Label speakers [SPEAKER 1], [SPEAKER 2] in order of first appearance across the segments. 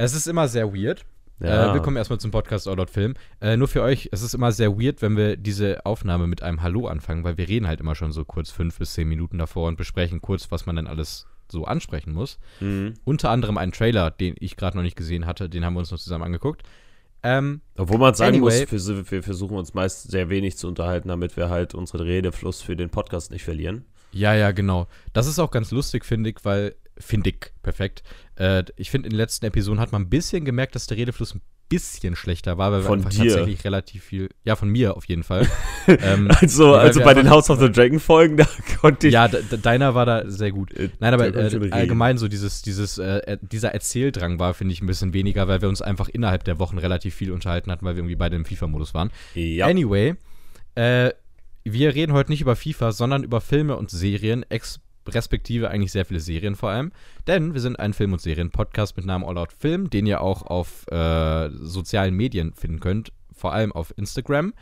[SPEAKER 1] Es ist immer sehr weird.
[SPEAKER 2] Ja.
[SPEAKER 1] Äh, willkommen erstmal zum Podcast Outloud Film. Äh, nur für euch, es ist immer sehr weird, wenn wir diese Aufnahme mit einem Hallo anfangen, weil wir reden halt immer schon so kurz fünf bis zehn Minuten davor und besprechen kurz, was man denn alles so ansprechen muss.
[SPEAKER 2] Mhm.
[SPEAKER 1] Unter anderem einen Trailer, den ich gerade noch nicht gesehen hatte, den haben wir uns noch zusammen angeguckt. Ähm,
[SPEAKER 2] Obwohl man sagen
[SPEAKER 1] Anyway.
[SPEAKER 2] muss, wir, wir versuchen uns meist sehr wenig zu unterhalten, damit wir halt unseren Redefluss für den Podcast nicht verlieren.
[SPEAKER 1] Ja, ja, genau. Das ist auch ganz lustig, finde ich, weil, finde ich, perfekt. Äh, ich finde, in den letzten Episoden hat man ein bisschen gemerkt, dass der Redefluss ein bisschen schlechter war, weil
[SPEAKER 2] Von
[SPEAKER 1] wir einfach
[SPEAKER 2] dir.
[SPEAKER 1] tatsächlich relativ viel, ja, von mir auf jeden Fall. ähm,
[SPEAKER 2] Also, also bei den House of the Dragon Folgen, da konnte ich.
[SPEAKER 1] ja, de- de- deiner war da sehr gut.
[SPEAKER 2] Äh,
[SPEAKER 1] Nein, aber äh, allgemein so dieses, dieses, äh, äh, dieser Erzähldrang war, finde ich, ein bisschen weniger, weil wir uns einfach innerhalb der Wochen relativ viel unterhalten hatten, weil wir irgendwie beide im FIFA-Modus waren.
[SPEAKER 2] Ja.
[SPEAKER 1] Anyway, äh, wir reden heute nicht über FIFA, sondern über Filme und Serien, ex respektive eigentlich sehr viele Serien vor allem. Denn wir sind ein Film- und Serien-Podcast mit Namen All Out Film, den ihr auch auf äh, sozialen Medien finden könnt, vor allem auf Instagram,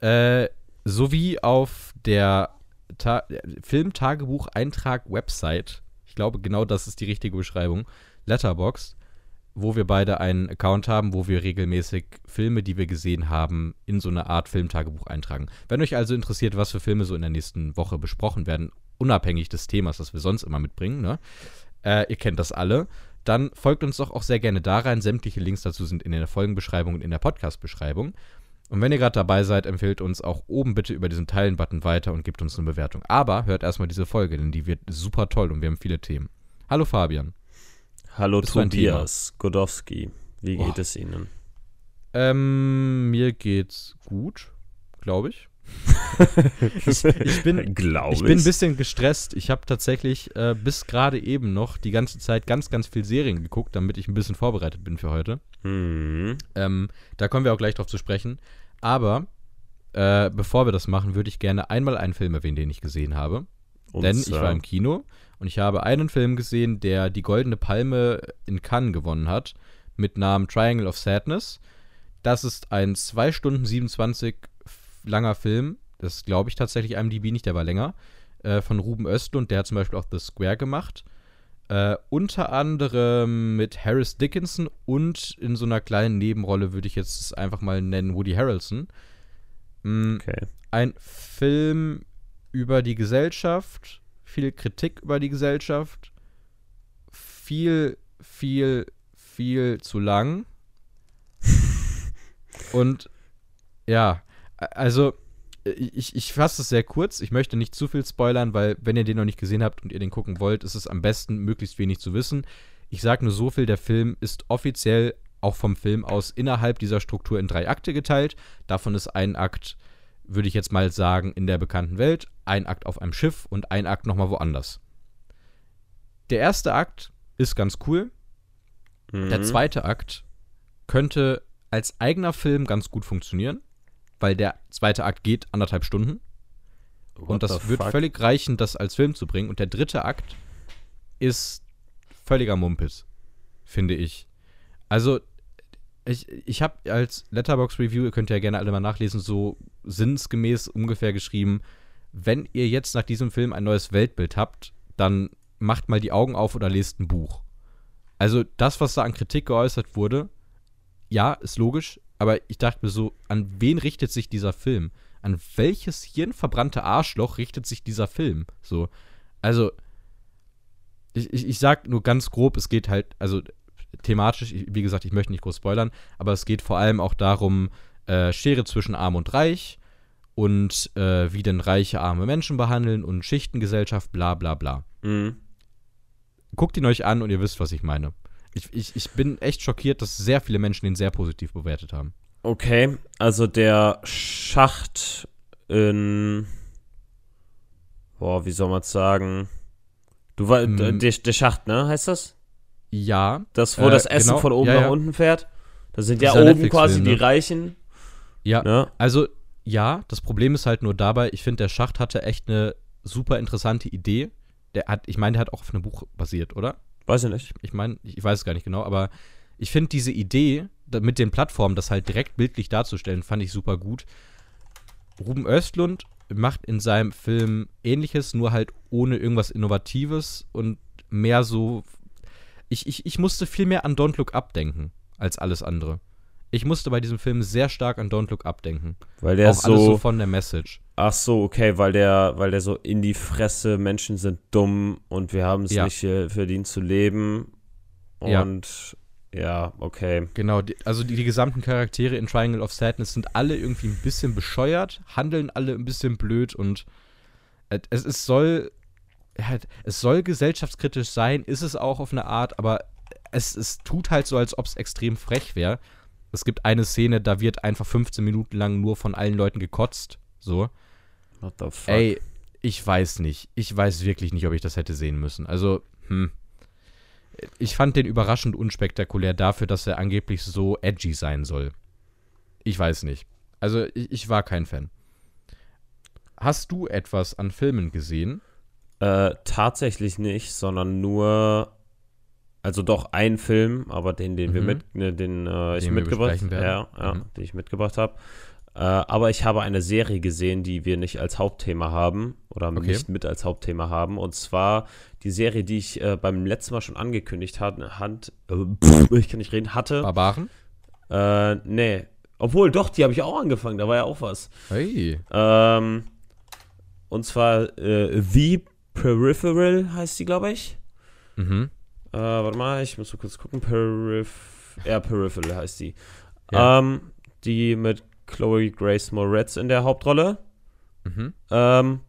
[SPEAKER 1] äh, sowie auf der Ta Film-Tagebuch-Eintrag-Website. Ich glaube, genau das ist die richtige Beschreibung. Letterboxd wo wir beide einen Account haben, wo wir regelmäßig Filme, die wir gesehen haben, in so eine Art Filmtagebuch eintragen. Wenn euch also interessiert, was für Filme so in der nächsten Woche besprochen werden, unabhängig des Themas, das wir sonst immer mitbringen, ne? Äh, ihr kennt das alle, dann folgt uns doch auch sehr gerne da rein. Sämtliche Links dazu sind in der Folgenbeschreibung und in der Podcast-Beschreibung. Und wenn ihr gerade dabei seid, empfehlt uns auch oben bitte über diesen Teilen-Button weiter und gebt uns eine Bewertung. Aber hört erstmal diese Folge, denn die wird super toll und wir haben viele Themen. Hallo Fabian.
[SPEAKER 2] Hallo
[SPEAKER 1] ein
[SPEAKER 2] Tobias Godowski. Wie geht
[SPEAKER 1] Oh.
[SPEAKER 2] es Ihnen?
[SPEAKER 1] Ähm, mir geht's gut, glaube ich. ich, ich bin,
[SPEAKER 2] Glaube
[SPEAKER 1] ich bin ein bisschen gestresst. Ich habe tatsächlich äh, bis gerade eben noch die ganze Zeit ganz, ganz viel Serien geguckt, damit ich ein bisschen vorbereitet bin für heute.
[SPEAKER 2] Hm.
[SPEAKER 1] Ähm, da kommen wir auch gleich drauf zu sprechen. Aber äh, bevor wir das machen, würde ich gerne einmal einen Film erwähnen, den ich gesehen habe.
[SPEAKER 2] Und
[SPEAKER 1] Denn ich
[SPEAKER 2] zwar-
[SPEAKER 1] war im Kino und ich habe einen Film gesehen, der die Goldene Palme in Cannes gewonnen hat, mit Namen Triangle of Sadness. Das ist ein 2 Stunden 27 f- langer Film. Das glaube ich tatsächlich IMDb nicht, der war länger. Äh, von Ruben Östlund, der hat zum Beispiel auch The Square gemacht. Äh, unter anderem mit Harris Dickinson und in so einer kleinen Nebenrolle würde ich jetzt einfach mal nennen Woody Harrelson. Mm,
[SPEAKER 2] Okay.
[SPEAKER 1] ein Film über die Gesellschaft, viel Kritik über die Gesellschaft, viel, viel, viel zu lang. Und ja, also ich, ich fasse es sehr kurz. Ich möchte nicht zu viel spoilern, weil wenn ihr den noch nicht gesehen habt und ihr den gucken wollt, ist es am besten, möglichst wenig zu wissen. Ich sage nur so viel, der Film ist offiziell auch vom Film aus innerhalb dieser Struktur in drei Akte geteilt. Davon ist ein Akt, würde ich jetzt mal sagen, in der bekannten Welt, ein Akt auf einem Schiff und ein Akt nochmal woanders. Der erste Akt ist ganz cool. Der
[SPEAKER 2] Mhm.
[SPEAKER 1] zweite Akt könnte als eigener Film ganz gut funktionieren, weil der zweite Akt geht anderthalb Stunden.
[SPEAKER 2] What
[SPEAKER 1] Und das wird
[SPEAKER 2] fuck?
[SPEAKER 1] völlig reichen, das als Film zu bringen. Und der dritte Akt ist völliger Mumpis, finde ich. Also, ich, ich habe als Letterbox Review, ihr könnt ja gerne alle mal nachlesen, so sinnsgemäß ungefähr geschrieben, wenn ihr jetzt nach diesem Film ein neues Weltbild habt, dann macht mal die Augen auf oder lest ein Buch. Also das, was da an Kritik geäußert wurde, ja, ist logisch, aber ich dachte mir so, an wen richtet sich dieser Film? An welches hirnverbrannte Arschloch richtet sich dieser Film? So, also, ich, ich, ich sag nur ganz grob, es geht halt, also thematisch, wie gesagt, ich möchte nicht groß spoilern, aber es geht vor allem auch darum, äh, Schere zwischen Arm und Reich und äh, wie denn reiche, arme Menschen behandeln und Schichtengesellschaft, bla bla bla
[SPEAKER 2] Mhm.
[SPEAKER 1] guckt ihn euch an und ihr wisst, was ich meine. Ich, ich, ich bin echt schockiert, dass sehr viele Menschen den sehr positiv bewertet haben.
[SPEAKER 2] Okay, also der Schacht in. Boah, wie soll man sagen? Du war,
[SPEAKER 1] Hm.
[SPEAKER 2] der, der Schacht, ne? Heißt das?
[SPEAKER 1] Ja,
[SPEAKER 2] Das, wo
[SPEAKER 1] Äh,
[SPEAKER 2] das Essen
[SPEAKER 1] genau,
[SPEAKER 2] von oben
[SPEAKER 1] ja,
[SPEAKER 2] nach
[SPEAKER 1] ja.
[SPEAKER 2] unten fährt? Das sind ja
[SPEAKER 1] Dieser
[SPEAKER 2] oben quasi
[SPEAKER 1] Netflix-Film,
[SPEAKER 2] die
[SPEAKER 1] ne?
[SPEAKER 2] Reichen.
[SPEAKER 1] ja.
[SPEAKER 2] Ne?
[SPEAKER 1] Also, ja, das Problem ist halt nur dabei, ich finde, der Schacht hatte echt eine super interessante Idee. Der hat, ich meine, der hat auch auf einem Buch basiert, oder?
[SPEAKER 2] Weiß ich nicht.
[SPEAKER 1] Ich meine, ich weiß es gar nicht genau, aber ich finde diese Idee da- mit den Plattformen, das halt direkt bildlich darzustellen, fand ich super gut. Ruben Östlund macht in seinem Film ähnliches, nur halt ohne irgendwas Innovatives und mehr so. Ich, ich, ich musste viel mehr an Don't Look Up denken als alles andere. Ich musste bei diesem Film sehr stark an Don't Look Up denken.
[SPEAKER 2] Weil der
[SPEAKER 1] Auch
[SPEAKER 2] so,
[SPEAKER 1] alles so von der Message.
[SPEAKER 2] Ach so, okay, weil der, weil der so in die Fresse, Menschen sind dumm und wir haben es
[SPEAKER 1] Ja.
[SPEAKER 2] nicht verdient zu leben.
[SPEAKER 1] Ja.
[SPEAKER 2] Und ja, okay.
[SPEAKER 1] Genau, die, also die, die gesamten Charaktere in Triangle of Sadness sind alle irgendwie ein bisschen bescheuert, handeln alle ein bisschen blöd und es, es soll ja, es soll gesellschaftskritisch sein, ist es auch auf eine Art, aber es, es tut halt so, als ob es extrem frech wäre. Es gibt eine Szene, da wird einfach 15 Minuten lang nur von allen Leuten gekotzt. So.
[SPEAKER 2] What the fuck?
[SPEAKER 1] Ey, ich weiß nicht. Ich weiß wirklich nicht, ob ich das hätte sehen müssen. Also, hm. Ich fand den überraschend unspektakulär dafür, dass er angeblich so edgy sein soll. Ich weiß nicht. Also, ich, ich war kein Fan. Hast du etwas an Filmen gesehen?
[SPEAKER 2] Äh, tatsächlich nicht, sondern nur, also doch ein Film, aber den, den wir
[SPEAKER 1] Mhm.
[SPEAKER 2] mit, ne, den äh, ich
[SPEAKER 1] Den wir
[SPEAKER 2] mitgebracht, ja, ja,
[SPEAKER 1] Mhm.
[SPEAKER 2] den ich mitgebracht habe. Äh, aber ich habe eine Serie gesehen, die wir nicht als Hauptthema haben oder
[SPEAKER 1] Okay.
[SPEAKER 2] nicht mit als Hauptthema haben. Und zwar die Serie, die ich äh, beim letzten Mal schon angekündigt hatte, Hand, äh, ich kann nicht reden, hatte.
[SPEAKER 1] Barbaren?
[SPEAKER 2] Äh, nee. Obwohl, doch, die habe ich auch angefangen, da war ja auch was.
[SPEAKER 1] Hey.
[SPEAKER 2] Ähm, und zwar äh, The Peripheral heißt die, glaube ich.
[SPEAKER 1] Mhm.
[SPEAKER 2] Äh, warte mal, ich muss mal kurz gucken. Periph ja, Peripheral heißt die.
[SPEAKER 1] Ja.
[SPEAKER 2] Ähm, die mit Chloe Grace Moretz in der Hauptrolle.
[SPEAKER 1] Mhm.
[SPEAKER 2] Ähm,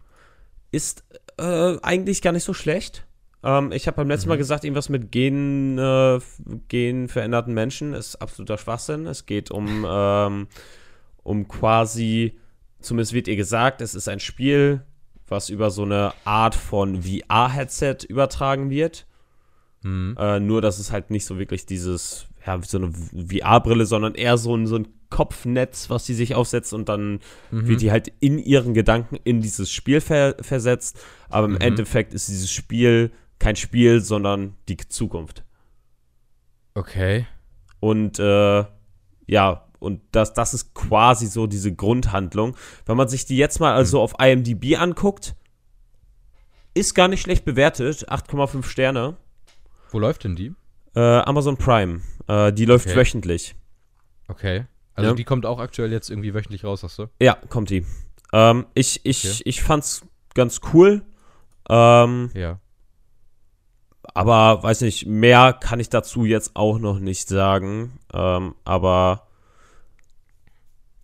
[SPEAKER 2] ist äh, eigentlich gar nicht so schlecht. Ähm, ich habe beim letzten
[SPEAKER 1] Mhm.
[SPEAKER 2] Mal gesagt, irgendwas mit Gen, äh, genveränderten Menschen ist absoluter Schwachsinn. Es geht um, ähm, um quasi, zumindest wird ihr gesagt, es ist ein Spiel, was über so eine Art von VR-Headset übertragen wird.
[SPEAKER 1] Mhm.
[SPEAKER 2] Äh, nur, dass es halt nicht so wirklich dieses, ja, so eine VR-Brille, sondern eher so ein, so ein Kopfnetz, was sie sich aufsetzt und dann
[SPEAKER 1] Mhm.
[SPEAKER 2] wird die halt in ihren Gedanken in dieses Spiel ver versetzt. Aber im
[SPEAKER 1] Mhm.
[SPEAKER 2] Endeffekt ist dieses Spiel kein Spiel, sondern die Zukunft.
[SPEAKER 1] Okay.
[SPEAKER 2] Und äh, ja, und das, das ist quasi so diese Grundhandlung. Wenn man sich die jetzt mal also auf IMDb anguckt, ist gar nicht schlecht bewertet. 8,5 Sterne.
[SPEAKER 1] Wo läuft denn die?
[SPEAKER 2] Äh, Amazon Prime. Äh, die läuft
[SPEAKER 1] Okay.
[SPEAKER 2] wöchentlich.
[SPEAKER 1] Okay. Also
[SPEAKER 2] Ja.
[SPEAKER 1] die kommt auch aktuell jetzt irgendwie wöchentlich raus, sagst du?
[SPEAKER 2] Ja, kommt die. Ähm, ich, ich,
[SPEAKER 1] Okay.
[SPEAKER 2] ich fand's ganz cool. Ähm,
[SPEAKER 1] Ja.
[SPEAKER 2] aber weiß nicht, mehr kann ich dazu jetzt auch noch nicht sagen. Ähm, aber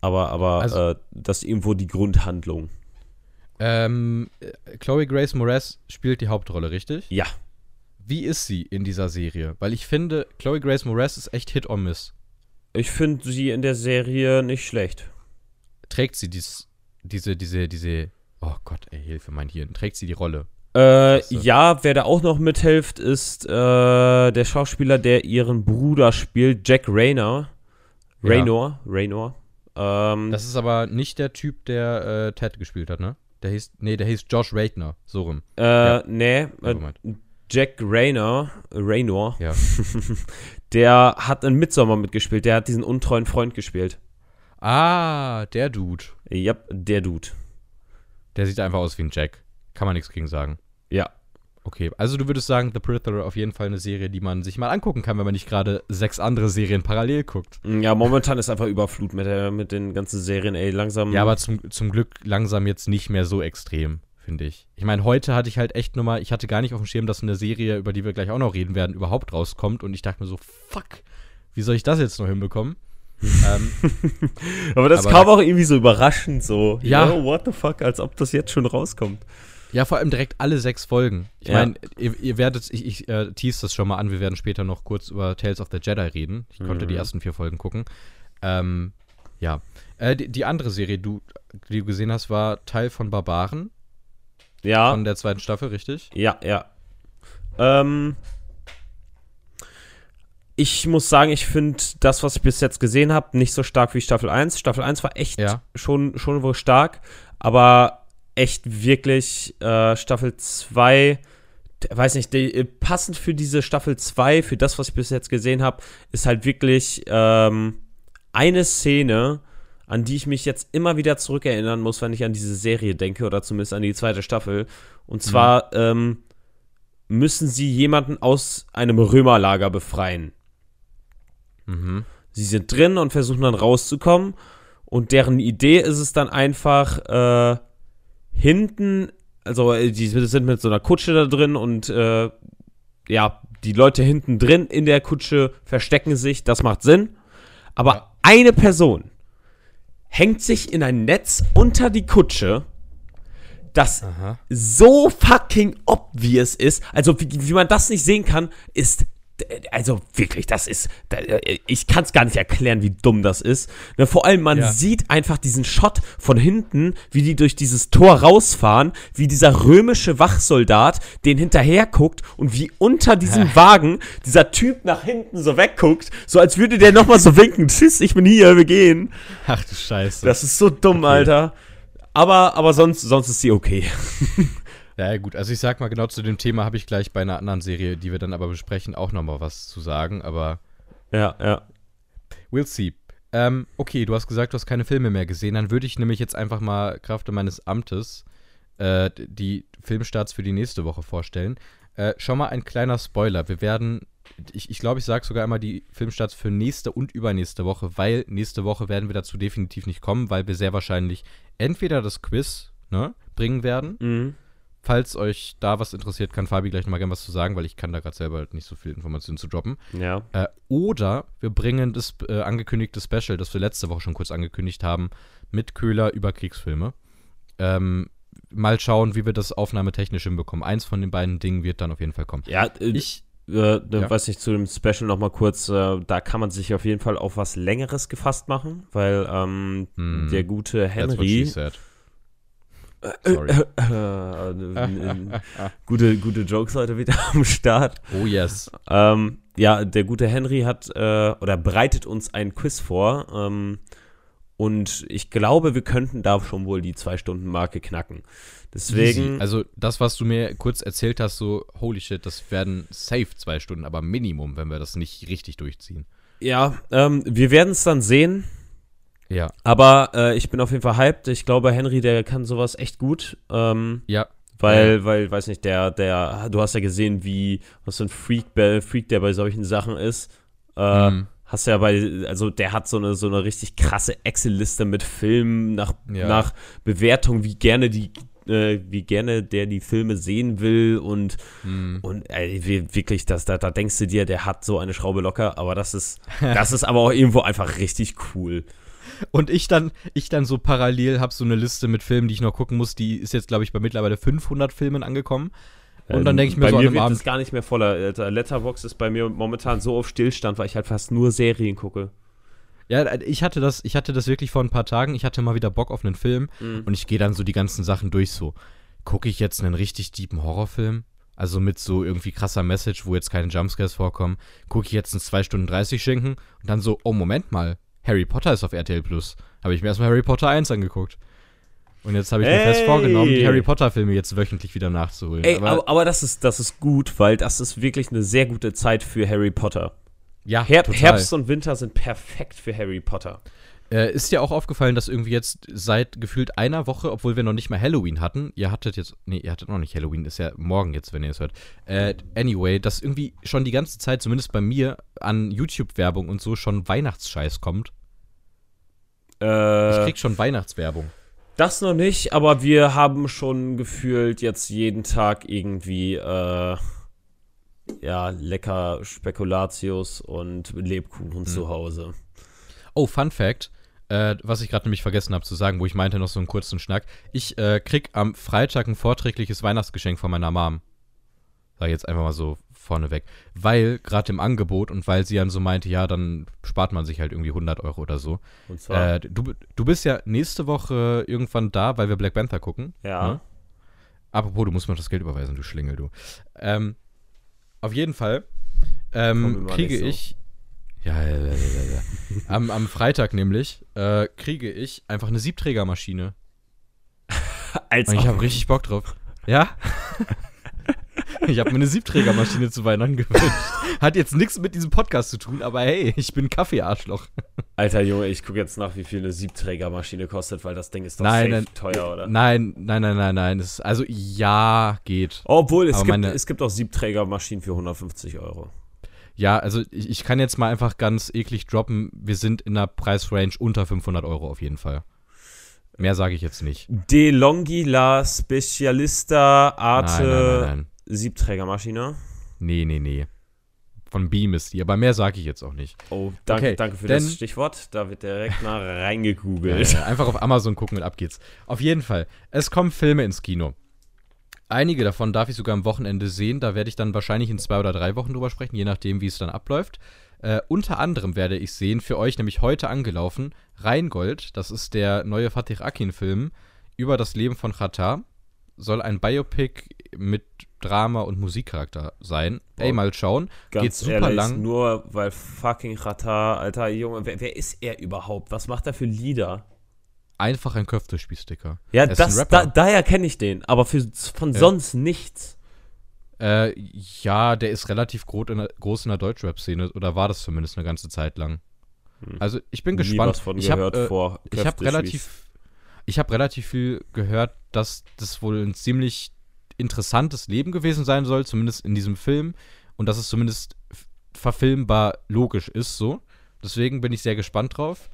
[SPEAKER 2] aber, aber
[SPEAKER 1] Also-
[SPEAKER 2] äh, das ist irgendwo die Grundhandlung.
[SPEAKER 1] Ähm, äh, Chloe Grace Moretz spielt die Hauptrolle, richtig?
[SPEAKER 2] Ja.
[SPEAKER 1] Wie ist sie in dieser Serie? Weil ich finde, Chloe Grace Moretz ist echt Hit or Miss.
[SPEAKER 2] Ich finde sie in der Serie nicht schlecht.
[SPEAKER 1] Trägt sie dies, diese, diese, diese, oh Gott, ey, Hilfe, mein Hirn. Trägt sie die Rolle?
[SPEAKER 2] Äh, ja, wer da auch noch mithilft, ist äh, der Schauspieler, der ihren Bruder spielt, Jack Raynor.
[SPEAKER 1] Ja.
[SPEAKER 2] Raynor, Raynor. Ähm,
[SPEAKER 1] Das ist aber nicht der Typ, der äh, Ted gespielt hat, ne? Der hieß, nee, der hieß Josh Radner, so rum.
[SPEAKER 2] äh,
[SPEAKER 1] ja.
[SPEAKER 2] nee, äh. Jack Raynor, Raynor,
[SPEAKER 1] Ja.
[SPEAKER 2] der hat in Midsommar mitgespielt, der hat diesen untreuen Freund gespielt.
[SPEAKER 1] Ah, der Dude.
[SPEAKER 2] Ja, der Dude.
[SPEAKER 1] Der sieht einfach aus wie ein Jack. Kann man nichts gegen sagen.
[SPEAKER 2] Ja.
[SPEAKER 1] Okay, also du würdest sagen, The Peripheral auf jeden Fall eine Serie, die man sich mal angucken kann, wenn man nicht gerade sechs andere Serien parallel guckt.
[SPEAKER 2] Ja, momentan ist einfach Überflut mit, der, mit den ganzen Serien, ey, langsam.
[SPEAKER 1] Ja, aber zum, zum Glück langsam jetzt nicht mehr so extrem, finde ich. Ich meine, heute hatte ich halt echt nur mal, ich hatte gar nicht auf dem Schirm, dass eine Serie, über die wir gleich auch noch reden werden, überhaupt rauskommt. Und ich dachte mir so, fuck, wie soll ich das jetzt noch hinbekommen? ähm,
[SPEAKER 2] aber das
[SPEAKER 1] aber
[SPEAKER 2] kam auch irgendwie so überraschend so.
[SPEAKER 1] Ja.
[SPEAKER 2] Yo, what the fuck, als ob das jetzt schon rauskommt.
[SPEAKER 1] Ja, vor allem direkt alle sechs Folgen. Ich
[SPEAKER 2] Ja.
[SPEAKER 1] meine, ihr, ihr werdet, ich, ich äh, tease das schon mal an, wir werden später noch kurz über Tales of the Jedi reden. Ich konnte die
[SPEAKER 2] Mhm.
[SPEAKER 1] ersten vier Folgen gucken. Ähm, ja. Äh, die, die andere Serie, du, die du gesehen hast, war Teil von Barbaren
[SPEAKER 2] Ja.
[SPEAKER 1] von der zweiten Staffel, richtig?
[SPEAKER 2] Ja, ja. Ähm, ich muss sagen, ich finde das, was ich bis jetzt gesehen habe, nicht so stark wie Staffel 1. Staffel 1 war echt
[SPEAKER 1] Ja.
[SPEAKER 2] schon, schon wohl stark, aber echt wirklich äh, Staffel 2, d- weiß nicht, die, äh, passend für diese Staffel 2, für das, was ich bis jetzt gesehen habe, ist halt wirklich ähm, eine Szene, an die ich mich jetzt immer wieder zurückerinnern muss, wenn ich an diese Serie denke oder zumindest an die zweite Staffel. Und zwar ähm, müssen sie jemanden aus einem Römerlager befreien.
[SPEAKER 1] Mhm.
[SPEAKER 2] Sie sind drin und versuchen dann rauszukommen. Und deren Idee ist es dann einfach, äh, hinten, also äh, die sind mit so einer Kutsche da drin und äh, ja, die Leute hinten drin in der Kutsche verstecken sich, das macht Sinn. Aber
[SPEAKER 1] Ja.
[SPEAKER 2] eine Person hängt sich in ein Netz unter die Kutsche, das
[SPEAKER 1] Aha.
[SPEAKER 2] so fucking obvious ist, also wie, wie man das nicht sehen kann, ist also wirklich, das ist, da- ich kann es gar nicht erklären, wie dumm das ist. Ne, Vor allem, man
[SPEAKER 1] Ja.
[SPEAKER 2] sieht einfach diesen Shot von hinten, wie die durch dieses Tor rausfahren, wie dieser römische Wachsoldat den hinterher guckt und wie unter diesem Wagen dieser Typ nach hinten so wegguckt, so als würde der nochmal so winken, tschüss, ich bin hier, wir gehen.
[SPEAKER 1] Ach du Scheiße.
[SPEAKER 2] Das ist so dumm, Alter. Aber, aber sonst, sonst ist sie okay.
[SPEAKER 1] Ja, gut, also ich sag mal, genau zu dem Thema habe ich gleich bei einer anderen Serie, die wir dann aber besprechen, auch nochmal was zu sagen, aber
[SPEAKER 2] Ja, ja.
[SPEAKER 1] we'll see. Ähm, okay, du hast gesagt, du hast keine Filme mehr gesehen, dann würde ich nämlich jetzt einfach mal Kraft meines Amtes äh, die Filmstarts für die nächste Woche vorstellen. Äh, schon mal ein kleiner Spoiler. Wir werden, ich glaube, ich, glaub, ich sage sogar einmal die Filmstarts für nächste und übernächste Woche, weil nächste Woche werden wir dazu definitiv nicht kommen, weil wir sehr wahrscheinlich entweder das Quiz ne, bringen werden,
[SPEAKER 2] Mhm.
[SPEAKER 1] Falls euch da was interessiert, kann Fabi gleich nochmal gerne was zu sagen, weil ich kann da gerade selber halt nicht so viel Informationen zu droppen.
[SPEAKER 2] Ja.
[SPEAKER 1] Äh, oder wir bringen das äh, angekündigte Special, das wir letzte Woche schon kurz angekündigt haben, mit Köhler über Kriegsfilme. Ähm, mal schauen, wie wir das aufnahmetechnisch hinbekommen. Eins von den beiden Dingen wird dann auf jeden Fall kommen.
[SPEAKER 2] Ja, äh,
[SPEAKER 1] Ich,
[SPEAKER 2] äh, ne,
[SPEAKER 1] Ja.
[SPEAKER 2] weiß nicht, zu dem Special noch mal kurz, äh, da kann man sich auf jeden Fall auf was Längeres gefasst machen, weil ähm,
[SPEAKER 1] Hm,
[SPEAKER 2] der gute Henry,
[SPEAKER 1] Sorry.
[SPEAKER 2] äh, äh, gute, gute Jokes heute wieder am Start.
[SPEAKER 1] Oh yes.
[SPEAKER 2] Ähm, ja, der gute Henry hat äh, oder bereitet uns ein Quiz vor. Ähm, und ich glaube, wir könnten da schon wohl die Zwei-Stunden-Marke knacken. Deswegen.
[SPEAKER 1] Easy. Also das, was du mir kurz erzählt hast, so, holy shit, das werden safe zwei Stunden, aber Minimum, wenn wir das nicht richtig durchziehen.
[SPEAKER 2] ja, ähm, wir werden es dann sehen.
[SPEAKER 1] Ja.
[SPEAKER 2] Aber äh, ich bin auf jeden Fall hyped. Ich glaube, Henry, der kann sowas echt gut. Ähm,
[SPEAKER 1] Ja.
[SPEAKER 2] weil, weil, weiß nicht, der, der, du hast ja gesehen, wie, was für ein Freak, Freak der bei solchen Sachen ist. Äh,
[SPEAKER 1] Mhm.
[SPEAKER 2] Hast ja bei, also der hat so eine, so eine richtig krasse Excel-Liste mit Filmen nach,
[SPEAKER 1] Ja.
[SPEAKER 2] nach Bewertung, wie gerne die, äh, wie gerne der die Filme sehen will und,
[SPEAKER 1] Mhm.
[SPEAKER 2] und ey, wirklich, das, da, da denkst du dir, der hat so eine Schraube locker, aber das ist, das ist aber auch irgendwo einfach richtig cool.
[SPEAKER 1] Und ich dann, ich dann so parallel habe so eine Liste mit Filmen, die ich noch gucken muss. Die ist jetzt, glaube ich, bei mittlerweile 500 Filmen angekommen. Und dann denke ich mir
[SPEAKER 2] Ähm, bei
[SPEAKER 1] so an
[SPEAKER 2] mir
[SPEAKER 1] einem
[SPEAKER 2] wird
[SPEAKER 1] Abend,
[SPEAKER 2] gar nicht mehr voller. Letterbox ist bei mir momentan so auf Stillstand, weil ich halt fast nur Serien gucke.
[SPEAKER 1] ja, ich hatte das, ich hatte das wirklich vor ein paar Tagen. Ich hatte mal wieder Bock auf einen Film
[SPEAKER 2] Mhm.
[SPEAKER 1] und ich gehe dann so die ganzen Sachen durch. So, gucke ich jetzt einen richtig tiefen Horrorfilm? Also mit so irgendwie krasser Message, wo jetzt keine Jumpscares vorkommen. Gucke ich jetzt einen 2 Stunden 30 Schinken und dann so, oh Moment mal, Harry Potter ist auf RTL Plus. Habe ich mir erstmal Harry Potter 1 angeguckt. Und jetzt habe ich mir fest
[SPEAKER 2] Ey!
[SPEAKER 1] vorgenommen, die Harry Potter-Filme jetzt wöchentlich wieder nachzuholen.
[SPEAKER 2] Ey, aber, aber, das, ist, das ist gut, weil das ist wirklich eine sehr gute Zeit für Harry Potter.
[SPEAKER 1] ja,
[SPEAKER 2] Her
[SPEAKER 1] total.
[SPEAKER 2] Herbst und Winter sind perfekt für Harry Potter.
[SPEAKER 1] Äh, ist dir auch aufgefallen, dass irgendwie jetzt seit gefühlt einer Woche, obwohl wir noch nicht mal Halloween hatten, ihr hattet jetzt, nee, ihr hattet noch nicht Halloween, ist ja morgen jetzt, wenn ihr es hört. Äh, anyway, dass irgendwie schon die ganze Zeit, zumindest bei mir, an YouTube-Werbung und so schon Weihnachtsscheiß kommt. Ich
[SPEAKER 2] Äh,
[SPEAKER 1] krieg schon Weihnachtswerbung.
[SPEAKER 2] das noch nicht, aber wir haben schon gefühlt jetzt jeden Tag irgendwie, äh, ja, lecker Spekulatius und Lebkuchen zu Hause.
[SPEAKER 1] Oh, Fun Fact, äh, was ich gerade nämlich vergessen habe zu sagen, wo ich meinte noch so einen kurzen Schnack. Ich äh, krieg am Freitag ein vorträgliches Weihnachtsgeschenk von meiner Mom. Sag jetzt einfach mal so vorneweg. Weil gerade im Angebot und weil sie dann so meinte, ja, dann spart man sich halt irgendwie 100 Euro oder so.
[SPEAKER 2] Und zwar,
[SPEAKER 1] Äh, du, du bist ja nächste Woche irgendwann da, weil wir Black Panther gucken.
[SPEAKER 2] ja.
[SPEAKER 1] ne? Apropos, du musst mir das Geld überweisen, du Schlingel, du. Ähm, auf jeden Fall ähm, kriege
[SPEAKER 2] so.
[SPEAKER 1] ich. Ja, ja, ja, ja, ja. am, am Freitag nämlich äh, kriege ich einfach eine Siebträgermaschine.
[SPEAKER 2] Als
[SPEAKER 1] Und ich habe richtig Bock drauf. Ja? Ich habe mir eine Siebträgermaschine zu Weihnachten gewünscht. Hat jetzt nichts mit diesem Podcast zu tun, aber hey, ich bin Kaffeearschloch.
[SPEAKER 2] Alter Junge, ich gucke jetzt nach, wie viel eine Siebträgermaschine kostet, weil das Ding ist doch
[SPEAKER 1] Nein, nein,
[SPEAKER 2] teuer, oder?
[SPEAKER 1] Nein, nein, nein, nein, nein. Das, also ja, geht.
[SPEAKER 2] Obwohl, es
[SPEAKER 1] Aber
[SPEAKER 2] gibt, es gibt auch Siebträgermaschinen für 150 Euro.
[SPEAKER 1] Ja, also ich, ich kann jetzt mal einfach ganz eklig droppen. Wir sind in einer Preisrange unter 500 Euro auf jeden Fall. Mehr sage ich jetzt nicht.
[SPEAKER 2] De Longhi la Specialista Arte
[SPEAKER 1] Nein, nein, nein, nein.
[SPEAKER 2] Siebträgermaschine.
[SPEAKER 1] Nee, nee, nee. Von Beam ist die, aber mehr sage ich jetzt auch nicht.
[SPEAKER 2] Oh, danke,
[SPEAKER 1] Okay,
[SPEAKER 2] danke für
[SPEAKER 1] denn-
[SPEAKER 2] das Stichwort. Da wird direkt mal
[SPEAKER 1] Ja,
[SPEAKER 2] reingegoogelt.
[SPEAKER 1] ja, einfach auf Amazon gucken und ab geht's. Auf jeden Fall. Es kommen Filme ins Kino. Einige davon darf ich sogar am Wochenende sehen. Da werde ich dann wahrscheinlich in zwei oder drei Wochen drüber sprechen, je nachdem, wie es dann abläuft. Äh, unter anderem werde ich sehen, für euch nämlich heute angelaufen, Rheingold. Das ist der neue Fatih Akin-Film über das Leben von Xatar. Soll ein Biopic mit Drama und Musikcharakter sein. Ey,
[SPEAKER 2] Boah.
[SPEAKER 1] mal schauen.
[SPEAKER 2] Ganz
[SPEAKER 1] Geht super
[SPEAKER 2] ehrlich,
[SPEAKER 1] lang.
[SPEAKER 2] nur weil fucking Rata, Alter Junge, wer, wer ist er überhaupt? Was macht er für Lieder?
[SPEAKER 1] Einfach ein Köftespießsticker.
[SPEAKER 2] Ja,
[SPEAKER 1] Er
[SPEAKER 2] das, da, daher kenne ich den, aber für, von
[SPEAKER 1] Ja.
[SPEAKER 2] sonst nichts.
[SPEAKER 1] Äh, ja, der ist relativ groß in der, groß in der Deutschrap-Szene oder war das zumindest eine ganze Zeit lang.
[SPEAKER 2] Hm.
[SPEAKER 1] Also ich bin
[SPEAKER 2] Nie
[SPEAKER 1] gespannt.
[SPEAKER 2] was von
[SPEAKER 1] ich habe äh, ich hab relativ, ich habe relativ viel gehört, dass das wohl ein ziemlich interessantes Leben gewesen sein soll, zumindest in diesem Film und dass es zumindest verfilmbar logisch ist so. Deswegen bin ich sehr gespannt drauf.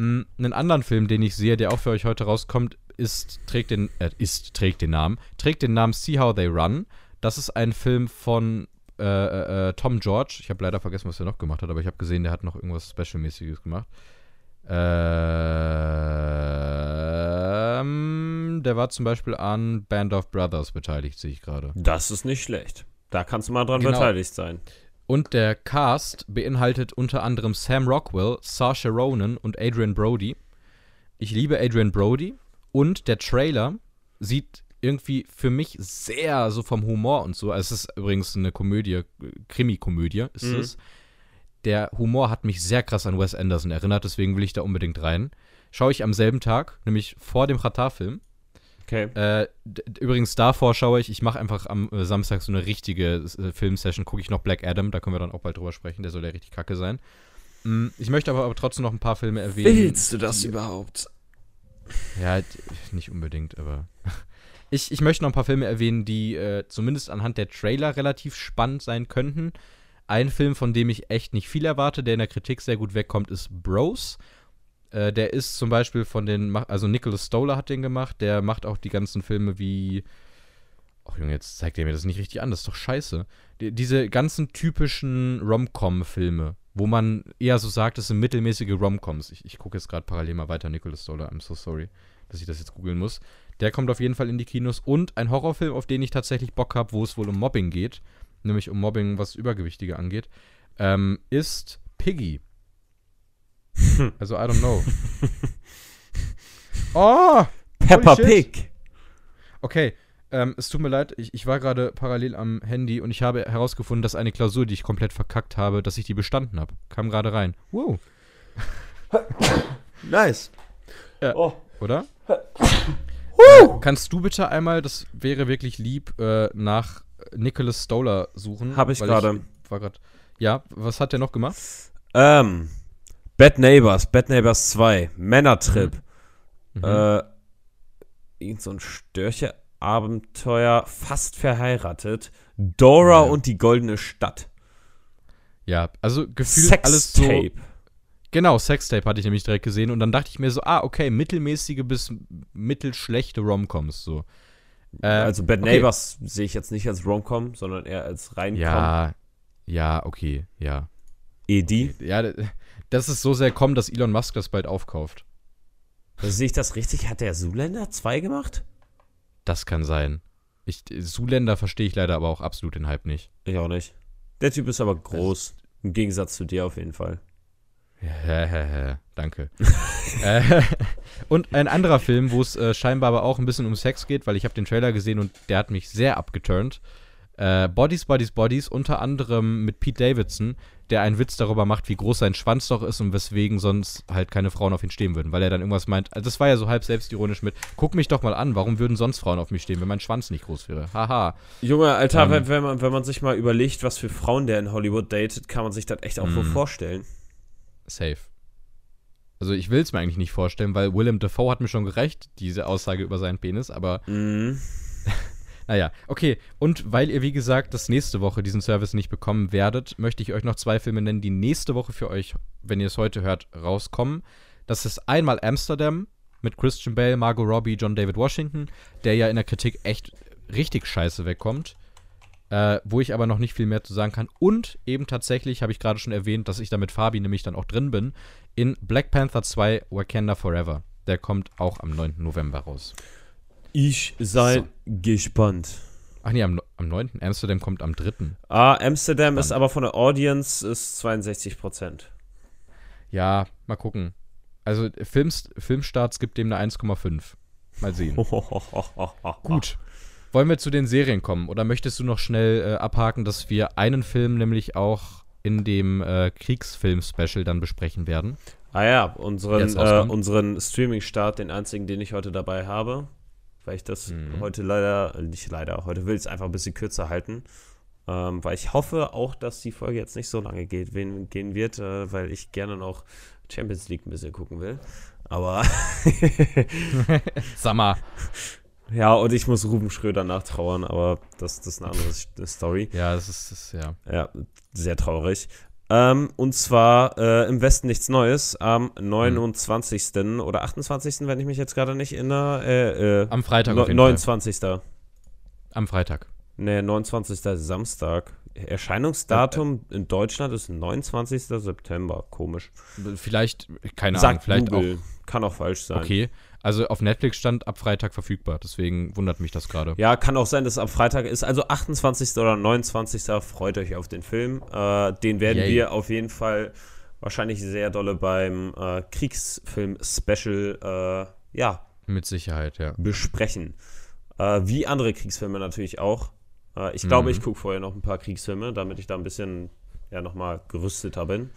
[SPEAKER 1] Einen anderen Film, den ich sehe, der auch für euch heute rauskommt, ist trägt den äh, ist trägt den Namen trägt den Namen See How They Run. Das ist ein Film von äh, äh, äh, Tom George. Ich habe leider vergessen, was er noch gemacht hat, aber ich habe gesehen, der hat noch irgendwas Special-mäßiges gemacht. Ähm, der war zum Beispiel an Band of Brothers beteiligt, sehe ich gerade.
[SPEAKER 2] Das ist nicht schlecht. Da kannst du mal dran
[SPEAKER 1] Genau.
[SPEAKER 2] beteiligt sein.
[SPEAKER 1] Und der Cast beinhaltet unter anderem Sam Rockwell, Saoirse Ronan und Adrian Brody. Ich liebe Adrian Brody und der Trailer sieht irgendwie für mich sehr so vom Humor und so. Also es ist übrigens eine Komödie, Krimi-Komödie ist
[SPEAKER 2] Mhm.
[SPEAKER 1] es. Der Humor hat mich sehr krass an Wes Anderson erinnert, deswegen will ich da unbedingt rein. Schaue ich am selben Tag, nämlich vor dem Qatar-Film.
[SPEAKER 2] Okay.
[SPEAKER 1] Äh, übrigens davor schaue ich, ich mache einfach am äh, Samstag so eine richtige äh, Filmsession, gucke ich noch Black Adam, da können wir dann auch bald drüber sprechen, der soll ja richtig kacke sein. Mm, ich möchte aber, aber trotzdem noch ein paar Filme erwähnen.
[SPEAKER 2] du das überhaupt?
[SPEAKER 1] Ja, nicht unbedingt, aber. Ich, ich möchte noch ein paar Filme erwähnen, die äh, zumindest anhand der Trailer relativ spannend sein könnten. Ein Film, von dem ich echt nicht viel erwarte, der in der Kritik sehr gut wegkommt, ist Bros. Äh, der ist zum Beispiel von den, also Nicholas Stoller hat den gemacht, der macht auch die ganzen Filme wie. Ach Junge, jetzt zeigt er mir das nicht richtig an, das ist doch scheiße. Die, diese ganzen typischen Rom-Com-Filme, wo man eher so sagt, das sind mittelmäßige Rom-Coms. Ich, ich gucke jetzt gerade parallel mal weiter, Nicholas Stoller, I'm so sorry, dass ich das jetzt googeln muss. Der kommt auf jeden Fall in die Kinos und ein Horrorfilm, auf den ich tatsächlich Bock habe, wo es wohl um Mobbing geht, nämlich um Mobbing, was Übergewichtige angeht, ähm, ist Piggy. Also, I don't know. oh!
[SPEAKER 2] Peppa
[SPEAKER 1] shit.
[SPEAKER 2] Pig.
[SPEAKER 1] Okay, ähm, es tut mir leid, ich, ich war gerade parallel am Handy und ich habe herausgefunden, dass eine Klausur, die ich komplett verkackt habe, dass ich die bestanden habe. Kam gerade rein. Wow,
[SPEAKER 2] Nice.
[SPEAKER 1] Ja.
[SPEAKER 2] Oh.
[SPEAKER 1] oder? Äh, kannst du bitte einmal, das wäre wirklich lieb, äh, nach Nicholas Stoller suchen?
[SPEAKER 2] Hab ich gerade.
[SPEAKER 1] war Ja, was hat der noch gemacht?
[SPEAKER 2] Ähm, Bad Neighbors, Bad Neighbors 2, Männertrip,
[SPEAKER 1] Mhm.
[SPEAKER 2] äh, irgend so ein Störche-Abenteuer, fast verheiratet, Dora
[SPEAKER 1] Ja.
[SPEAKER 2] und die goldene Stadt,
[SPEAKER 1] ja, also gefühlt alles so.
[SPEAKER 2] Sextape.
[SPEAKER 1] Genau, Sextape hatte ich nämlich direkt gesehen und dann dachte ich mir so, ah, okay, mittelmäßige bis mittelschlechte Romcoms so. Äh,
[SPEAKER 2] also Bad
[SPEAKER 1] okay.
[SPEAKER 2] Neighbors sehe ich jetzt nicht als Romcom, sondern eher als rein
[SPEAKER 1] Ja, ja, okay, ja.
[SPEAKER 2] Edi.
[SPEAKER 1] Ja, d- das ist so sehr kommen, dass Elon Musk das bald aufkauft.
[SPEAKER 2] Also sehe ich das richtig? Hat der Zuländer 2 gemacht?
[SPEAKER 1] Das kann sein. Ich, Zuländer verstehe ich leider aber auch absolut den Hype nicht.
[SPEAKER 2] Ich auch nicht. Der Typ ist aber groß. Im Gegensatz zu dir auf jeden Fall.
[SPEAKER 1] Danke. äh, und ein anderer Film, wo es äh, scheinbar aber auch ein bisschen um Sex geht, weil ich habe den Trailer gesehen und der hat mich sehr abgeturnt. Äh, Bodies, Bodies, Bodies, unter anderem mit Pete Davidson, der einen Witz darüber macht, wie groß sein Schwanz doch ist und weswegen sonst halt keine Frauen auf ihn stehen würden, weil er dann irgendwas meint. Also das war ja so halb selbstironisch mit, guck mich doch mal an, warum würden sonst Frauen auf mich stehen, wenn mein Schwanz nicht groß wäre? Haha.
[SPEAKER 2] Junge, Alter,
[SPEAKER 1] Ähm.
[SPEAKER 2] wenn, wenn, man, wenn man sich mal überlegt, was für Frauen der in Hollywood datet, kann man sich das echt auch wohl
[SPEAKER 1] Mhm.
[SPEAKER 2] vorstellen.
[SPEAKER 1] Safe. Also ich will es mir eigentlich nicht vorstellen, weil Willem Dafoe hat mir schon gerecht, diese Aussage über seinen Penis, aber
[SPEAKER 2] Mhm.
[SPEAKER 1] Naja, okay. Und weil ihr, wie gesagt, das nächste Woche diesen Service nicht bekommen werdet, möchte ich euch noch zwei Filme nennen, die nächste Woche für euch, wenn ihr es heute hört, rauskommen. Das ist einmal Amsterdam mit Christian Bale, Margot Robbie, John David Washington, der ja in der Kritik echt richtig scheiße wegkommt. Äh, wo ich aber noch nicht viel mehr zu sagen kann. Und eben tatsächlich, habe ich gerade schon erwähnt, dass ich da mit Fabi nämlich dann auch drin bin, in Black Panther 2 Wakanda Forever. Der kommt auch am 9. November raus.
[SPEAKER 2] Ich sei gespannt.
[SPEAKER 1] Ach nee, am, am 9. Amsterdam kommt am 3.
[SPEAKER 2] Ah, Amsterdam ist
[SPEAKER 1] Spannend.
[SPEAKER 2] aber von der Audience ist 62 Prozent.
[SPEAKER 1] Ja, mal gucken. Also Films, Filmstarts gibt dem eine 1,5. Mal sehen. Gut. Wollen wir zu den Serien kommen? Oder möchtest du noch schnell äh, abhaken, dass wir einen Film nämlich auch in dem äh, Kriegsfilm-Special dann besprechen werden?
[SPEAKER 2] Ah ja, unseren, äh, unseren Streaming-Start, den einzigen, den ich heute dabei habe. Weil ich das
[SPEAKER 1] Mhm.
[SPEAKER 2] heute leider, äh, nicht leider, heute will ich es einfach ein bisschen kürzer halten. Ähm, weil ich hoffe auch, dass die Folge jetzt nicht so lange geht, wen, gehen wird, äh, weil ich gerne noch Champions League ein bisschen gucken will. Aber
[SPEAKER 1] Summer.
[SPEAKER 2] ja, und ich muss Ruben Schröder nachtrauern, aber das, das ist eine andere Story.
[SPEAKER 1] Ja, das ist, das ja.
[SPEAKER 2] Ja, sehr traurig. Ähm, und zwar äh, im Westen nichts Neues am
[SPEAKER 1] Hm.
[SPEAKER 2] 29. oder 28., wenn ich mich jetzt gerade nicht erinnere. Äh, äh,
[SPEAKER 1] Am Freitag
[SPEAKER 2] no-
[SPEAKER 1] auf jeden
[SPEAKER 2] 29.
[SPEAKER 1] Fall. Am Freitag.
[SPEAKER 2] Ne, 29. Samstag. Erscheinungsdatum in Deutschland ist 29. September. Komisch.
[SPEAKER 1] Vielleicht, keine Ahnung,
[SPEAKER 2] Sagt
[SPEAKER 1] vielleicht
[SPEAKER 2] Google. Kann auch falsch sein.
[SPEAKER 1] auch. Okay. Also auf Netflix stand ab Freitag verfügbar, deswegen wundert mich das gerade.
[SPEAKER 2] Ja, kann auch sein, dass es am Freitag ist. Also 28. oder 29. Freut euch auf den Film. Äh, den werden
[SPEAKER 1] Yay.
[SPEAKER 2] wir auf jeden Fall wahrscheinlich sehr dolle beim äh, Kriegsfilm-Special äh, ja,
[SPEAKER 1] Mit Sicherheit, ja.
[SPEAKER 2] besprechen. Äh, wie andere Kriegsfilme natürlich auch. Äh, ich glaube,
[SPEAKER 1] Mhm.
[SPEAKER 2] ich gucke vorher noch ein paar Kriegsfilme, damit ich da ein bisschen ja, nochmal gerüsteter bin.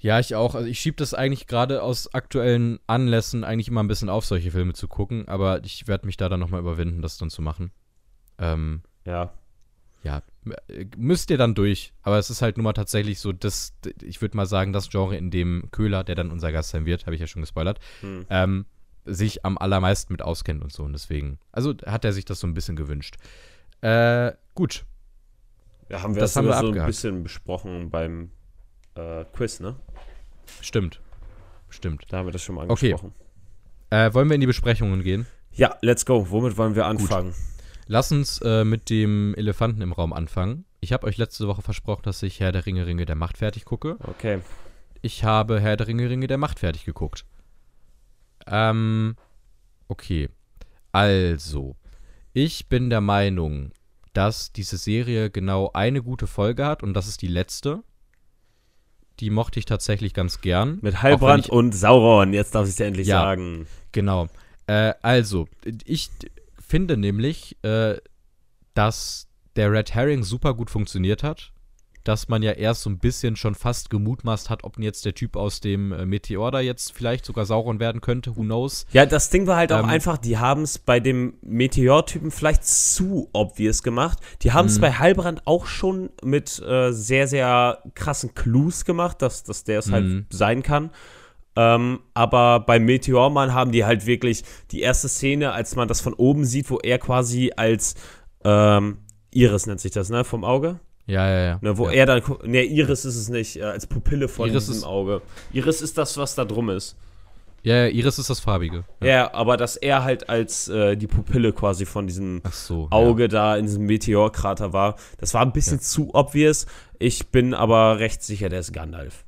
[SPEAKER 1] Ja, ich auch. Also ich schiebe das eigentlich gerade aus aktuellen Anlässen eigentlich immer ein bisschen auf, solche Filme zu gucken, aber ich werde mich da dann nochmal überwinden, das dann zu machen. Ähm,
[SPEAKER 2] Ja.
[SPEAKER 1] ja, äh, müsst ihr dann durch. Aber es ist halt nun mal tatsächlich so, das, ich würde mal sagen, das Genre, in dem Köhler, der dann unser Gast sein wird, habe ich ja schon gespoilert,
[SPEAKER 2] Hm.
[SPEAKER 1] ähm, sich am allermeisten mit auskennt und so. Und deswegen, also hat er sich das so ein bisschen gewünscht. Äh, gut.
[SPEAKER 2] Ja, haben wir
[SPEAKER 1] Das
[SPEAKER 2] das
[SPEAKER 1] haben wir
[SPEAKER 2] so ein
[SPEAKER 1] abgehakt.
[SPEAKER 2] bisschen besprochen beim äh, Quiz, ne?
[SPEAKER 1] Stimmt. Stimmt.
[SPEAKER 2] Da haben wir das schon mal
[SPEAKER 1] Okay.
[SPEAKER 2] angesprochen.
[SPEAKER 1] Äh, wollen wir in die Besprechungen gehen?
[SPEAKER 2] Ja, let's go. Womit wollen wir anfangen?
[SPEAKER 1] Lass uns äh, mit dem Elefanten im Raum anfangen. Ich habe euch letzte Woche versprochen, dass ich Herr der Ringe, Ringe der Macht fertig gucke.
[SPEAKER 2] Okay.
[SPEAKER 1] Ich habe Herr der Ringe, Ringe der Macht fertig geguckt. Ähm, okay. Also, ich bin der Meinung, dass diese Serie genau eine gute Folge hat und das ist die letzte. Die mochte ich tatsächlich ganz gern.
[SPEAKER 2] Mit Heilbrand
[SPEAKER 1] ich-
[SPEAKER 2] und Sauron, jetzt darf ich es ja endlich
[SPEAKER 1] Ja.
[SPEAKER 2] sagen.
[SPEAKER 1] Genau. Äh, also, ich finde nämlich, äh, dass der Red Herring super gut funktioniert hat. Dass man ja erst so ein bisschen schon fast gemutmaßt hat, ob jetzt der Typ aus dem äh, Meteor da jetzt vielleicht sogar Sauron werden könnte. Who knows?
[SPEAKER 2] Ja, das Ding war halt auch
[SPEAKER 1] Ähm,
[SPEAKER 2] einfach, die haben es bei dem Meteor-Typen vielleicht zu obvious gemacht. Die haben es
[SPEAKER 1] Mhm.
[SPEAKER 2] bei Heilbrand auch schon mit äh, sehr, sehr krassen Clues gemacht, dass, dass der es
[SPEAKER 1] Mhm.
[SPEAKER 2] halt sein kann. Ähm, aber bei Meteormann haben die halt wirklich die erste Szene, als man das von oben sieht, wo er quasi als ähm, Iris nennt sich das, ne, vom Auge?
[SPEAKER 1] Ja, ja, ja.
[SPEAKER 2] Ne, wo
[SPEAKER 1] ja.
[SPEAKER 2] er dann, ne, Iris ist es nicht, äh, als Pupille von
[SPEAKER 1] Iris
[SPEAKER 2] diesem
[SPEAKER 1] ist-
[SPEAKER 2] Auge. Iris ist das, was da drum ist.
[SPEAKER 1] Ja, ja, Iris ist das Farbige.
[SPEAKER 2] Ja, aber dass er halt als äh, die Pupille quasi von diesem
[SPEAKER 1] so.
[SPEAKER 2] Auge da in diesem Meteorkrater war, das war ein bisschen zu obvious. Ich bin aber recht sicher, der ist Gandalf.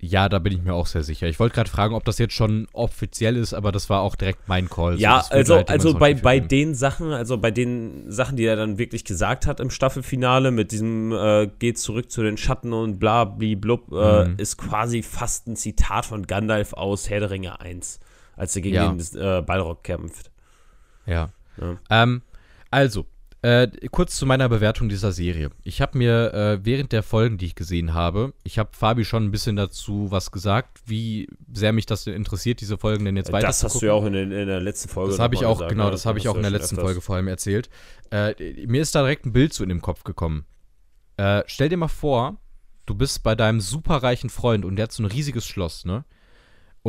[SPEAKER 1] Ja, da bin ich mir auch sehr sicher. Ich wollte gerade fragen, ob das jetzt schon offiziell ist, aber das war auch direkt mein Call. So,
[SPEAKER 2] ja,
[SPEAKER 1] würde
[SPEAKER 2] also,
[SPEAKER 1] halt
[SPEAKER 2] also bei, bei den Sachen, also bei den Sachen, die er dann wirklich gesagt hat im Staffelfinale, mit diesem äh, geht zurück zu den Schatten und bla bli blub, äh,
[SPEAKER 1] Mhm.
[SPEAKER 2] ist quasi fast ein Zitat von Gandalf aus Herr der Ringe 1, als er gegen
[SPEAKER 1] Ja.
[SPEAKER 2] den äh, Balrog kämpft.
[SPEAKER 1] Ja.
[SPEAKER 2] Ja.
[SPEAKER 1] Ähm, also, Äh, kurz zu meiner Bewertung dieser Serie. Ich habe mir äh, während der Folgen, die ich gesehen habe, ich habe Fabi schon ein bisschen dazu was gesagt, wie sehr mich das interessiert, diese Folgen denn jetzt weiter
[SPEAKER 2] Das hast du ja auch in, in der letzten Folge.
[SPEAKER 1] Das habe ich auch,
[SPEAKER 2] gesagt,
[SPEAKER 1] genau,
[SPEAKER 2] ne?
[SPEAKER 1] das habe ich auch in der letzten Folge vor allem erzählt. Äh, mir ist da direkt ein Bild zu in den Kopf gekommen. Äh, stell dir mal vor, du bist bei deinem superreichen Freund und der hat so ein riesiges Schloss, ne?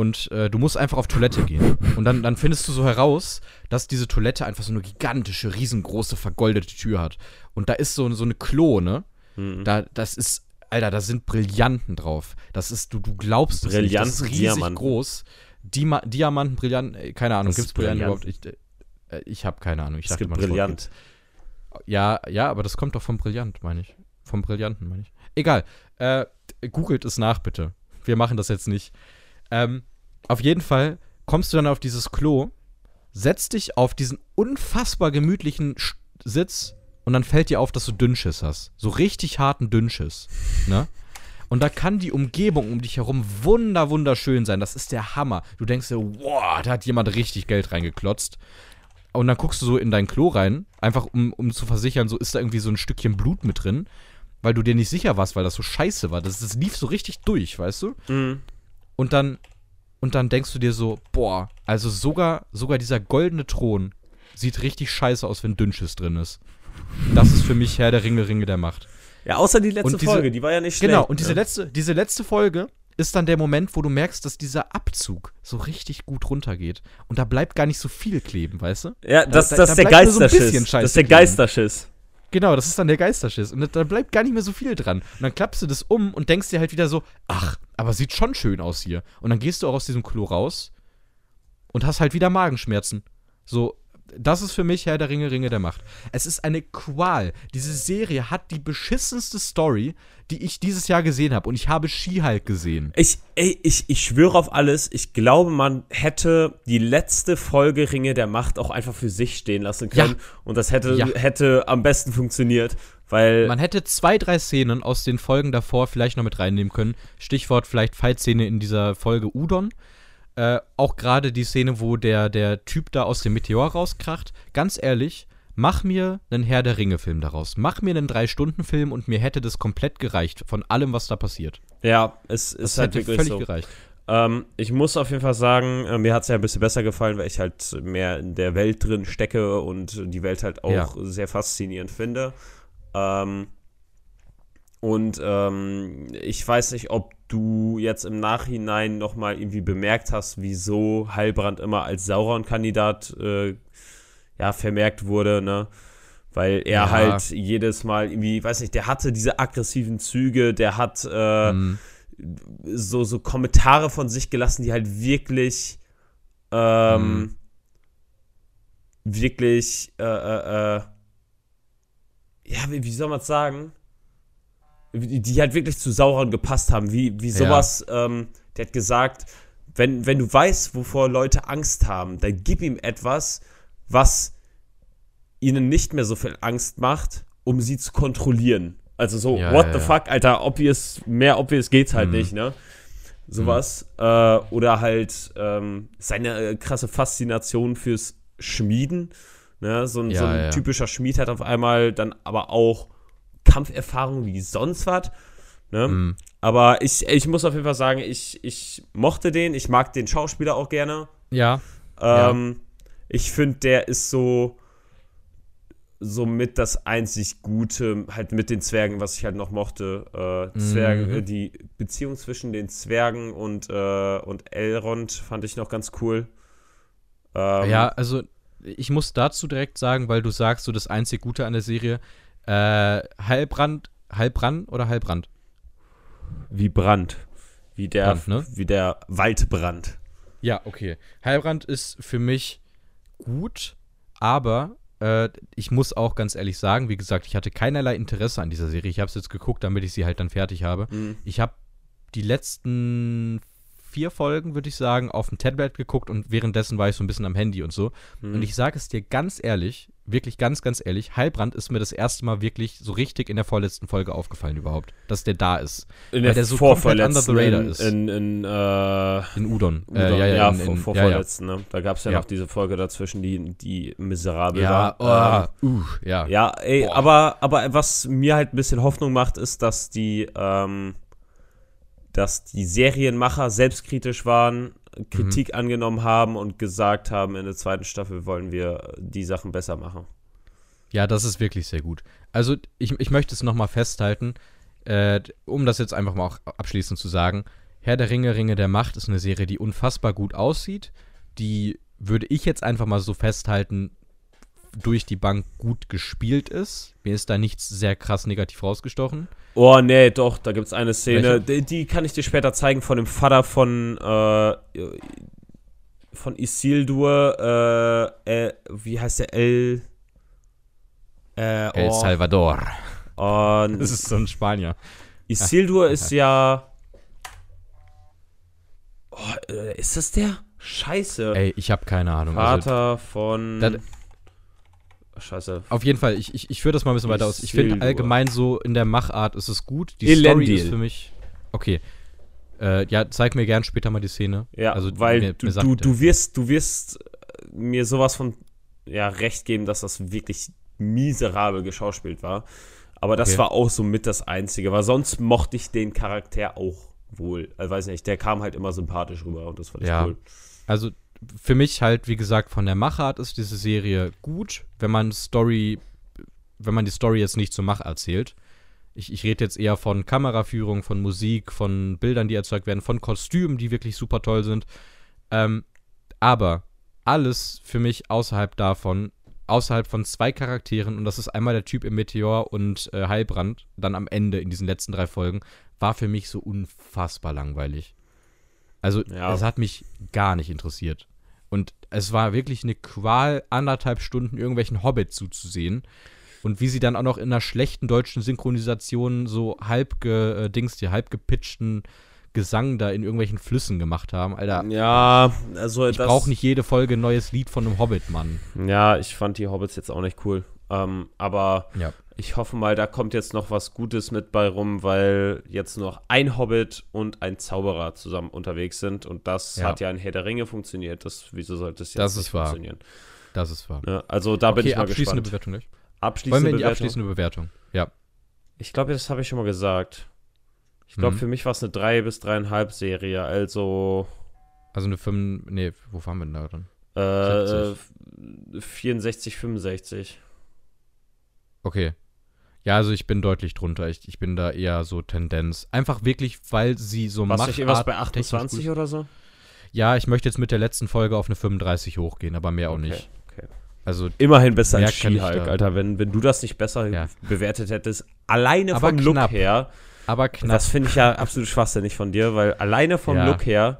[SPEAKER 1] Und äh, du musst einfach auf Toilette gehen. Und dann, dann findest du so heraus, dass diese Toilette einfach so eine gigantische, riesengroße, vergoldete Tür hat. Und da ist so, so eine Klo, ne?
[SPEAKER 2] Mhm.
[SPEAKER 1] Da, das ist, Alter, da sind Brillanten drauf. Das ist, du, du glaubst es nicht. Das ist
[SPEAKER 2] Brillanten,
[SPEAKER 1] riesig
[SPEAKER 2] Diamanten.
[SPEAKER 1] groß. Dima Diamanten, Brillanten, äh, keine Ahnung, gibt es Brillanten
[SPEAKER 2] Brillant?
[SPEAKER 1] überhaupt? Ich, äh, ich habe keine Ahnung. Ich
[SPEAKER 2] Es
[SPEAKER 1] dachte
[SPEAKER 2] gibt brillant.
[SPEAKER 1] ja, ja, aber das kommt doch vom Brillant, meine ich. Vom Brillanten, meine ich. Egal. Äh, googelt es nach, bitte. Wir machen das jetzt nicht. Ähm, auf jeden Fall kommst du dann auf dieses Klo, setzt dich auf diesen unfassbar gemütlichen Sch Sitz und dann fällt dir auf, dass du Dünnschiss hast. So richtig harten Dünnschiss. Ne? Und da kann die Umgebung um dich herum wunder, wunderschön sein. Das ist der Hammer. Du denkst dir, wow, da hat jemand richtig Geld reingeklotzt. Und dann guckst du so in dein Klo rein, einfach um, um zu versichern, so ist da irgendwie so ein Stückchen Blut mit drin, weil du dir nicht sicher warst, weil das so scheiße war. Das, das lief so richtig durch, weißt du?
[SPEAKER 2] Mhm.
[SPEAKER 1] Und dann, und dann denkst du dir so, boah, also sogar, sogar dieser goldene Thron sieht richtig scheiße aus, wenn Dünnschiss drin ist. Das ist für mich Herr der Ringe, Ringe der Macht.
[SPEAKER 2] Ja, außer die letzte
[SPEAKER 1] Und diese-
[SPEAKER 2] Folge, die war ja nicht schlecht.
[SPEAKER 1] Genau, und diese
[SPEAKER 2] ne?
[SPEAKER 1] letzte, diese letzte Folge ist dann der Moment, wo du merkst, dass dieser Abzug so richtig gut runtergeht. Und da bleibt gar nicht so viel kleben, weißt du?
[SPEAKER 2] Ja, das,
[SPEAKER 1] da-
[SPEAKER 2] das
[SPEAKER 1] da
[SPEAKER 2] ist der
[SPEAKER 1] bleibt nur so ein
[SPEAKER 2] Geisterschiss.
[SPEAKER 1] bisschen
[SPEAKER 2] das ist der. Geisterschiss.
[SPEAKER 1] Genau, das ist dann der Geisterschiss. Und da bleibt gar nicht mehr so viel dran. Und dann klappst du das um und denkst dir halt wieder so, ach, aber sieht schon schön aus hier. Und dann gehst du auch aus diesem Klo raus und hast halt wieder Magenschmerzen. So, das ist für mich Herr der Ringe, Ringe der Macht. Es ist eine Qual. Diese Serie hat die beschissenste Story, die ich dieses Jahr gesehen habe. Und ich habe She-Hulk gesehen.
[SPEAKER 2] Ich, ey, ich, ich schwöre auf alles, ich glaube, man hätte die letzte Folge Ringe der Macht auch einfach für sich stehen lassen können.
[SPEAKER 1] Ja.
[SPEAKER 2] Und das hätte,
[SPEAKER 1] Ja.
[SPEAKER 2] hätte am besten funktioniert. Weil
[SPEAKER 1] Man hätte zwei, drei Szenen aus den Folgen davor vielleicht noch mit reinnehmen können. Stichwort vielleicht Fight-Szene in dieser Folge Udon. Äh, auch gerade die Szene, wo der, der Typ da aus dem Meteor rauskracht. Ganz ehrlich, mach mir einen Herr der Ringe-Film daraus. Mach mir einen Drei-Stunden-Film und mir hätte das komplett gereicht von allem, was da passiert.
[SPEAKER 2] ja, es ist halt
[SPEAKER 1] hätte
[SPEAKER 2] wirklich
[SPEAKER 1] völlig
[SPEAKER 2] so.
[SPEAKER 1] gereicht.
[SPEAKER 2] Ähm, ich muss auf jeden Fall sagen, äh, mir hat es ja ein bisschen besser gefallen, weil ich halt mehr in der Welt drin stecke und die Welt halt auch
[SPEAKER 1] Ja.
[SPEAKER 2] sehr faszinierend finde. Ähm, und ähm, ich weiß nicht, ob du jetzt im Nachhinein nochmal irgendwie bemerkt hast, wieso Heilbrand immer als Sauron-Kandidat äh, ja, vermerkt wurde, ne? Weil er
[SPEAKER 1] Ja.
[SPEAKER 2] halt jedes Mal irgendwie, weiß nicht, der hatte diese aggressiven Züge, der hat äh,
[SPEAKER 1] Mhm.
[SPEAKER 2] so, so Kommentare von sich gelassen, die halt wirklich, ähm,
[SPEAKER 1] Mhm.
[SPEAKER 2] wirklich, äh, äh, äh, ja, wie, wie soll man es sagen? Die halt wirklich zu Sauron gepasst haben, wie, wie
[SPEAKER 1] Ja.
[SPEAKER 2] sowas, ähm, der hat gesagt, wenn, wenn du weißt, wovor Leute Angst haben, dann gib ihm etwas, was ihnen nicht mehr so viel Angst macht, um sie zu kontrollieren. Also so,
[SPEAKER 1] Ja,
[SPEAKER 2] what
[SPEAKER 1] ja,
[SPEAKER 2] the
[SPEAKER 1] ja.
[SPEAKER 2] fuck, Alter, obvious, mehr obvious geht's halt
[SPEAKER 1] Mhm.
[SPEAKER 2] nicht, ne? Sowas. Äh, oder halt ähm, seine äh, krasse Faszination fürs Schmieden. Ne? So, ein, so
[SPEAKER 1] Ja,
[SPEAKER 2] ein
[SPEAKER 1] ja.
[SPEAKER 2] typischer Schmied hat auf einmal dann aber auch Kampferfahrung wie sonst was. Ne?
[SPEAKER 1] Mhm.
[SPEAKER 2] Aber ich, ich muss auf jeden Fall sagen, ich, ich mochte den, ich mag den Schauspieler auch gerne.
[SPEAKER 1] Ja,
[SPEAKER 2] Ähm, Ich finde, der ist so somit das einzig Gute, halt mit den Zwergen, was ich halt noch mochte. Äh, Zwerge,
[SPEAKER 1] Mhm.
[SPEAKER 2] die Beziehung zwischen den Zwergen und, äh, und Elrond fand ich noch ganz cool. Ähm,
[SPEAKER 1] ja, also ich muss dazu direkt sagen, weil du sagst, so das einzig Gute an der Serie, äh, Heilbrand, Heilbrand oder Heilbrand?
[SPEAKER 2] Wie Brand. Wie der,
[SPEAKER 1] Brand, ne?
[SPEAKER 2] wie der Waldbrand.
[SPEAKER 1] Ja, okay. Heilbrand ist für mich gut, aber äh, ich muss auch ganz ehrlich sagen, wie gesagt, ich hatte keinerlei Interesse an dieser Serie. Ich habe es jetzt geguckt, damit ich sie halt dann fertig habe.
[SPEAKER 2] Mhm.
[SPEAKER 1] Ich habe die letzten vier Folgen, würde ich sagen, auf dem Tablet geguckt und währenddessen war ich so ein bisschen am Handy und so.
[SPEAKER 2] Mhm.
[SPEAKER 1] Und ich sage es dir ganz ehrlich, wirklich ganz, ganz ehrlich, Heilbrand ist mir das erste Mal wirklich so richtig in der vorletzten Folge aufgefallen überhaupt, dass der da ist.
[SPEAKER 2] In der
[SPEAKER 1] der so under the radar
[SPEAKER 2] in,
[SPEAKER 1] ist.
[SPEAKER 2] in, in, äh,
[SPEAKER 1] In Udon.
[SPEAKER 2] Udon,
[SPEAKER 1] Äh, ja, ja, in,
[SPEAKER 2] vor,
[SPEAKER 1] in,
[SPEAKER 2] vor
[SPEAKER 1] ja, ja.
[SPEAKER 2] vorletzten, ne? Da gab es ja,
[SPEAKER 1] Ja.
[SPEAKER 2] noch diese Folge dazwischen, die, die miserabel
[SPEAKER 1] Ja,
[SPEAKER 2] war.
[SPEAKER 1] oh, uh, ja.
[SPEAKER 2] Ähm, ja, ey,
[SPEAKER 1] Boah.
[SPEAKER 2] aber, aber was mir halt ein bisschen Hoffnung macht, ist, dass die, ähm, dass die Serienmacher selbstkritisch waren, Kritik angenommen haben und gesagt haben, in der zweiten Staffel wollen wir die Sachen besser machen.
[SPEAKER 1] Ja, das ist wirklich sehr gut. Also ich, ich möchte es nochmal festhalten, äh, um das jetzt einfach mal auch abschließend zu sagen. Herr der Ringe, Ringe der Macht ist eine Serie, die unfassbar gut aussieht, die, würde ich jetzt einfach mal so festhalten, durch die Bank gut gespielt ist. Mir ist da nichts sehr krass negativ rausgestochen.
[SPEAKER 2] Oh, nee, doch, da gibt's eine Szene, die, die kann ich dir später zeigen, von dem Vater von, äh, von Isildur, äh, äh, wie heißt der, El, äh,
[SPEAKER 1] El
[SPEAKER 2] oh,
[SPEAKER 1] Salvador.
[SPEAKER 2] oh,
[SPEAKER 1] Das ist so ein Spanier.
[SPEAKER 2] Isildur ist ja, oh, äh, ist das der? Scheiße.
[SPEAKER 1] Ey, ich habe keine Ahnung. Also,
[SPEAKER 2] Vater von,
[SPEAKER 1] das-
[SPEAKER 2] Scheiße.
[SPEAKER 1] auf jeden Fall, ich, ich, ich führe das mal ein bisschen weiter aus. Ich finde allgemein so in der Machart ist es gut. Die
[SPEAKER 2] Elendil.
[SPEAKER 1] Story ist für mich. Okay. Äh, ja, zeig mir gern später mal die Szene.
[SPEAKER 2] Ja,
[SPEAKER 1] also,
[SPEAKER 2] weil
[SPEAKER 1] mir-
[SPEAKER 2] du,
[SPEAKER 1] mir
[SPEAKER 2] du, du wirst, du wirst äh, mir sowas von ja, recht geben, dass das wirklich miserabel geschauspielt war. Aber das
[SPEAKER 1] Okay.
[SPEAKER 2] war auch so mit das Einzige, weil sonst mochte ich den Charakter auch wohl. Also weiß nicht, der kam halt immer sympathisch rüber und das fand ich
[SPEAKER 1] Ja.
[SPEAKER 2] cool.
[SPEAKER 1] Also für mich halt, wie gesagt, von der Machart ist diese Serie gut, wenn man Story, wenn man die Story jetzt nicht zur Mach erzählt. Ich, ich rede jetzt eher von Kameraführung, von Musik, von Bildern, die erzeugt werden, von Kostümen, die wirklich super toll sind. Ähm, aber alles für mich außerhalb davon, außerhalb von zwei Charakteren, und das ist einmal der Typ im Meteor und äh, Heilbrand, dann am Ende in diesen letzten drei Folgen, war für mich so unfassbar langweilig. Also,
[SPEAKER 2] Ja.
[SPEAKER 1] es hat mich gar nicht interessiert. Und es war wirklich eine Qual, anderthalb Stunden irgendwelchen Hobbit zuzusehen. Und wie sie dann auch noch in einer schlechten deutschen Synchronisation so halb ge, äh, Dings, die halb gepitchten Gesang da in irgendwelchen Flüssen gemacht haben. Alter,
[SPEAKER 2] Ja, also
[SPEAKER 1] ich brauche nicht jede Folge ein neues Lied von einem Hobbit, Mann.
[SPEAKER 2] Ja, ich fand die Hobbits jetzt auch nicht cool. Ähm, aber
[SPEAKER 1] Ja.
[SPEAKER 2] ich hoffe mal, da kommt jetzt noch was Gutes mit bei rum, weil jetzt noch ein Hobbit und ein Zauberer zusammen unterwegs sind. Und das
[SPEAKER 1] Ja.
[SPEAKER 2] hat ja in Herr der Ringe funktioniert. Das, wieso sollte es jetzt
[SPEAKER 1] Das ist
[SPEAKER 2] nicht
[SPEAKER 1] wahr.
[SPEAKER 2] funktionieren?
[SPEAKER 1] Das ist wahr.
[SPEAKER 2] Ja, also da bin
[SPEAKER 1] okay,
[SPEAKER 2] ich mal
[SPEAKER 1] abschließende
[SPEAKER 2] gespannt.
[SPEAKER 1] Bewertung gleich.
[SPEAKER 2] Abschließende
[SPEAKER 1] Wollen wir in die
[SPEAKER 2] Bewertung.
[SPEAKER 1] abschließende Bewertung? Ja.
[SPEAKER 2] Ich glaube, das habe ich schon mal gesagt. Ich glaube,
[SPEAKER 1] Mhm.
[SPEAKER 2] für mich war es eine 3 bis 3,5 Serie. Also
[SPEAKER 1] Also eine 5, nee, wo waren wir denn da drin?
[SPEAKER 2] äh,
[SPEAKER 1] 70.
[SPEAKER 2] 64, 65.
[SPEAKER 1] Okay. Ja, also ich bin deutlich drunter. Ich, ich bin da eher so Tendenz. Einfach wirklich, weil sie so
[SPEAKER 2] Warst du irgendwas bei
[SPEAKER 1] machtarttechnisch
[SPEAKER 2] 28
[SPEAKER 1] gut-
[SPEAKER 2] oder so?
[SPEAKER 1] Ja, ich möchte jetzt mit der letzten Folge auf eine 35 hochgehen, aber mehr auch
[SPEAKER 2] Okay,
[SPEAKER 1] nicht.
[SPEAKER 2] okay.
[SPEAKER 1] Also,
[SPEAKER 2] Immerhin besser als
[SPEAKER 1] da-
[SPEAKER 2] Alter. Wenn, wenn du das nicht besser
[SPEAKER 1] Ja.
[SPEAKER 2] bewertet hättest, alleine
[SPEAKER 1] Aber
[SPEAKER 2] vom Look
[SPEAKER 1] knapp.
[SPEAKER 2] her,
[SPEAKER 1] aber knapp.
[SPEAKER 2] das finde ich ja absolut schwachsinnig von dir, weil alleine vom
[SPEAKER 1] Ja.
[SPEAKER 2] Look her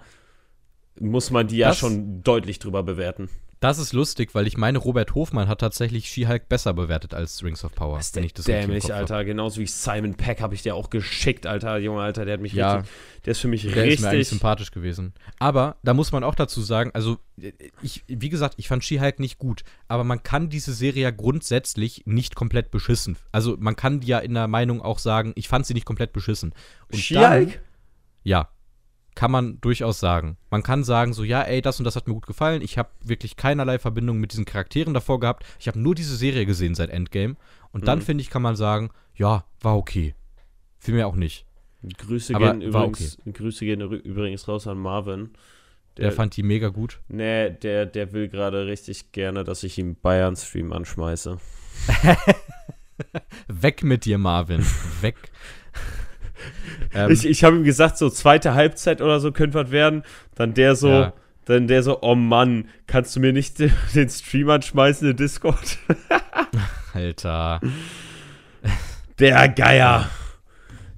[SPEAKER 2] muss man die ja
[SPEAKER 1] Das-
[SPEAKER 2] schon deutlich drüber bewerten.
[SPEAKER 1] Das ist lustig, weil ich meine, Robert Hofmann hat tatsächlich She-Hulk besser bewertet als Rings of Power.
[SPEAKER 2] Das ist
[SPEAKER 1] wenn ich das richtig
[SPEAKER 2] dämlich,
[SPEAKER 1] Kopf hab.
[SPEAKER 2] Alter. Genauso wie Simon Peck habe ich dir auch geschickt, Alter. Junge, Alter, der hat mich
[SPEAKER 1] Ja.
[SPEAKER 2] richtig, der ist für mich
[SPEAKER 1] Der ist mir eigentlich
[SPEAKER 2] richtig,
[SPEAKER 1] sympathisch gewesen. Aber da muss man auch dazu sagen, also ich, wie gesagt, ich fand She-Hulk nicht gut, aber man kann diese Serie ja grundsätzlich nicht komplett beschissen. Also man kann ja in der Meinung auch sagen, ich fand sie nicht komplett beschissen.
[SPEAKER 2] She-Hulk?
[SPEAKER 1] Ja, kann man durchaus sagen. Man kann sagen, so, ja, ey, das und das hat mir gut gefallen. Ich habe wirklich keinerlei Verbindung mit diesen Charakteren davor gehabt. Ich habe nur diese Serie gesehen seit Endgame. Und dann,
[SPEAKER 2] Mhm.
[SPEAKER 1] finde ich, kann man sagen, ja, war okay. Für mir auch nicht.
[SPEAKER 2] Grüße
[SPEAKER 1] Aber
[SPEAKER 2] gehen, übrigens, Grüße gehen übrigens raus an Marvin.
[SPEAKER 1] Der, fand die mega gut.
[SPEAKER 2] Nee, der, der will gerade richtig gerne, dass ich ihm Bayern-Stream anschmeiße.
[SPEAKER 1] Weg mit dir, Marvin. Weg. Ähm,
[SPEAKER 2] ich ich habe ihm gesagt, so zweite Halbzeit oder so könnte was werden. Dann der so,
[SPEAKER 1] Ja.
[SPEAKER 2] dann der so, oh Mann, kannst du mir nicht den den Stream anschmeißen in Discord?
[SPEAKER 1] Alter.
[SPEAKER 2] Der Geier.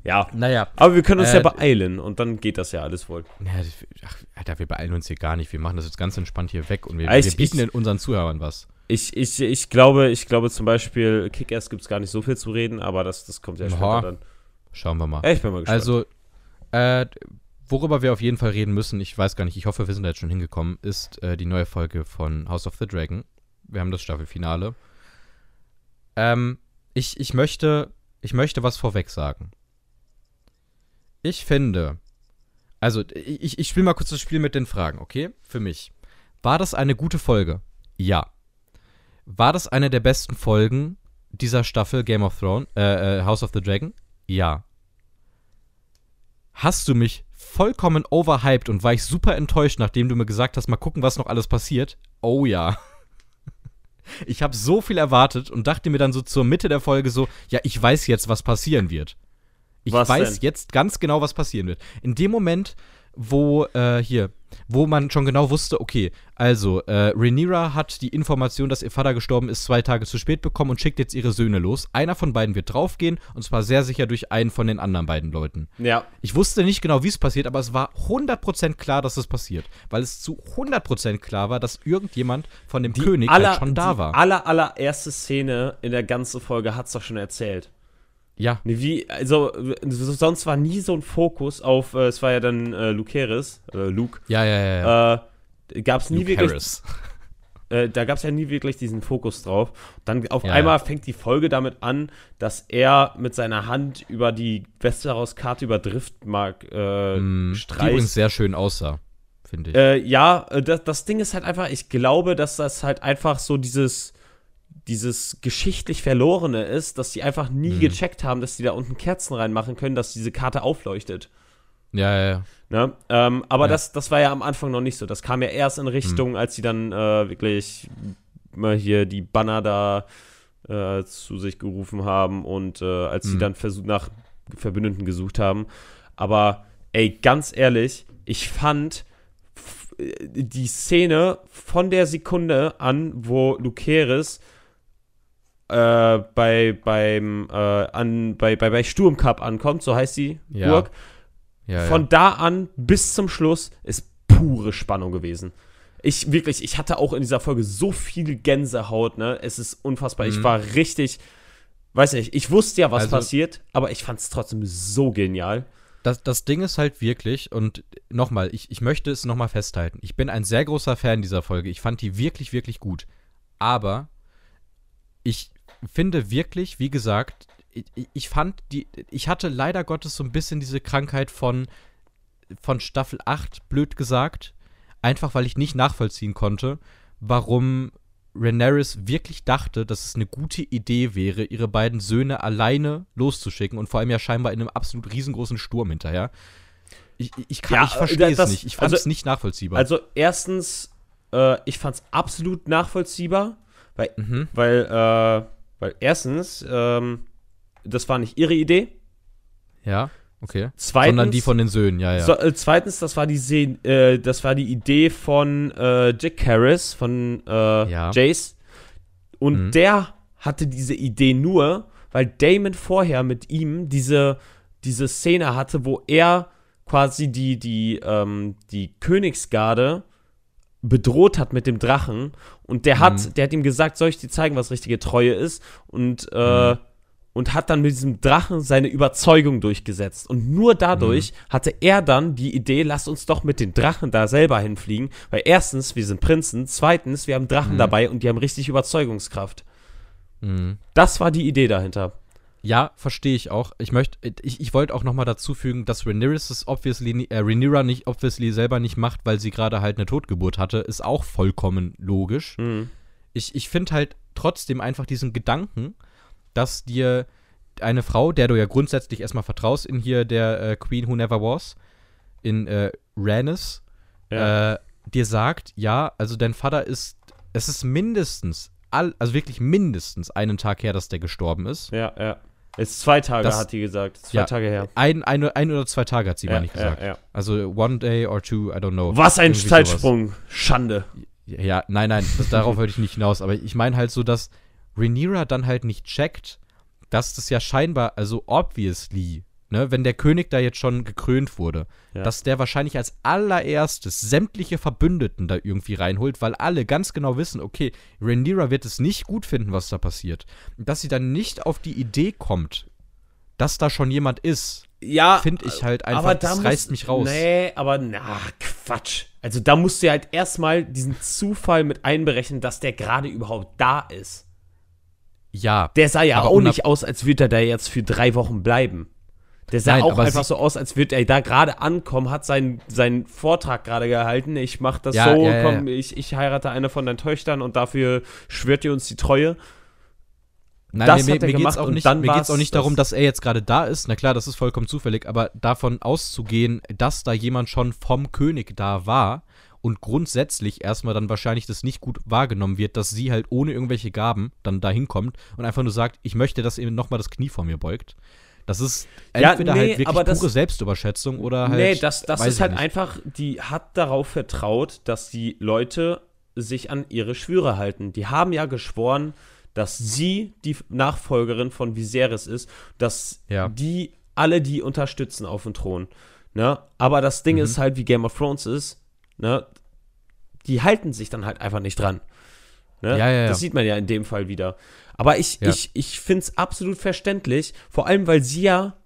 [SPEAKER 2] Ja.
[SPEAKER 1] Naja.
[SPEAKER 2] Aber wir können uns
[SPEAKER 1] Äh,
[SPEAKER 2] ja beeilen und dann geht das ja alles wohl.
[SPEAKER 1] Ja, ach, Alter, wir beeilen uns hier gar nicht. Wir machen das jetzt ganz entspannt hier weg und wir,
[SPEAKER 2] Ah, ich-
[SPEAKER 1] wir bieten
[SPEAKER 2] ich-
[SPEAKER 1] unseren Zuhörern was.
[SPEAKER 2] Ich, ich, ich glaube, ich glaube zum Beispiel, Kick-Ass gibt es gar nicht so viel zu reden, aber das, das kommt ja
[SPEAKER 1] Boah.
[SPEAKER 2] später dann.
[SPEAKER 1] Schauen wir mal.
[SPEAKER 2] Ich bin mal gespannt.
[SPEAKER 1] Also, äh, worüber wir auf jeden Fall reden müssen, ich weiß gar nicht, ich hoffe, wir sind da jetzt schon hingekommen, ist äh, die neue Folge von House of the Dragon. Wir haben das Staffelfinale. Ähm, ich, ich möchte, ich möchte was vorweg sagen. Ich finde, also ich, ich spiele mal kurz das Spiel mit den Fragen, okay? Für mich. War das eine gute Folge? Ja. War das eine der besten Folgen dieser Staffel Game of Thrones, äh, äh, House of the Dragon? Ja. Hast du mich vollkommen overhyped und war ich super enttäuscht, nachdem du mir gesagt hast, mal gucken, was noch alles passiert? Oh ja. Ich habe so viel erwartet und dachte mir dann so zur Mitte der Folge so, ja, ich weiß jetzt, was passieren wird. Ich
[SPEAKER 2] Was
[SPEAKER 1] weiß
[SPEAKER 2] denn?
[SPEAKER 1] jetzt ganz genau, was passieren wird. In dem Moment, wo äh, hier, wo man schon genau wusste, okay, also äh, Rhaenyra hat die Information, dass ihr Vater gestorben ist, zwei Tage zu spät bekommen und schickt jetzt ihre Söhne los. Einer von beiden wird draufgehen und zwar sehr sicher durch einen von den anderen beiden Leuten.
[SPEAKER 2] Ja.
[SPEAKER 1] Ich wusste nicht genau, wie es passiert, aber es war 100% klar, dass es passiert. Weil es zu 100% klar war, dass irgendjemand von dem König halt schon da
[SPEAKER 2] die
[SPEAKER 1] war.
[SPEAKER 2] aller, allererste Szene in der ganzen Folge hat's doch schon erzählt.
[SPEAKER 1] Ja,
[SPEAKER 2] Nee, Wie, also, sonst war nie so ein Fokus auf, äh, es war ja dann äh, Luke Harris, äh, Luke,
[SPEAKER 1] ja, ja, ja. ja.
[SPEAKER 2] äh, gab's nie
[SPEAKER 1] Luke
[SPEAKER 2] wirklich,
[SPEAKER 1] Harris.
[SPEAKER 2] äh, da gab's ja nie wirklich diesen Fokus drauf. Dann auf
[SPEAKER 1] Ja,
[SPEAKER 2] einmal
[SPEAKER 1] ja.
[SPEAKER 2] fängt die Folge damit an, dass er mit seiner Hand über die Westeros-Karte über Driftmark äh,
[SPEAKER 1] Mm, Die
[SPEAKER 2] streicht.
[SPEAKER 1] übrigens sehr schön aussah, finde ich.
[SPEAKER 2] Äh, ja, äh, das, das Ding ist halt einfach, ich glaube, dass das halt einfach so dieses, dieses geschichtlich Verlorene ist, dass die einfach nie
[SPEAKER 1] Mhm.
[SPEAKER 2] gecheckt haben, dass die da unten Kerzen reinmachen können, dass diese Karte aufleuchtet.
[SPEAKER 1] ja, ja, ja.
[SPEAKER 2] Ne? Ähm, aber
[SPEAKER 1] Ja. Mhm.
[SPEAKER 2] das, das war ja am Anfang noch nicht so. Das kam ja erst in Richtung, als sie dann äh, wirklich mal hier die Banner da äh, zu sich gerufen haben und äh, als sie
[SPEAKER 1] Mhm.
[SPEAKER 2] dann versucht nach Verbündeten gesucht haben. Aber ey, ganz ehrlich, ich fand äh, die Szene von der Sekunde an, wo Luceris äh, bei, beim, äh, an, bei, bei, bei Sturmcup ankommt, so heißt die
[SPEAKER 1] Ja.
[SPEAKER 2] Burg,
[SPEAKER 1] ja,
[SPEAKER 2] von
[SPEAKER 1] ja.
[SPEAKER 2] da an bis zum Schluss ist pure Spannung gewesen. Ich wirklich, ich hatte auch in dieser Folge so viel Gänsehaut, ne? Es ist unfassbar. Ich
[SPEAKER 1] Mhm.
[SPEAKER 2] war richtig, weiß nicht, ich wusste ja, was
[SPEAKER 1] Also-
[SPEAKER 2] passiert, aber ich fand es trotzdem so genial.
[SPEAKER 1] Das, das Ding ist halt wirklich, und nochmal, ich, ich möchte es nochmal festhalten. Ich bin ein sehr großer Fan dieser Folge. Ich fand die wirklich, wirklich gut. Aber ich finde wirklich, wie gesagt, ich, ich fand die, ich hatte leider Gottes so ein bisschen diese Krankheit von, von Staffel 8, blöd gesagt. Einfach weil ich nicht nachvollziehen konnte, warum Rhaenyra wirklich dachte, dass es eine gute Idee wäre, ihre beiden Söhne alleine loszuschicken und vor allem ja scheinbar in einem absolut riesengroßen Sturm hinterher. Ich, ich, kann-
[SPEAKER 2] Ja,
[SPEAKER 1] ich verstehe es nicht. Ich fand es
[SPEAKER 2] also-
[SPEAKER 1] nicht nachvollziehbar.
[SPEAKER 2] Also, erstens, äh, ich fand es absolut nachvollziehbar, weil,
[SPEAKER 1] mhm.
[SPEAKER 2] weil, äh, weil erstens, ähm, das war nicht ihre Idee.
[SPEAKER 1] Ja, okay.
[SPEAKER 2] Zweitens,
[SPEAKER 1] Sondern die von den Söhnen, ja, ja.
[SPEAKER 2] So, äh, zweitens, das war die Se äh, das war die Idee von äh, Jack Harris, von äh,
[SPEAKER 1] Ja.
[SPEAKER 2] Jace. Und
[SPEAKER 1] Mhm.
[SPEAKER 2] der hatte diese Idee nur, weil Damon vorher mit ihm diese, diese Szene hatte, wo er quasi die, die, ähm, die Königsgarde bedroht hat mit dem Drachen. Und der hat,
[SPEAKER 1] Mhm.
[SPEAKER 2] der hat ihm gesagt, soll ich dir zeigen, was richtige Treue ist? Und, äh,
[SPEAKER 1] Mhm.
[SPEAKER 2] und hat dann mit diesem Drachen seine Überzeugung durchgesetzt. Und nur dadurch hatte er dann die Idee, lass uns doch mit den Drachen da selber hinfliegen. Weil erstens, wir sind Prinzen. Zweitens, wir haben Drachen
[SPEAKER 1] Mhm.
[SPEAKER 2] dabei und die haben richtig Überzeugungskraft.
[SPEAKER 1] Mhm.
[SPEAKER 2] Das war die Idee dahinter.
[SPEAKER 1] Ja, verstehe ich auch. Ich möchte, ich, ich wollte auch noch mal dazu fügen, dass Rhaenyra es obviously, äh, Rhaenyra nicht obviously selber nicht macht, weil sie gerade halt eine Totgeburt hatte, ist auch vollkommen logisch.
[SPEAKER 2] Mhm.
[SPEAKER 1] Ich, ich finde halt trotzdem einfach diesen Gedanken, dass dir eine Frau, der du ja grundsätzlich erstmal vertraust, in hier der äh, Queen Who Never Was, in äh, Rhaenys,
[SPEAKER 2] Ja.
[SPEAKER 1] äh, dir sagt, ja, also dein Vater ist, es ist mindestens, all, also wirklich mindestens einen Tag her, dass der gestorben ist.
[SPEAKER 2] ja, ja. Ist zwei Tage,
[SPEAKER 1] Das-
[SPEAKER 2] hat die gesagt. Zwei
[SPEAKER 1] Ja.
[SPEAKER 2] Tage her.
[SPEAKER 1] Ein, ein, ein oder zwei Tage hat sie
[SPEAKER 2] Ja,
[SPEAKER 1] mal nicht gesagt.
[SPEAKER 2] ja, ja.
[SPEAKER 1] Also one day or two, I don't know.
[SPEAKER 2] Was ein
[SPEAKER 1] Irgendwie
[SPEAKER 2] Zeitsprung. Schande.
[SPEAKER 1] sowas. Ja, nein, nein, das, darauf wollte ich nicht hinaus. Aber ich meine halt so, dass Rhaenyra dann halt nicht checkt, dass das ja scheinbar, also obviously, ne, wenn der König da jetzt schon gekrönt wurde,
[SPEAKER 2] Ja.
[SPEAKER 1] dass der wahrscheinlich als allererstes sämtliche Verbündeten da irgendwie reinholt, weil alle ganz genau wissen, okay, Rhaenyra wird es nicht gut finden, was da passiert. Dass sie dann nicht auf die Idee kommt, dass da schon jemand ist,
[SPEAKER 2] Ja,
[SPEAKER 1] finde ich halt einfach,
[SPEAKER 2] aber da
[SPEAKER 1] das
[SPEAKER 2] muss-
[SPEAKER 1] reißt mich raus.
[SPEAKER 2] Nee, aber na, Quatsch. Also da musst du ja halt erstmal diesen Zufall mit einberechnen, dass der gerade überhaupt da ist.
[SPEAKER 1] Ja.
[SPEAKER 2] Der sah ja auch nicht aus, als würde er da jetzt für drei Wochen bleiben. Der sah
[SPEAKER 1] Nein,
[SPEAKER 2] auch einfach so aus, als würde er da gerade ankommen, hat seinen, seinen Vortrag gerade gehalten. Ich mach das
[SPEAKER 1] Ja,
[SPEAKER 2] so,
[SPEAKER 1] ja, ja,
[SPEAKER 2] komm, Ich, ich heirate eine von deinen Töchtern und dafür schwört ihr uns die Treue.
[SPEAKER 1] Nein,
[SPEAKER 2] Das
[SPEAKER 1] mir,
[SPEAKER 2] hat er
[SPEAKER 1] mir,
[SPEAKER 2] gemacht
[SPEAKER 1] geht's auch nicht,
[SPEAKER 2] dann
[SPEAKER 1] mir geht's auch nicht darum, dass er jetzt gerade da ist. Na klar, das ist vollkommen zufällig, aber davon auszugehen, dass da jemand schon vom König da war und grundsätzlich erstmal dann wahrscheinlich das nicht gut wahrgenommen wird, dass sie halt ohne irgendwelche Gaben dann da hinkommt und einfach nur sagt, ich möchte, dass ihr nochmal das Knie vor mir beugt. Das ist
[SPEAKER 2] Ja,
[SPEAKER 1] entweder
[SPEAKER 2] nee,
[SPEAKER 1] halt wirklich
[SPEAKER 2] aber das-
[SPEAKER 1] pure Selbstüberschätzung oder halt.
[SPEAKER 2] nee, das, das ist halt
[SPEAKER 1] nicht.
[SPEAKER 2] einfach, die hat darauf vertraut, dass die Leute sich an ihre Schwüre halten. Die haben ja geschworen, dass sie die Nachfolgerin von Viserys ist, dass
[SPEAKER 1] Ja.
[SPEAKER 2] die alle die unterstützen auf dem Thron. Ne? Aber das Ding
[SPEAKER 1] Mhm.
[SPEAKER 2] ist halt, wie Game of Thrones ist, ne? die halten sich dann halt einfach nicht dran. Ne?
[SPEAKER 1] Ja, ja, ja.
[SPEAKER 2] Das sieht man ja in dem Fall wieder. Aber ich,
[SPEAKER 1] Ja.
[SPEAKER 2] ich, ich finde es absolut verständlich, vor allem, weil sie ja,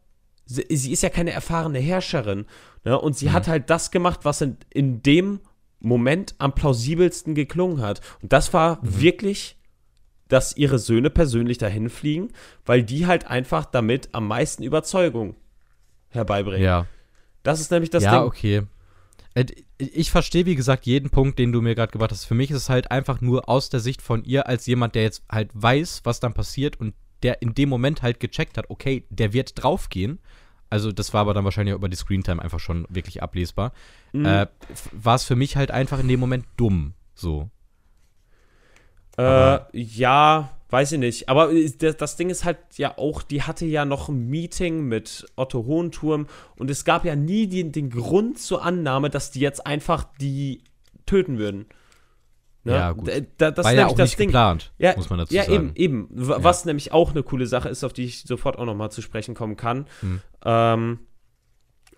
[SPEAKER 2] sie, sie ist ja keine erfahrene Herrscherin. Ne? Und sie
[SPEAKER 1] Mhm.
[SPEAKER 2] hat halt das gemacht, was in, in dem Moment am plausibelsten geklungen hat. Und das war
[SPEAKER 1] Mhm.
[SPEAKER 2] wirklich, dass ihre Söhne persönlich dahin fliegen, weil die halt einfach damit am meisten Überzeugung herbeibringen.
[SPEAKER 1] Ja.
[SPEAKER 2] Das ist nämlich das
[SPEAKER 1] ja,
[SPEAKER 2] Ding.
[SPEAKER 1] okay. Ich verstehe, wie gesagt, jeden Punkt, den du mir gerade gebracht hast. Für mich ist es halt einfach nur aus der Sicht von ihr als jemand, der jetzt halt weiß, was dann passiert und der in dem Moment halt gecheckt hat, okay, der wird draufgehen. Also das war aber dann wahrscheinlich über die Screentime einfach schon wirklich ablesbar.
[SPEAKER 2] Mhm.
[SPEAKER 1] Äh, war es für mich halt einfach in dem Moment dumm. So.
[SPEAKER 2] Äh, ja, weiß ich nicht. Aber äh, das, Ding ist halt ja auch, die hatte ja noch ein Meeting mit Otto Hohenturm und es gab ja nie den, den Grund zur Annahme, dass die jetzt einfach die töten würden. Ne?
[SPEAKER 1] Ja, gut.
[SPEAKER 2] Da, da, das
[SPEAKER 1] war
[SPEAKER 2] ist
[SPEAKER 1] ja auch
[SPEAKER 2] das
[SPEAKER 1] nicht
[SPEAKER 2] Ding.
[SPEAKER 1] geplant,
[SPEAKER 2] Ja,
[SPEAKER 1] muss man dazu
[SPEAKER 2] ja,
[SPEAKER 1] sagen.
[SPEAKER 2] eben, eben. W- Was nämlich auch eine coole Sache ist, auf die ich sofort auch nochmal zu sprechen kommen kann.
[SPEAKER 1] Hm.
[SPEAKER 2] Ähm,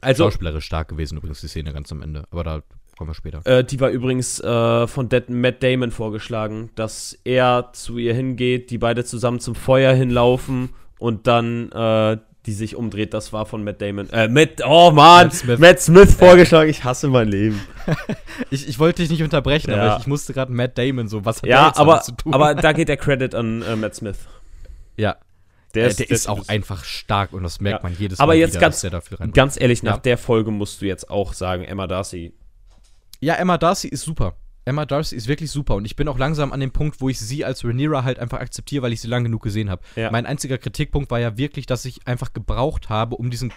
[SPEAKER 2] also,
[SPEAKER 1] Schauspielerisch stark gewesen übrigens die Szene ganz am Ende. Aber da kommen wir später.
[SPEAKER 2] Äh, die war übrigens äh, von Dead Matt Damon vorgeschlagen, dass er zu ihr hingeht, die beide zusammen zum Feuer hinlaufen und dann äh, die sich umdreht. Das war von Matt Damon. Äh, Matt, oh Mann,
[SPEAKER 1] Matt Smith.
[SPEAKER 2] Matt Smith vorgeschlagen. Ich hasse mein Leben.
[SPEAKER 1] Ich, ich wollte dich nicht unterbrechen,
[SPEAKER 2] Ja.
[SPEAKER 1] aber ich, ich musste gerade Matt Damon so, was hat der
[SPEAKER 2] Ja,
[SPEAKER 1] jetzt
[SPEAKER 2] aber,
[SPEAKER 1] zu tun?
[SPEAKER 2] aber da geht der Credit an äh, Matt Smith.
[SPEAKER 1] ja,
[SPEAKER 2] Der
[SPEAKER 1] der,
[SPEAKER 2] ist,
[SPEAKER 1] Äh, der ist auch einfach stark und das merkt
[SPEAKER 2] Ja.
[SPEAKER 1] man jedes
[SPEAKER 2] Aber
[SPEAKER 1] Mal
[SPEAKER 2] jetzt
[SPEAKER 1] wieder,
[SPEAKER 2] ganz-
[SPEAKER 1] dass der dafür rein.
[SPEAKER 2] Ganz ehrlich, nach
[SPEAKER 1] Ja.
[SPEAKER 2] der Folge musst du jetzt auch sagen, Emma Darcy.
[SPEAKER 1] Ja, Emma Darcy ist super. Emma Darcy ist wirklich super und ich bin auch langsam an dem Punkt, wo ich sie als Rhaenyra halt einfach akzeptiere, weil ich sie lang genug gesehen habe.
[SPEAKER 2] Ja.
[SPEAKER 1] Mein einziger Kritikpunkt war ja wirklich, dass ich einfach gebraucht habe, um diesen,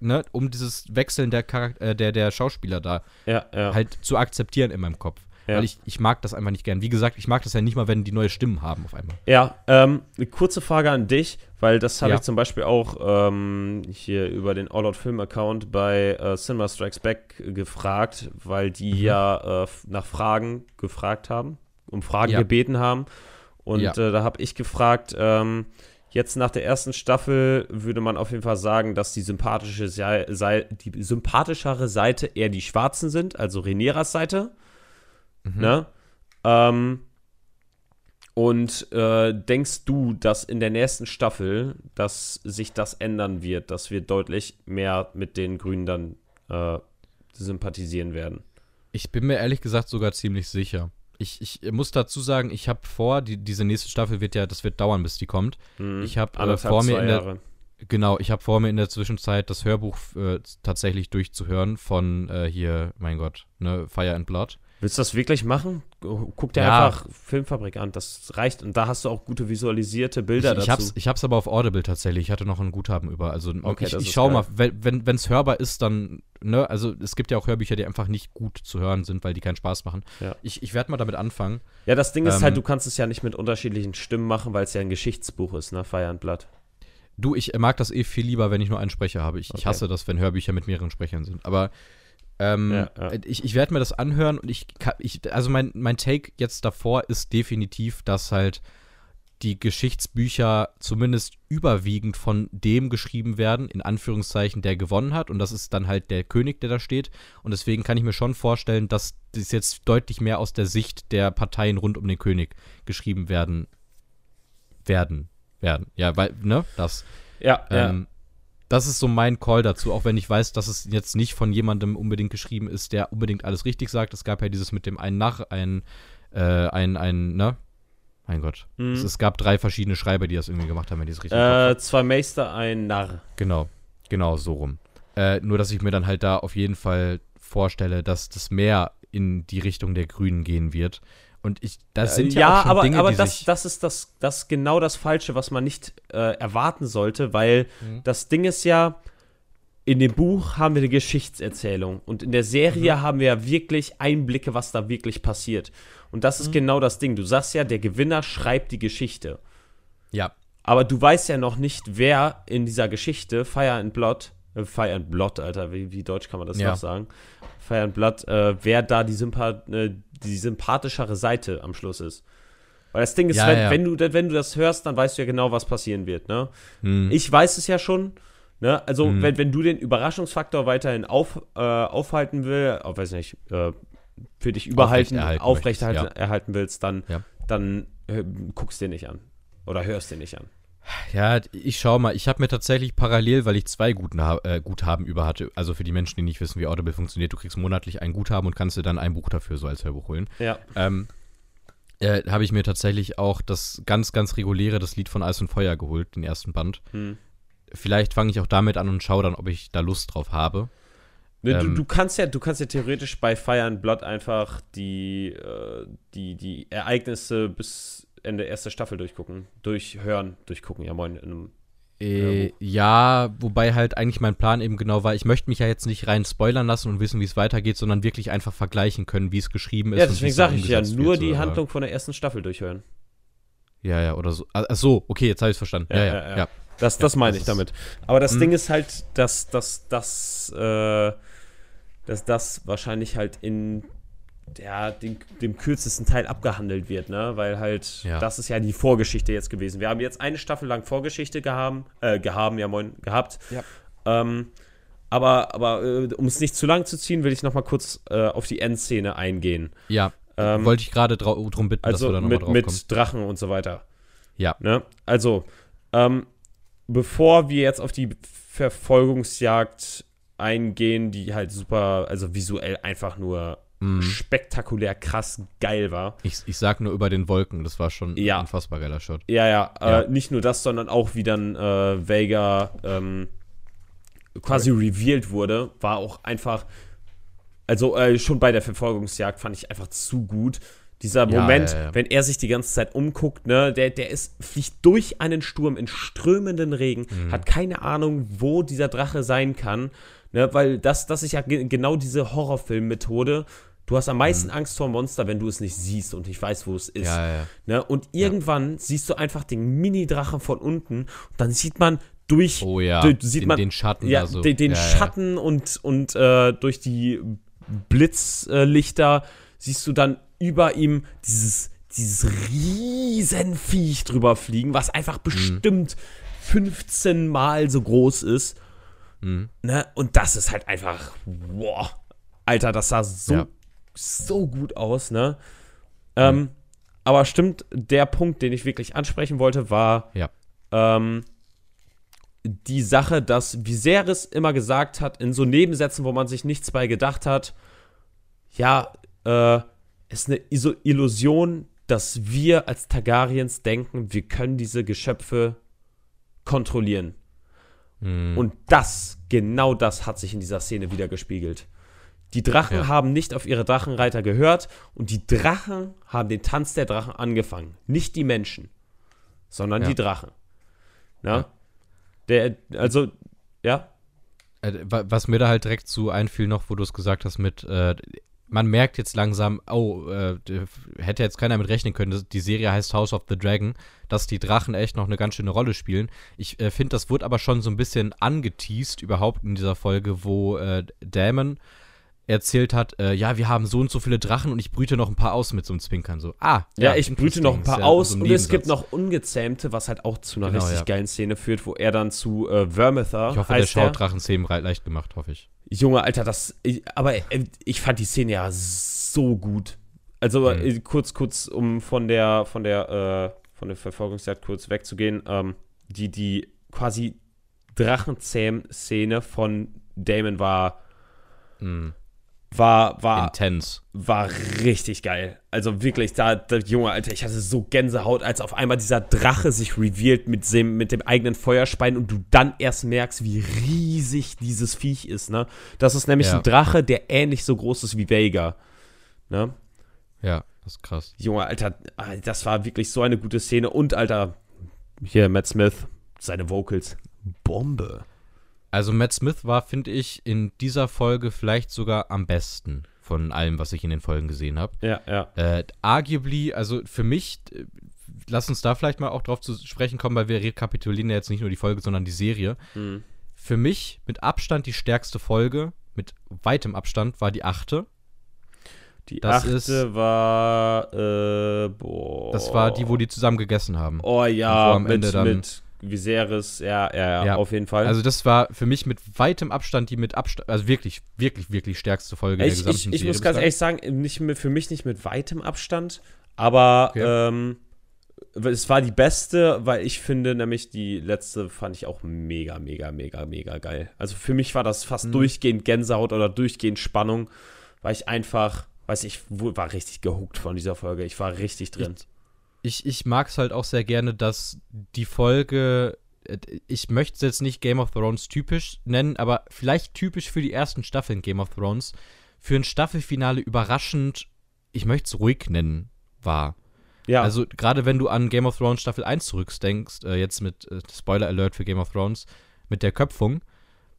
[SPEAKER 1] ne, um dieses Wechseln der, Charak äh, der, der Schauspieler da
[SPEAKER 2] Ja, ja.
[SPEAKER 1] halt zu akzeptieren in meinem Kopf.
[SPEAKER 2] Ja.
[SPEAKER 1] Weil ich, ich mag das einfach nicht gern. Wie gesagt, ich mag das ja nicht mal, wenn die neue Stimmen haben auf einmal.
[SPEAKER 2] Ja, ähm, eine kurze Frage an dich, weil das habe
[SPEAKER 1] Ja.
[SPEAKER 2] ich zum Beispiel auch ähm, hier über den All Out Film Account bei äh, Cinema Strikes Back gefragt, weil die
[SPEAKER 1] Mhm.
[SPEAKER 2] ja äh, nach Fragen gefragt haben, um Fragen
[SPEAKER 1] Ja.
[SPEAKER 2] gebeten haben. Und
[SPEAKER 1] Ja.
[SPEAKER 2] äh, da habe ich gefragt, ähm, jetzt nach der ersten Staffel würde man auf jeden Fall sagen, dass die sympathische sei, sei, die sympathischere Seite eher die Schwarzen sind, also Rhaenyras Seite.
[SPEAKER 1] Mhm.
[SPEAKER 2] Ne? Ähm, und äh, denkst du, dass in der nächsten Staffel, dass sich das ändern wird, dass wir deutlich mehr mit den Grünen dann äh, sympathisieren werden?
[SPEAKER 1] Ich bin mir ehrlich gesagt sogar ziemlich sicher. Ich, ich muss dazu sagen, ich habe vor, die, diese nächste Staffel wird ja, das wird dauern, bis die kommt.
[SPEAKER 2] Hm,
[SPEAKER 1] Ich habe äh, vor mir in der,
[SPEAKER 2] Jahre.
[SPEAKER 1] genau, ich habe vor mir in der Zwischenzeit das Hörbuch äh, tatsächlich durchzuhören von äh, hier, mein Gott, ne, Fire and Blood.
[SPEAKER 2] Willst du das wirklich machen? Guck dir
[SPEAKER 1] Ja.
[SPEAKER 2] einfach Filmfabrik an, das reicht. Und da hast du auch gute visualisierte Bilder
[SPEAKER 1] ich, ich,
[SPEAKER 2] dazu.
[SPEAKER 1] hab's, ich hab's aber auf Audible tatsächlich. Ich hatte noch ein Guthaben über. Also
[SPEAKER 2] Okay,
[SPEAKER 1] ich, ich
[SPEAKER 2] ist
[SPEAKER 1] schau
[SPEAKER 2] geil.
[SPEAKER 1] mal, wenn es hörbar ist, dann ne, also es gibt ja auch Hörbücher, die einfach nicht gut zu hören sind, weil die keinen Spaß machen.
[SPEAKER 2] Ja.
[SPEAKER 1] Ich, ich werde mal damit anfangen.
[SPEAKER 2] ja, das Ding ist
[SPEAKER 1] Ähm,
[SPEAKER 2] halt, du kannst es ja nicht mit unterschiedlichen Stimmen machen, weil es ja ein Geschichtsbuch ist, ne? Blood.
[SPEAKER 1] Du, ich mag das eh viel lieber, wenn ich nur einen Sprecher habe. Ich, ich
[SPEAKER 2] Okay.
[SPEAKER 1] hasse das, wenn Hörbücher mit mehreren Sprechern sind. Aber ähm,
[SPEAKER 2] Ja, ja.
[SPEAKER 1] ich, ich werde mir das anhören und ich, kann- ich also mein, mein Take jetzt davor ist definitiv, dass halt die Geschichtsbücher zumindest überwiegend von dem geschrieben werden, in Anführungszeichen, der gewonnen hat. Und das ist dann halt der König, der da steht. Und deswegen kann ich mir schon vorstellen, dass das jetzt deutlich mehr aus der Sicht der Parteien rund um den König geschrieben werden. Werden. Werden. Ja, weil, ne, das.
[SPEAKER 2] Ja, ja.
[SPEAKER 1] Das ist so mein Call dazu, auch wenn ich weiß, dass es jetzt nicht von jemandem unbedingt geschrieben ist, der unbedingt alles richtig sagt. Es gab ja dieses mit dem einen nach, ein, äh, ein, ein, ne? Mein Gott.
[SPEAKER 2] Mhm.
[SPEAKER 1] Es, es gab drei verschiedene Schreiber, die das irgendwie gemacht haben, wenn ich es richtig
[SPEAKER 2] Äh, zwei Meister, ein Narr.
[SPEAKER 1] Genau. Genau, so rum. Äh, nur, dass ich mir dann halt da auf jeden Fall vorstelle, dass das mehr in die Richtung der Grünen gehen wird. Und ich, das sind ja, auch schon
[SPEAKER 2] aber,
[SPEAKER 1] Dinge,
[SPEAKER 2] aber
[SPEAKER 1] die
[SPEAKER 2] das, das ist das, das ist genau das Falsche, was man nicht äh, erwarten sollte, weil
[SPEAKER 1] Mhm.
[SPEAKER 2] das Ding ist ja, in dem Buch haben wir eine Geschichtserzählung und in der Serie
[SPEAKER 1] Mhm.
[SPEAKER 2] haben wir ja wirklich Einblicke, was da wirklich passiert. Und das
[SPEAKER 1] Mhm.
[SPEAKER 2] ist genau das Ding. Du sagst ja, der Gewinner schreibt die Geschichte.
[SPEAKER 1] ja,
[SPEAKER 2] Aber du weißt ja noch nicht, wer in dieser Geschichte Fire and Blood, äh, Fire and Blood, Alter, wie, wie deutsch kann man das
[SPEAKER 1] Ja.
[SPEAKER 2] noch sagen? Fire and Blood, äh, wer da die, Sympa äh, die sympathischere Seite am Schluss ist. Weil das Ding ist,
[SPEAKER 1] Ja,
[SPEAKER 2] wenn,
[SPEAKER 1] ja.
[SPEAKER 2] wenn, du, wenn du das hörst, dann weißt du ja genau, was passieren wird, ne?
[SPEAKER 1] Hm.
[SPEAKER 2] Ich weiß es ja schon, ne? Also,
[SPEAKER 1] Mhm.
[SPEAKER 2] wenn, wenn du den Überraschungsfaktor weiterhin auf, äh, aufhalten will, oh, weiß nicht, äh, für dich überhalten,
[SPEAKER 1] Aufrechterhalten
[SPEAKER 2] aufrechterhalten erhalten willst, dann,
[SPEAKER 1] Ja.
[SPEAKER 2] dann äh, guckst dir nicht an. Oder hörst dir nicht an.
[SPEAKER 1] Ja, ich schau mal. Ich habe mir tatsächlich parallel, weil ich zwei Guten äh, Guthaben über hatte, also für die Menschen, die nicht wissen, wie Audible funktioniert, du kriegst monatlich ein Guthaben und kannst dir dann ein Buch dafür so als Hörbuch holen.
[SPEAKER 2] Ja.
[SPEAKER 1] Ähm, äh, habe ich mir tatsächlich auch das ganz, ganz reguläre, das Lied von Eis und Feuer geholt, den ersten Band.
[SPEAKER 2] Hm.
[SPEAKER 1] Vielleicht fange ich auch damit an und schaue dann, ob ich da Lust drauf habe.
[SPEAKER 2] Ne, du,
[SPEAKER 1] Ähm,
[SPEAKER 2] du kannst ja, du kannst ja theoretisch bei Fire and Blood einfach die, äh, die, die Ereignisse bis Ende erster Staffel durchgucken, durchhören, durchgucken, ja moin. in
[SPEAKER 1] Äh, ja, wobei halt eigentlich mein Plan eben genau war, ich möchte mich ja jetzt nicht rein spoilern lassen und wissen, wie es weitergeht, sondern wirklich einfach vergleichen können, wie es geschrieben ist.
[SPEAKER 2] Ja, deswegen sage ich ja, nur
[SPEAKER 1] wird,
[SPEAKER 2] die
[SPEAKER 1] so, aber-
[SPEAKER 2] Handlung von der ersten Staffel durchhören.
[SPEAKER 1] Ja, ja, oder so. Ah, Ach so, okay, jetzt habe ich es verstanden. Ja,
[SPEAKER 2] Ja,
[SPEAKER 1] ja,
[SPEAKER 2] ja,
[SPEAKER 1] ja.
[SPEAKER 2] Das, das
[SPEAKER 1] Ja,
[SPEAKER 2] meine
[SPEAKER 1] das
[SPEAKER 2] ich damit. Aber das
[SPEAKER 1] Hm.
[SPEAKER 2] Ding ist halt, dass, dass, dass, äh, dass das wahrscheinlich halt in ja, dem, dem kürzesten Teil abgehandelt wird, ne? Weil halt,
[SPEAKER 1] Ja.
[SPEAKER 2] das ist ja die Vorgeschichte jetzt gewesen. Wir haben jetzt eine Staffel lang Vorgeschichte gehaben, äh, gehaben, ja moin, gehabt.
[SPEAKER 1] Ja.
[SPEAKER 2] Ähm, aber, aber äh, um es nicht zu lang zu ziehen, will ich noch mal kurz äh, auf die Endszene eingehen.
[SPEAKER 1] Ja,
[SPEAKER 2] Ähm,
[SPEAKER 1] wollte ich gerade drum bitten, dass
[SPEAKER 2] also
[SPEAKER 1] wir da nochmal
[SPEAKER 2] mit,
[SPEAKER 1] drauf kommen.
[SPEAKER 2] mit Drachen und so weiter.
[SPEAKER 1] Ja.
[SPEAKER 2] Ne? Also, ähm, bevor wir jetzt auf die Verfolgungsjagd eingehen, die halt super, also visuell einfach nur
[SPEAKER 1] Mhm.
[SPEAKER 2] spektakulär krass geil war.
[SPEAKER 1] Ich, ich sag nur über den Wolken, das war schon
[SPEAKER 2] Ja.
[SPEAKER 1] ein unfassbar geiler Shot.
[SPEAKER 2] Ja, ja,
[SPEAKER 1] Ja.
[SPEAKER 2] Äh, nicht nur das, sondern auch wie dann äh, Vega ähm, quasi revealed wurde, war auch einfach, also äh, schon bei der Verfolgungsjagd fand ich einfach zu gut. Dieser
[SPEAKER 1] Ja,
[SPEAKER 2] Moment, wenn er sich die ganze Zeit umguckt, ne, der, der ist, fliegt durch einen Sturm in strömenden Regen,
[SPEAKER 1] Mhm.
[SPEAKER 2] hat keine Ahnung, wo dieser Drache sein kann, ne, weil das, das ist ja ge genau diese Horrorfilm-Methode. Du hast am meisten Angst vor Monster, wenn du es nicht siehst und nicht weißt, wo es ist.
[SPEAKER 1] Mhm. Ja, ja, ja.
[SPEAKER 2] Ne? Und irgendwann siehst du einfach den Mini-Drachen von unten und dann sieht man durch,
[SPEAKER 1] Oh ja,
[SPEAKER 2] du- sieht
[SPEAKER 1] den,
[SPEAKER 2] man-
[SPEAKER 1] den Schatten
[SPEAKER 2] ja,
[SPEAKER 1] da so.
[SPEAKER 2] den, den
[SPEAKER 1] ja, ja.
[SPEAKER 2] Schatten und, und äh, durch die Blitzlichter siehst du dann über ihm dieses, dieses Riesenviech drüber fliegen, was einfach
[SPEAKER 1] Mhm.
[SPEAKER 2] bestimmt 15 Mal so groß ist.
[SPEAKER 1] Mhm.
[SPEAKER 2] Ne? Und das ist halt einfach, boah, Alter, das sah so,
[SPEAKER 1] Ja.
[SPEAKER 2] So gut aus, ne? Ähm, aber stimmt, der Punkt, den ich wirklich ansprechen wollte, war
[SPEAKER 1] Ja.
[SPEAKER 2] ähm, die Sache, dass Viserys immer gesagt hat, in so Nebensätzen, wo man sich nichts bei gedacht hat, ja, äh, ist eine Iso Illusion, dass wir als Targaryens denken, wir können diese Geschöpfe kontrollieren.
[SPEAKER 1] Mhm.
[SPEAKER 2] Und das, genau das hat sich in dieser Szene wieder gespiegelt. Die Drachen
[SPEAKER 1] Ja.
[SPEAKER 2] haben nicht auf ihre Drachenreiter gehört und die Drachen haben den Tanz der Drachen angefangen. Nicht die Menschen, sondern
[SPEAKER 1] Ja.
[SPEAKER 2] die Drachen. Na?
[SPEAKER 1] Ja.
[SPEAKER 2] Der, also, ja,
[SPEAKER 1] Äh, wa- was mir da halt direkt zu einfiel noch, wo du es gesagt hast mit, äh, man merkt jetzt langsam, oh, äh, hätte jetzt keiner mit rechnen können, die Serie heißt House of the Dragon, dass die Drachen echt noch eine ganz schöne Rolle spielen. Ich äh, finde, das wurde aber schon so ein bisschen angeteased überhaupt in dieser Folge, wo äh, Damon erzählt hat, äh, ja, wir haben so und so viele Drachen und ich brüte noch ein paar aus mit so einem Zwinkern. So, ah,
[SPEAKER 2] ja, ich brüte noch ein paar
[SPEAKER 1] ja
[SPEAKER 2] aus
[SPEAKER 1] so
[SPEAKER 2] und es gibt noch Ungezähmte, was halt auch zu einer
[SPEAKER 1] Genau,
[SPEAKER 2] richtig
[SPEAKER 1] ja.
[SPEAKER 2] geilen Szene führt, wo er dann zu äh, Vermithor
[SPEAKER 1] Ich hoffe, der schaut Drachenzähmen leicht gemacht, hoffe ich.
[SPEAKER 2] Junge, Alter, das. Ich, aber äh, ich fand die Szene ja so gut. Also
[SPEAKER 1] Mhm.
[SPEAKER 2] äh, kurz, kurz, um von der, von der, äh, von der Verfolgungsjagd kurz wegzugehen, ähm, die, die quasi Drachenzähm-Szene von Damon war,
[SPEAKER 1] Mhm.
[SPEAKER 2] War, war,
[SPEAKER 1] Intens.
[SPEAKER 2] war richtig geil. Also wirklich, da, da, Junge, Alter, ich hatte so Gänsehaut, als auf einmal dieser Drache sich revealed mit dem, mit dem eigenen Feuerspein und du dann erst merkst, wie riesig dieses Viech ist, ne? Das ist nämlich
[SPEAKER 1] Ja.
[SPEAKER 2] ein Drache, der ähnlich so groß ist wie Vega. Ne?
[SPEAKER 1] Ja, das ist krass.
[SPEAKER 2] Junge, Alter, ah, das war wirklich so eine gute Szene. Und, Alter, hier, Matt Smith, seine Vocals. Bombe.
[SPEAKER 1] Also Matt Smith war, finde ich, in dieser Folge vielleicht sogar am besten von allem, was ich in den Folgen gesehen habe.
[SPEAKER 2] Ja, ja.
[SPEAKER 1] Äh, arguably, also für mich, äh, lass uns da vielleicht mal auch drauf zu sprechen kommen, weil wir rekapitulieren ja jetzt nicht nur die Folge, sondern die Serie.
[SPEAKER 2] Hm.
[SPEAKER 1] Für mich mit Abstand die stärkste Folge, mit weitem Abstand, war die achte.
[SPEAKER 2] Die
[SPEAKER 1] Das
[SPEAKER 2] achte
[SPEAKER 1] ist-
[SPEAKER 2] war, äh, boah.
[SPEAKER 1] Das war die, wo die zusammen gegessen haben.
[SPEAKER 2] Oh ja,
[SPEAKER 1] am
[SPEAKER 2] mit,
[SPEAKER 1] Ende dann-
[SPEAKER 2] mit Viserys, ja, ja, ja, auf jeden Fall.
[SPEAKER 1] Also das war für mich mit weitem Abstand die mit Abstand, also wirklich, wirklich, wirklich stärkste Folge
[SPEAKER 2] ich,
[SPEAKER 1] der
[SPEAKER 2] ich,
[SPEAKER 1] gesamten
[SPEAKER 2] ich
[SPEAKER 1] Serie.
[SPEAKER 2] muss ganz ehrlich sagen, nicht mit, für mich nicht mit weitem Abstand, aber
[SPEAKER 1] Okay.
[SPEAKER 2] ähm, es war die beste, weil ich finde, nämlich die letzte fand ich auch mega, mega, mega, mega geil. Also für mich war das fast
[SPEAKER 1] Mhm.
[SPEAKER 2] durchgehend Gänsehaut oder durchgehend Spannung, weil ich einfach, weiß ich, war richtig gehuckt von dieser Folge. Ich war richtig drin.
[SPEAKER 1] ich, ich mag es halt auch sehr gerne, dass die Folge, äh, ich möchte es jetzt nicht Game of Thrones typisch nennen, aber vielleicht typisch für die ersten Staffeln Game of Thrones, für ein Staffelfinale überraschend, ich möchte es ruhig nennen, war.
[SPEAKER 2] ja,
[SPEAKER 1] Also gerade wenn du an Game of Thrones Staffel 1 zurückdenkst, äh, jetzt mit äh, Spoiler Alert für Game of Thrones, mit der Köpfung,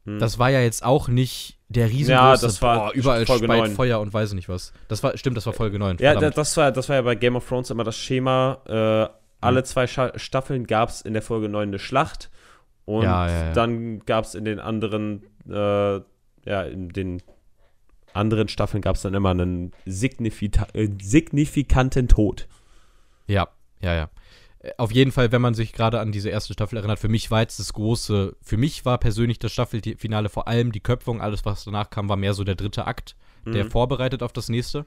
[SPEAKER 2] Hm.
[SPEAKER 1] das war ja jetzt auch nicht der riesengroße,
[SPEAKER 2] Ja, das war
[SPEAKER 1] boah, überall
[SPEAKER 2] Folge
[SPEAKER 1] speit
[SPEAKER 2] 9.
[SPEAKER 1] Feuer und weiß nicht was. Das war, stimmt, das war Folge 9.
[SPEAKER 2] Ja, das war, das war ja bei Game of Thrones immer das Schema. Äh, alle zwei Scha Staffeln gab es in der Folge 9 eine Schlacht. Und
[SPEAKER 1] Ja, ja, ja.
[SPEAKER 2] dann gab es in den anderen, äh, ja, in den anderen Staffeln gab es dann immer einen signifita äh, signifikanten Tod.
[SPEAKER 1] Ja, ja, ja. Auf jeden Fall, wenn man sich gerade an diese erste Staffel erinnert, für mich war jetzt das große, für mich war persönlich das Staffelfinale vor allem die Köpfung, alles was danach kam, war mehr so der dritte Akt, der
[SPEAKER 2] Mhm.
[SPEAKER 1] vorbereitet auf das nächste.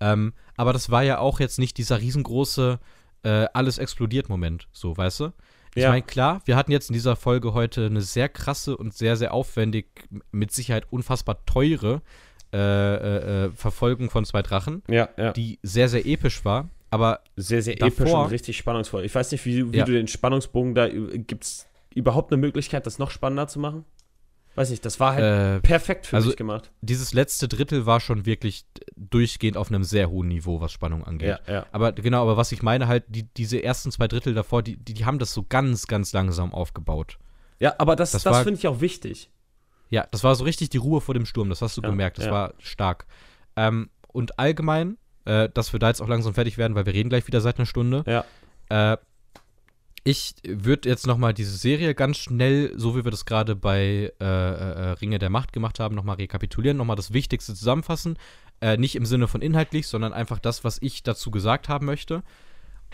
[SPEAKER 1] Ähm, aber das war ja auch jetzt nicht dieser riesengroße äh, alles explodiert Moment, so, weißt du? Ich
[SPEAKER 2] Ja.
[SPEAKER 1] meine, klar, wir hatten jetzt in dieser Folge heute eine sehr krasse und sehr, sehr aufwendig, mit Sicherheit unfassbar teure äh, äh, äh, Verfolgung von zwei Drachen,
[SPEAKER 2] Ja, ja.
[SPEAKER 1] die sehr, sehr episch war. Aber
[SPEAKER 2] Sehr, sehr
[SPEAKER 1] Davor-
[SPEAKER 2] episch und richtig spannungsvoll. Ich weiß nicht, wie, wie
[SPEAKER 1] Ja.
[SPEAKER 2] du den Spannungsbogen da, gibt es überhaupt eine Möglichkeit, das noch spannender zu machen? Weiß nicht, das war halt
[SPEAKER 1] äh,
[SPEAKER 2] perfekt für
[SPEAKER 1] also-
[SPEAKER 2] mich gemacht.
[SPEAKER 1] dieses letzte Drittel war schon wirklich durchgehend auf einem sehr hohen Niveau, was Spannung angeht.
[SPEAKER 2] Ja, ja.
[SPEAKER 1] Aber genau, aber was ich meine, halt, die, diese ersten zwei Drittel davor, die, die, die haben das so ganz, ganz langsam aufgebaut.
[SPEAKER 2] Ja, aber das,
[SPEAKER 1] Das
[SPEAKER 2] das, finde ich auch wichtig.
[SPEAKER 1] Ja, das war so richtig die Ruhe vor dem Sturm, das hast du
[SPEAKER 2] Ja,
[SPEAKER 1] gemerkt, das war stark. Ähm, und allgemein, äh, dass wir da jetzt auch langsam fertig werden, weil wir reden gleich wieder seit einer Stunde.
[SPEAKER 2] Ja.
[SPEAKER 1] Äh, ich würde jetzt noch mal diese Serie ganz schnell, so wie wir das gerade bei äh, äh, Ringe der Macht gemacht haben, noch mal rekapitulieren, noch mal das Wichtigste zusammenfassen. Äh, nicht im Sinne von inhaltlich, sondern einfach das, was ich dazu gesagt haben möchte.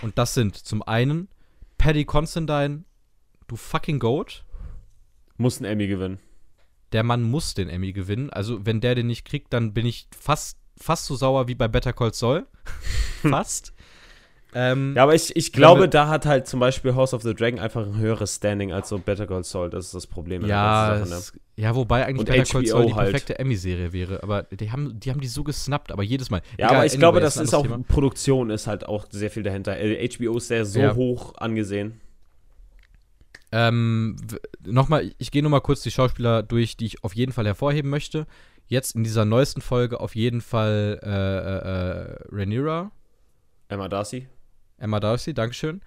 [SPEAKER 1] Und das sind zum einen Paddy Considine, du fucking Goat.
[SPEAKER 2] Muss ein Emmy gewinnen.
[SPEAKER 1] Der Mann muss den Emmy gewinnen. Also, wenn der den nicht kriegt, dann bin ich fast, fast so sauer wie bei Better Call Saul. fast. ähm,
[SPEAKER 2] Ja, aber ich, ich glaube,
[SPEAKER 1] wir-
[SPEAKER 2] da hat halt zum Beispiel House of the Dragon einfach ein höheres Standing als so Better Call Saul. Das ist das Problem. in der
[SPEAKER 1] Ja,
[SPEAKER 2] Sache,
[SPEAKER 1] es, ja, wobei eigentlich
[SPEAKER 2] Und
[SPEAKER 1] Better Call
[SPEAKER 2] HBO
[SPEAKER 1] Saul die
[SPEAKER 2] halt.
[SPEAKER 1] perfekte Emmy-Serie wäre. Aber die haben, die haben die so gesnappt, aber jedes Mal.
[SPEAKER 2] ne? Ja,
[SPEAKER 1] Egal,
[SPEAKER 2] aber ich
[SPEAKER 1] anyway,
[SPEAKER 2] glaube, das
[SPEAKER 1] ein
[SPEAKER 2] ist auch,
[SPEAKER 1] Thema.
[SPEAKER 2] Produktion ist halt auch sehr viel dahinter. Äh, HBO ist sehr so
[SPEAKER 1] Ja.
[SPEAKER 2] hoch angesehen.
[SPEAKER 1] Ähm, nochmal, ich gehe nochmal kurz die Schauspieler durch, die ich auf jeden Fall hervorheben möchte. Jetzt in dieser neuesten Folge auf jeden Fall äh, äh, äh, Rhaenyra,
[SPEAKER 2] Emma Darcy.
[SPEAKER 1] Emma Darcy, Dankeschön.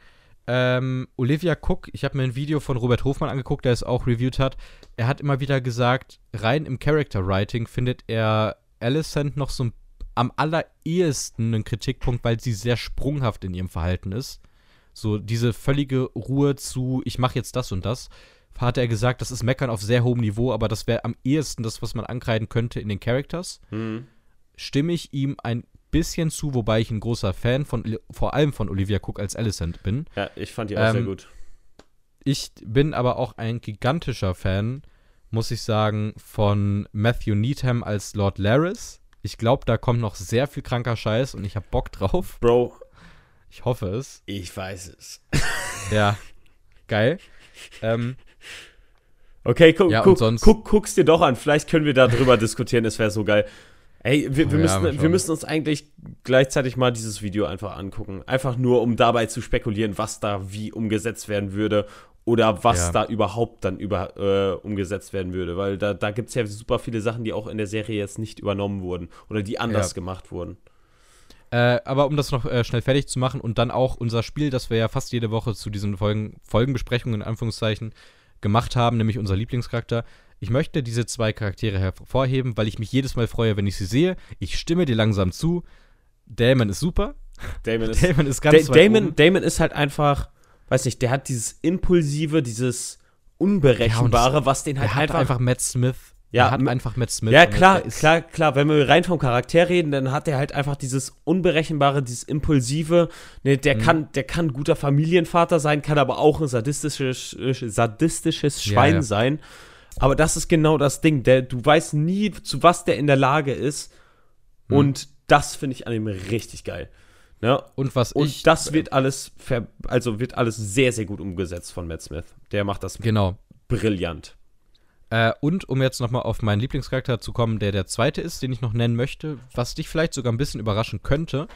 [SPEAKER 1] Ähm, Olivia Cook, ich habe mir ein Video von Robert Hofmann angeguckt, der es auch reviewed hat. Er hat immer wieder gesagt, rein im Character Writing findet er Alicent noch so am allerersten einen Kritikpunkt, weil sie sehr sprunghaft in ihrem Verhalten ist. So diese völlige Ruhe zu, ich mache jetzt das und das, hat er gesagt, das ist Meckern auf sehr hohem Niveau, aber das wäre am ehesten das, was man ankreiden könnte in den Characters
[SPEAKER 2] Hm.
[SPEAKER 1] stimme ich ihm ein bisschen zu, wobei ich ein großer Fan von, vor allem von Olivia Cook als Alicent bin.
[SPEAKER 2] Ja, ich fand die auch sehr
[SPEAKER 1] Ähm,
[SPEAKER 2] gut.
[SPEAKER 1] Ich bin aber auch ein gigantischer Fan, muss ich sagen, von Matthew Needham als Lord Laris. Ich glaube, da kommt noch sehr viel kranker Scheiß und ich habe Bock drauf.
[SPEAKER 2] Bro,
[SPEAKER 1] Ich hoffe es.
[SPEAKER 2] ich weiß es.
[SPEAKER 1] Ja, geil. Ähm,
[SPEAKER 2] Okay, guck,
[SPEAKER 1] Ja,
[SPEAKER 2] guck, guck, guck's dir doch an. Vielleicht können wir darüber diskutieren. Es wäre so geil. Ey, wir, wir,
[SPEAKER 1] Ja,
[SPEAKER 2] müssen, wir
[SPEAKER 1] schauen.
[SPEAKER 2] müssen uns eigentlich gleichzeitig mal dieses Video einfach angucken. Einfach nur, um dabei zu spekulieren, was da wie umgesetzt werden würde oder was
[SPEAKER 1] Ja.
[SPEAKER 2] da überhaupt dann über, äh, umgesetzt werden würde. Weil da, da gibt es ja super viele Sachen, die auch in der Serie jetzt nicht übernommen wurden oder die anders gemacht wurden.
[SPEAKER 1] Äh, aber um das noch äh, schnell fertig zu machen und dann auch unser Spiel, das wir ja fast jede Woche zu diesen Folgen, Folgenbesprechungen in Anführungszeichen gemacht haben, nämlich unser Lieblingscharakter. Ich möchte diese zwei Charaktere hervorheben, weil ich mich jedes Mal freue, wenn ich sie sehe. Ich stimme dir langsam zu. Damon ist super.
[SPEAKER 2] Damon ist,
[SPEAKER 1] Damon ist ganz
[SPEAKER 2] Da Damon,
[SPEAKER 1] oben.
[SPEAKER 2] Damon ist halt einfach, weiß nicht, der hat dieses Impulsive, dieses Unberechenbare, was den halt
[SPEAKER 1] Er hat
[SPEAKER 2] einfach,
[SPEAKER 1] einfach, Matt Smith.
[SPEAKER 2] Ja,
[SPEAKER 1] er hat einfach Matt Smith.
[SPEAKER 2] Ja, klar, klar, klar. Wenn wir rein vom Charakter reden, dann hat er halt einfach dieses Unberechenbare, dieses Impulsive. Ne, der,
[SPEAKER 1] Mhm.
[SPEAKER 2] kann, der kann ein guter Familienvater sein, kann aber auch ein sadistisches, äh, sadistisches
[SPEAKER 1] Ja,
[SPEAKER 2] Schwein
[SPEAKER 1] ja.
[SPEAKER 2] sein. Aber das ist genau das Ding. Der, du weißt nie, zu was der in der Lage ist.
[SPEAKER 1] Mhm.
[SPEAKER 2] Und das finde ich an ihm richtig geil. Ne?
[SPEAKER 1] Und was
[SPEAKER 2] Und
[SPEAKER 1] ich.
[SPEAKER 2] das wird alles, ver also wird alles sehr, sehr gut umgesetzt von Matt Smith. Der macht das
[SPEAKER 1] Genau.
[SPEAKER 2] brillant.
[SPEAKER 1] Äh, und um jetzt nochmal auf meinen Lieblingscharakter zu kommen, der der zweite ist, den ich noch nennen möchte, was dich vielleicht sogar ein bisschen überraschen könnte.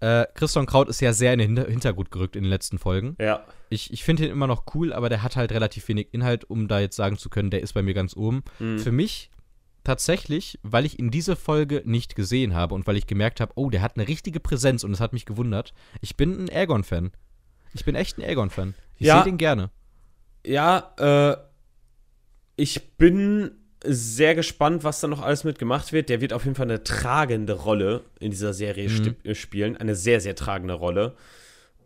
[SPEAKER 1] Äh, Christian Kraut ist ja sehr in den Hinter Hintergrund gerückt in den letzten Folgen.
[SPEAKER 2] Ja.
[SPEAKER 1] Ich, ich finde ihn immer noch cool, aber der hat halt relativ wenig Inhalt, um da jetzt sagen zu können, der ist bei mir ganz oben.
[SPEAKER 2] Mhm.
[SPEAKER 1] Für mich tatsächlich, weil ich in diese Folge nicht gesehen habe und weil ich gemerkt habe, oh, der hat eine richtige Präsenz und es hat mich gewundert. Ich bin ein Aegon-Fan. Ich bin echt ein Aegon-Fan. Ich
[SPEAKER 2] Ja.
[SPEAKER 1] sehe den gerne.
[SPEAKER 2] Ja, äh, ich bin sehr gespannt, was da noch alles mitgemacht wird. Der wird auf jeden Fall eine tragende Rolle in dieser Serie
[SPEAKER 1] Mhm.
[SPEAKER 2] äh, spielen. Eine sehr, sehr tragende Rolle.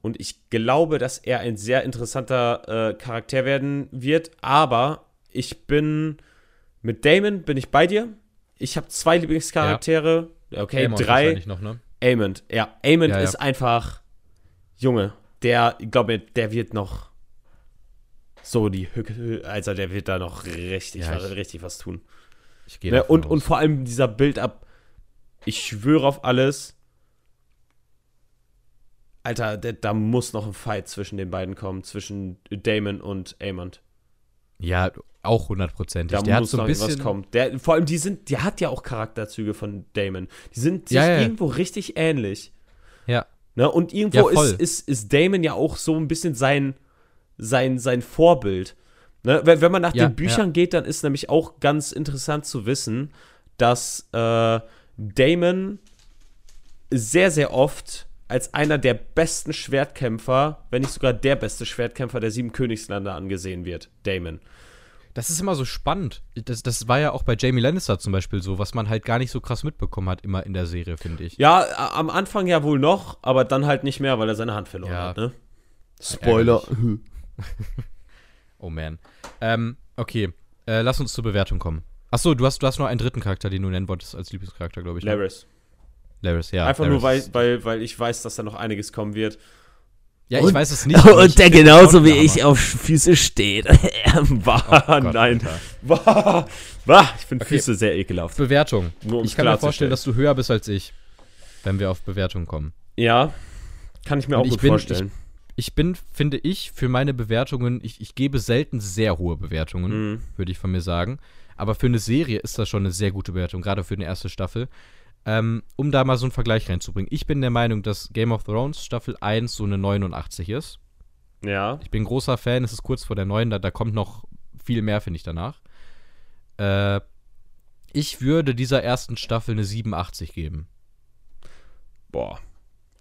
[SPEAKER 2] Und ich glaube, dass er ein sehr interessanter äh, Charakter werden wird. Aber ich bin mit Damon bin ich bei dir. Ich habe zwei Lieblingscharaktere. Okay,
[SPEAKER 1] Aemon
[SPEAKER 2] drei.
[SPEAKER 1] noch, ne?
[SPEAKER 2] Amond, ja. Amond
[SPEAKER 1] Ja, ja.
[SPEAKER 2] ist einfach, Junge, der, ich glaube, der wird noch so die Hücke, also der wird da noch richtig,
[SPEAKER 1] Ja,
[SPEAKER 2] was,
[SPEAKER 1] ich-
[SPEAKER 2] richtig was tun.
[SPEAKER 1] Ich gehe
[SPEAKER 2] Ne? Und, und vor allem dieser Build-up, ich schwöre auf alles, Alter, da, da muss noch ein Fight zwischen den beiden kommen, zwischen Damon und Amond.
[SPEAKER 1] Ja, auch hundertprozentig.
[SPEAKER 2] Da
[SPEAKER 1] Der hat
[SPEAKER 2] muss
[SPEAKER 1] so ein
[SPEAKER 2] noch
[SPEAKER 1] bisschen.
[SPEAKER 2] was kommen. Der, vor allem, die sind, der hat ja auch Charakterzüge von Damon. Die sind sich
[SPEAKER 1] Ja, ja.
[SPEAKER 2] irgendwo richtig ähnlich.
[SPEAKER 1] Ja,
[SPEAKER 2] Ne? Und irgendwo
[SPEAKER 1] Ja,
[SPEAKER 2] ist, ist, ist Damon ja auch so ein bisschen sein, sein, sein Vorbild. Ne? Wenn, wenn man nach
[SPEAKER 1] Ja,
[SPEAKER 2] den Büchern geht, dann ist nämlich auch ganz interessant zu wissen, dass äh, Damon sehr, sehr oft als einer der besten Schwertkämpfer, wenn nicht sogar der beste Schwertkämpfer der sieben Königsländer angesehen wird. Damon.
[SPEAKER 1] das ist immer so spannend. Das, das war ja auch bei Jamie Lannister zum Beispiel so, was man halt gar nicht so krass mitbekommen hat, immer in der Serie, finde ich.
[SPEAKER 2] Ja, am Anfang ja wohl noch, aber dann halt nicht mehr, weil er seine Hand verloren
[SPEAKER 1] Ja.
[SPEAKER 2] hat. Ne?
[SPEAKER 1] Spoiler. Oh man. Ähm, okay. Äh, lass uns zur Bewertung kommen. Achso, du hast, du hast noch einen dritten Charakter, den du nennen wolltest als Lieblingscharakter, glaube ich. ne?
[SPEAKER 2] Laris.
[SPEAKER 1] Laris, ja.
[SPEAKER 2] Einfach
[SPEAKER 1] Laris
[SPEAKER 2] nur, weil, weil, weil ich weiß, dass da noch einiges kommen wird.
[SPEAKER 1] Ja, ich
[SPEAKER 3] Und-
[SPEAKER 1] weiß es nicht. ich
[SPEAKER 3] Und der genauso wie ich auf Füße steht.
[SPEAKER 2] Wah,
[SPEAKER 1] Oh Gott,
[SPEAKER 2] nein. Wah, ich finde
[SPEAKER 1] Okay.
[SPEAKER 2] Füße sehr ekelhaft.
[SPEAKER 1] Bewertung.
[SPEAKER 2] Nur um's
[SPEAKER 1] Ich kann mir vorstellen, dass du höher bist als ich, wenn wir auf Bewertung kommen.
[SPEAKER 2] Ja, kann ich mir
[SPEAKER 1] Und
[SPEAKER 2] auch
[SPEAKER 1] ich
[SPEAKER 2] gut
[SPEAKER 1] bin-
[SPEAKER 2] vorstellen.
[SPEAKER 1] Ich bin, finde ich, für meine Bewertungen, ich, ich gebe selten sehr hohe Bewertungen,
[SPEAKER 2] Mhm.
[SPEAKER 1] würde ich von mir sagen. Aber für eine Serie ist das schon eine sehr gute Bewertung, gerade für eine erste Staffel. Ähm, um da mal so einen Vergleich reinzubringen. Ich bin der Meinung, dass Game of Thrones Staffel 1 so eine 89 ist.
[SPEAKER 2] Ja,
[SPEAKER 1] Ich bin großer Fan, es ist kurz vor der 9, da, da kommt noch viel mehr, finde ich, danach. Äh, ich würde dieser ersten Staffel eine 87 geben.
[SPEAKER 2] boah.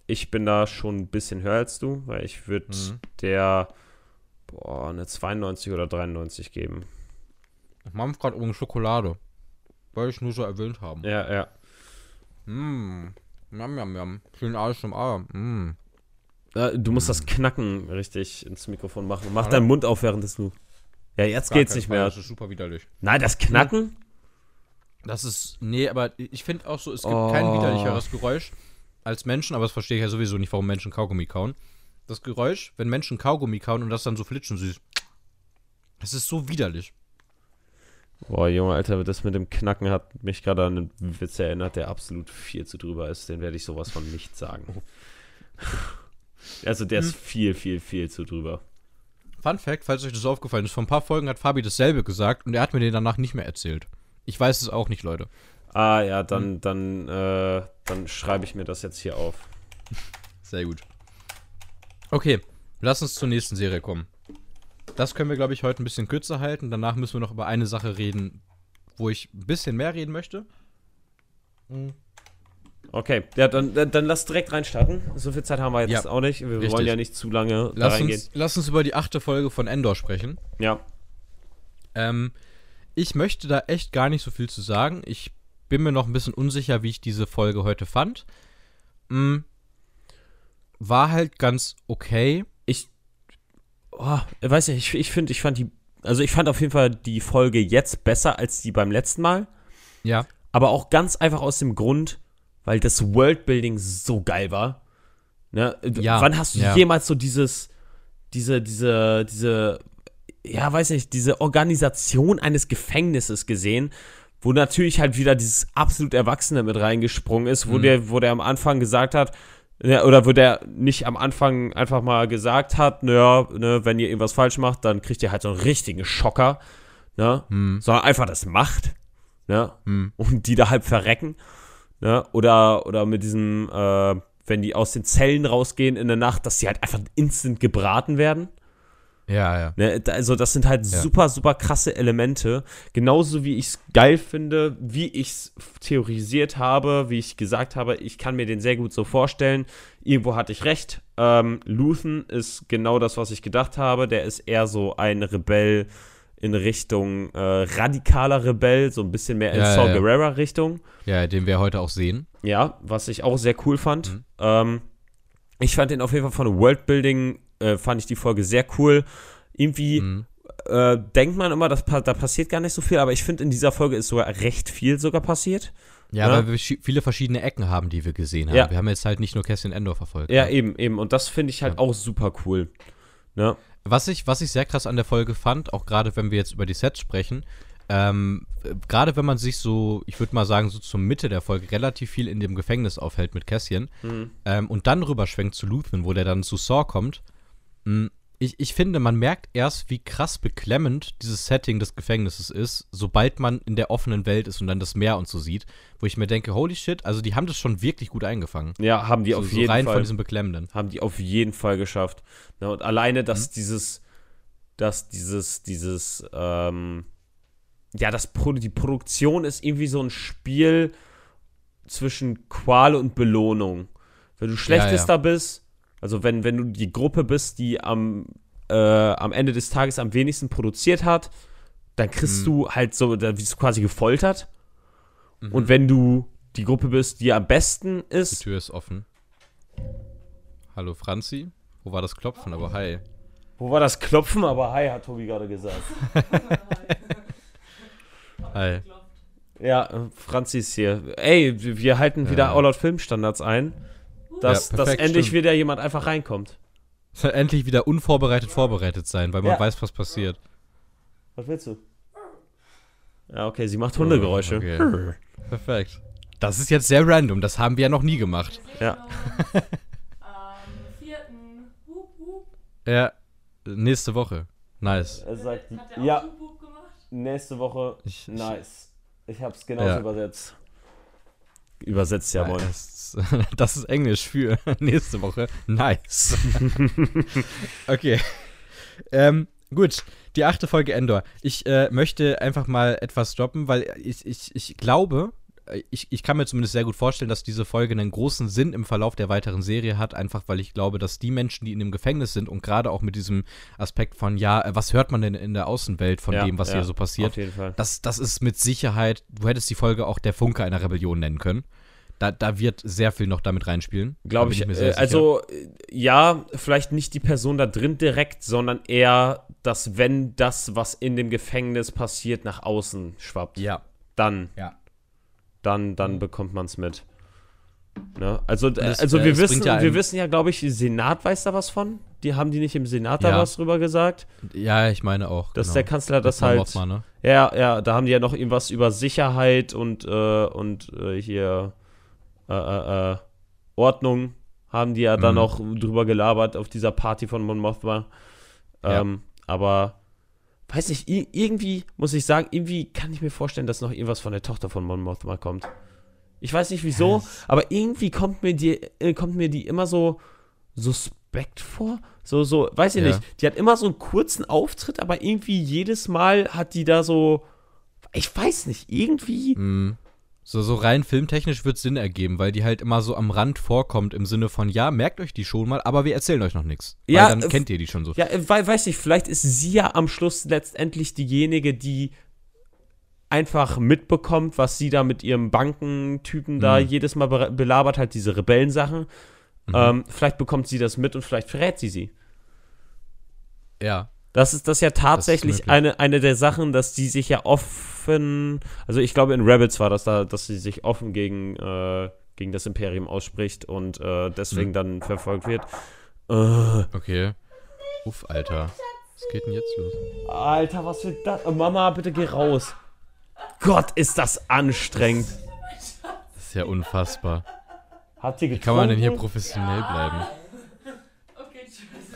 [SPEAKER 2] Ich bin da schon ein bisschen höher als du, weil ich würde
[SPEAKER 1] Mhm.
[SPEAKER 2] der, boah, eine 92 oder 93 geben.
[SPEAKER 1] Ich mache gerade übrigens Schokolade. Wollte ich nur so erwähnt haben.
[SPEAKER 2] Ja, ja.
[SPEAKER 1] Mmm. Yum, yum, yum. Schön alles zum Arm. Mm.
[SPEAKER 2] Äh, Du musst das Knacken richtig ins Mikrofon machen. Mach deinen Mund auf, während du. Ja, jetzt
[SPEAKER 1] Gar
[SPEAKER 2] geht's nicht
[SPEAKER 1] Fall,
[SPEAKER 2] mehr.
[SPEAKER 1] Das ist super widerlich.
[SPEAKER 2] Nein, das Knacken?
[SPEAKER 1] Das ist. Nee, aber ich finde auch so, es gibt
[SPEAKER 2] Oh.
[SPEAKER 1] kein widerlicheres Geräusch als Menschen, aber das verstehe ich ja sowieso nicht, warum Menschen Kaugummi kauen. Das Geräusch, wenn Menschen Kaugummi kauen und das dann so flitschen süß. Das ist so widerlich.
[SPEAKER 2] Boah, Junge, Alter, das mit dem Knacken hat mich gerade an einen Witz erinnert, der absolut viel zu drüber ist. Den werde ich sowas von nicht sagen. Also der ist viel, viel, viel zu drüber.
[SPEAKER 1] Fun Fact, falls euch das aufgefallen ist, vor ein paar Folgen hat Fabi dasselbe gesagt und er hat mir den danach nicht mehr erzählt. Ich weiß es auch nicht, Leute.
[SPEAKER 2] Ah ja, dann, dann, äh, dann schreibe ich mir das jetzt hier auf.
[SPEAKER 1] Sehr gut. Okay, lass uns zur nächsten Serie kommen. Das können wir, glaube ich, heute ein bisschen kürzer halten. Danach müssen wir noch über eine Sache reden, wo ich ein bisschen mehr reden möchte.
[SPEAKER 2] Okay, ja, dann, dann, lass direkt reinstarten. So viel Zeit haben wir jetzt
[SPEAKER 1] Ja,
[SPEAKER 2] auch nicht. Wir
[SPEAKER 1] richtig.
[SPEAKER 2] wollen ja nicht zu lange da
[SPEAKER 1] Lass
[SPEAKER 2] reingehen.
[SPEAKER 1] uns, lass uns über die achte Folge von Endor sprechen.
[SPEAKER 2] Ja,
[SPEAKER 1] Ähm, ich möchte da echt gar nicht so viel zu sagen. Ich bin mir noch ein bisschen unsicher, wie ich diese Folge heute fand. Mm, war halt ganz okay.
[SPEAKER 2] ich, oh, weiß nicht, ich, ich finde, ich fand die, also ich fand auf jeden Fall die Folge jetzt besser als die beim letzten Mal.
[SPEAKER 1] Ja.
[SPEAKER 2] Aber auch ganz einfach aus dem Grund, weil das Worldbuilding so geil war. Ne?
[SPEAKER 1] Ja,
[SPEAKER 2] Wann hast du
[SPEAKER 1] ja.
[SPEAKER 2] jemals so dieses, diese, diese, diese, ja, weiß nicht, diese Organisation eines Gefängnisses gesehen, wo natürlich halt wieder dieses absolut Erwachsene mit reingesprungen ist, wo
[SPEAKER 1] Mhm.
[SPEAKER 2] der, wo der am Anfang gesagt hat, ja, oder wo der nicht am Anfang einfach mal gesagt hat, naja, ne, wenn ihr irgendwas falsch macht, dann kriegt ihr halt so einen richtigen Schocker, ne?
[SPEAKER 1] Hm,
[SPEAKER 2] sondern einfach das macht, ne?
[SPEAKER 1] hm.
[SPEAKER 2] und die da halb verrecken. Ne? Oder, oder mit diesem, äh, wenn die aus den Zellen rausgehen in der Nacht, dass die halt einfach instant gebraten werden.
[SPEAKER 1] Ja, ja.
[SPEAKER 2] Ne? Also das sind halt
[SPEAKER 1] Ja.
[SPEAKER 2] super, super krasse Elemente. Genauso wie ich es geil finde, wie ich es theorisiert habe, wie ich gesagt habe, ich kann mir den sehr gut so vorstellen. Irgendwo hatte ich recht. Ähm, Luthen ist genau das, was ich gedacht habe. Der ist eher so ein Rebell in Richtung äh, radikaler Rebell, so ein bisschen mehr in
[SPEAKER 1] Ja,
[SPEAKER 2] Saw
[SPEAKER 1] ja, ja.
[SPEAKER 2] Gerrera-Richtung.
[SPEAKER 1] Ja, den wir heute auch sehen.
[SPEAKER 2] Ja, was ich auch sehr cool fand.
[SPEAKER 1] Mhm.
[SPEAKER 2] Ähm, ich fand den auf jeden Fall von Worldbuilding, äh, fand ich die Folge sehr cool. Irgendwie
[SPEAKER 1] Mhm.
[SPEAKER 2] äh, denkt man immer, dass, da passiert gar nicht so viel, aber ich finde, in dieser Folge ist sogar recht viel sogar passiert.
[SPEAKER 1] Ja,
[SPEAKER 2] Ja.
[SPEAKER 1] weil wir viele verschiedene Ecken haben, die wir gesehen haben.
[SPEAKER 2] Ja.
[SPEAKER 1] Wir haben jetzt halt nicht nur Cassian Endor verfolgt.
[SPEAKER 2] Ja,
[SPEAKER 1] ne?
[SPEAKER 2] eben, eben. Und das finde ich halt
[SPEAKER 1] Ja.
[SPEAKER 2] auch super cool. Ne?
[SPEAKER 1] Was ich, was ich sehr krass an der Folge fand, auch gerade wenn wir jetzt über die Sets sprechen, ähm, äh, gerade wenn man sich so, ich würde mal sagen, so zur Mitte der Folge relativ viel in dem Gefängnis aufhält mit Cassian
[SPEAKER 2] Mhm.
[SPEAKER 1] ähm, und dann rüberschwenkt zu Luthen, wo der dann zu Saw kommt, ich, ich finde, man merkt erst, wie krass beklemmend dieses Setting des Gefängnisses ist, sobald man in der offenen Welt ist und dann das Meer und so sieht, wo ich mir denke, holy shit, also die haben das schon wirklich gut eingefangen.
[SPEAKER 2] Ja, haben die
[SPEAKER 1] so,
[SPEAKER 2] auf
[SPEAKER 1] so
[SPEAKER 2] jeden
[SPEAKER 1] rein
[SPEAKER 2] Fall.
[SPEAKER 1] von diesem Beklemmenden.
[SPEAKER 2] haben die auf jeden Fall geschafft. Ne, und alleine,
[SPEAKER 1] Mhm.
[SPEAKER 2] dass dieses, dass dieses, dieses, ähm, ja, das Pro die Produktion ist irgendwie so ein Spiel zwischen Qual und Belohnung. Wenn du schlechtester bist, also wenn, wenn du die Gruppe bist, die am, äh, am Ende des Tages am wenigsten produziert hat, dann kriegst
[SPEAKER 1] Mhm.
[SPEAKER 2] du halt so, da wirst du quasi gefoltert.
[SPEAKER 1] Mhm.
[SPEAKER 2] Und wenn du die Gruppe bist, die am besten
[SPEAKER 1] Die
[SPEAKER 2] ist,
[SPEAKER 1] Tür ist offen. Hallo Franzi. Wo war das Klopfen? Aber hi.
[SPEAKER 2] wo war das Klopfen? Aber hi, hat Tobi gerade gesagt.
[SPEAKER 1] Hi.
[SPEAKER 2] Ja, Franzi ist hier. Ey, wir halten wieder
[SPEAKER 1] Ja.
[SPEAKER 2] All Out Filmstandards ein, dass,
[SPEAKER 1] Ja,
[SPEAKER 2] dass
[SPEAKER 1] perfekt,
[SPEAKER 2] endlich
[SPEAKER 1] stimmt.
[SPEAKER 2] wieder jemand einfach reinkommt.
[SPEAKER 1] Endlich wieder unvorbereitet vorbereitet sein, weil man
[SPEAKER 2] Ja.
[SPEAKER 1] weiß, was passiert.
[SPEAKER 2] Was willst du? Ja, okay, sie macht Hundegeräusche.
[SPEAKER 1] Okay. Perfekt. Das ist jetzt sehr random, das haben wir ja noch nie gemacht.
[SPEAKER 2] Ja.
[SPEAKER 3] Am vierten. Hup, hup.
[SPEAKER 1] Ja, nächste Woche. Nice.
[SPEAKER 2] Er sagt,
[SPEAKER 3] Hat er auch
[SPEAKER 2] ja,
[SPEAKER 3] Hup, hup gemacht?
[SPEAKER 2] nächste Woche, nice. Ich hab's genauso
[SPEAKER 1] Ja.
[SPEAKER 2] übersetzt. Übersetzt ja, moin.
[SPEAKER 1] Das, das ist Englisch für nächste Woche. Nice. okay. Ähm, gut, die achte Folge Endor. Ich äh, möchte einfach mal etwas droppen, weil ich, ich, ich glaube, äh, ich, ich kann mir zumindest sehr gut vorstellen, dass diese Folge einen großen Sinn im Verlauf der weiteren Serie hat, einfach weil ich glaube, dass die Menschen, die in dem Gefängnis sind und gerade auch mit diesem Aspekt von, ja, äh, was hört man denn in der Außenwelt von
[SPEAKER 2] Ja,
[SPEAKER 1] dem, was
[SPEAKER 2] ja,
[SPEAKER 1] hier so passiert, das, das ist mit Sicherheit, du hättest die Folge auch der Funke einer Rebellion nennen können. Da, da wird sehr viel noch damit reinspielen.
[SPEAKER 2] Glaube
[SPEAKER 1] Da
[SPEAKER 2] ich.
[SPEAKER 1] mir
[SPEAKER 2] äh, also, äh, ja, vielleicht nicht die Person da drin direkt, sondern eher, dass wenn das, was in dem Gefängnis passiert, nach außen schwappt,
[SPEAKER 1] Ja,
[SPEAKER 2] dann,
[SPEAKER 1] ja.
[SPEAKER 2] dann, dann bekommt man es mit. Ne? Also,
[SPEAKER 1] Das,
[SPEAKER 2] also
[SPEAKER 1] äh,
[SPEAKER 2] wir, wissen,
[SPEAKER 1] ja
[SPEAKER 2] wir wissen ja, glaube ich, Senat weiß da was von. Die haben die nicht im Senat da
[SPEAKER 1] Ja.
[SPEAKER 2] was drüber gesagt,
[SPEAKER 1] Ja, ich meine auch.
[SPEAKER 2] dass
[SPEAKER 1] genau.
[SPEAKER 2] der Kanzler das
[SPEAKER 1] Von
[SPEAKER 2] halt.
[SPEAKER 1] Mothma, ne?
[SPEAKER 2] Ja, ja, da haben die ja noch irgendwas über Sicherheit und, äh, und äh, hier äh, äh, äh, Ordnung haben die ja dann
[SPEAKER 1] Mhm.
[SPEAKER 2] noch drüber gelabert auf dieser Party von Mon Mothma.
[SPEAKER 1] Ja.
[SPEAKER 2] Ähm, Aber weiß nicht, ir- irgendwie muss ich sagen, irgendwie kann ich mir vorstellen, dass noch irgendwas von der Tochter von Mon Mothma kommt. Ich weiß nicht wieso, aber irgendwie kommt mir die, äh, kommt mir die immer so suspekt vor. So, so, weiß ich
[SPEAKER 1] Ja.
[SPEAKER 2] nicht. Die hat immer so einen kurzen Auftritt, aber irgendwie jedes Mal hat die da so, ich weiß nicht, irgendwie.
[SPEAKER 1] Mm. So, so rein filmtechnisch wird Sinn ergeben, weil die halt immer so am Rand vorkommt im Sinne von, ja, merkt euch die schon mal, aber wir erzählen euch noch nichts.
[SPEAKER 2] Ja,
[SPEAKER 1] Weil dann
[SPEAKER 2] äh,
[SPEAKER 1] kennt ihr die schon so.
[SPEAKER 2] Ja, äh, wei- weiß nicht, vielleicht ist sie ja am Schluss letztendlich diejenige, die einfach mitbekommt, was sie da mit ihrem Bankentypen da
[SPEAKER 1] Mhm.
[SPEAKER 2] jedes Mal be belabert hat, diese Rebellensachen. Ähm, vielleicht bekommt sie das mit und vielleicht verrät sie sie.
[SPEAKER 1] Ja.
[SPEAKER 2] Das ist das ja tatsächlich
[SPEAKER 1] möglich.
[SPEAKER 2] eine, eine der Sachen, dass die sich ja offen, also ich glaube in Rebels war das da, dass sie sich offen gegen, äh, gegen das Imperium ausspricht und äh, deswegen
[SPEAKER 1] Mhm.
[SPEAKER 2] dann verfolgt wird. Äh,
[SPEAKER 1] Okay. Uff, Alter. Was geht denn jetzt los?
[SPEAKER 2] Alter, was für das? Oh, Mama, bitte geh raus. Gott, ist das anstrengend.
[SPEAKER 1] Das ist ja unfassbar.
[SPEAKER 2] Hat sie
[SPEAKER 1] Wie kann man denn hier
[SPEAKER 2] getrunken?
[SPEAKER 1] professionell bleiben?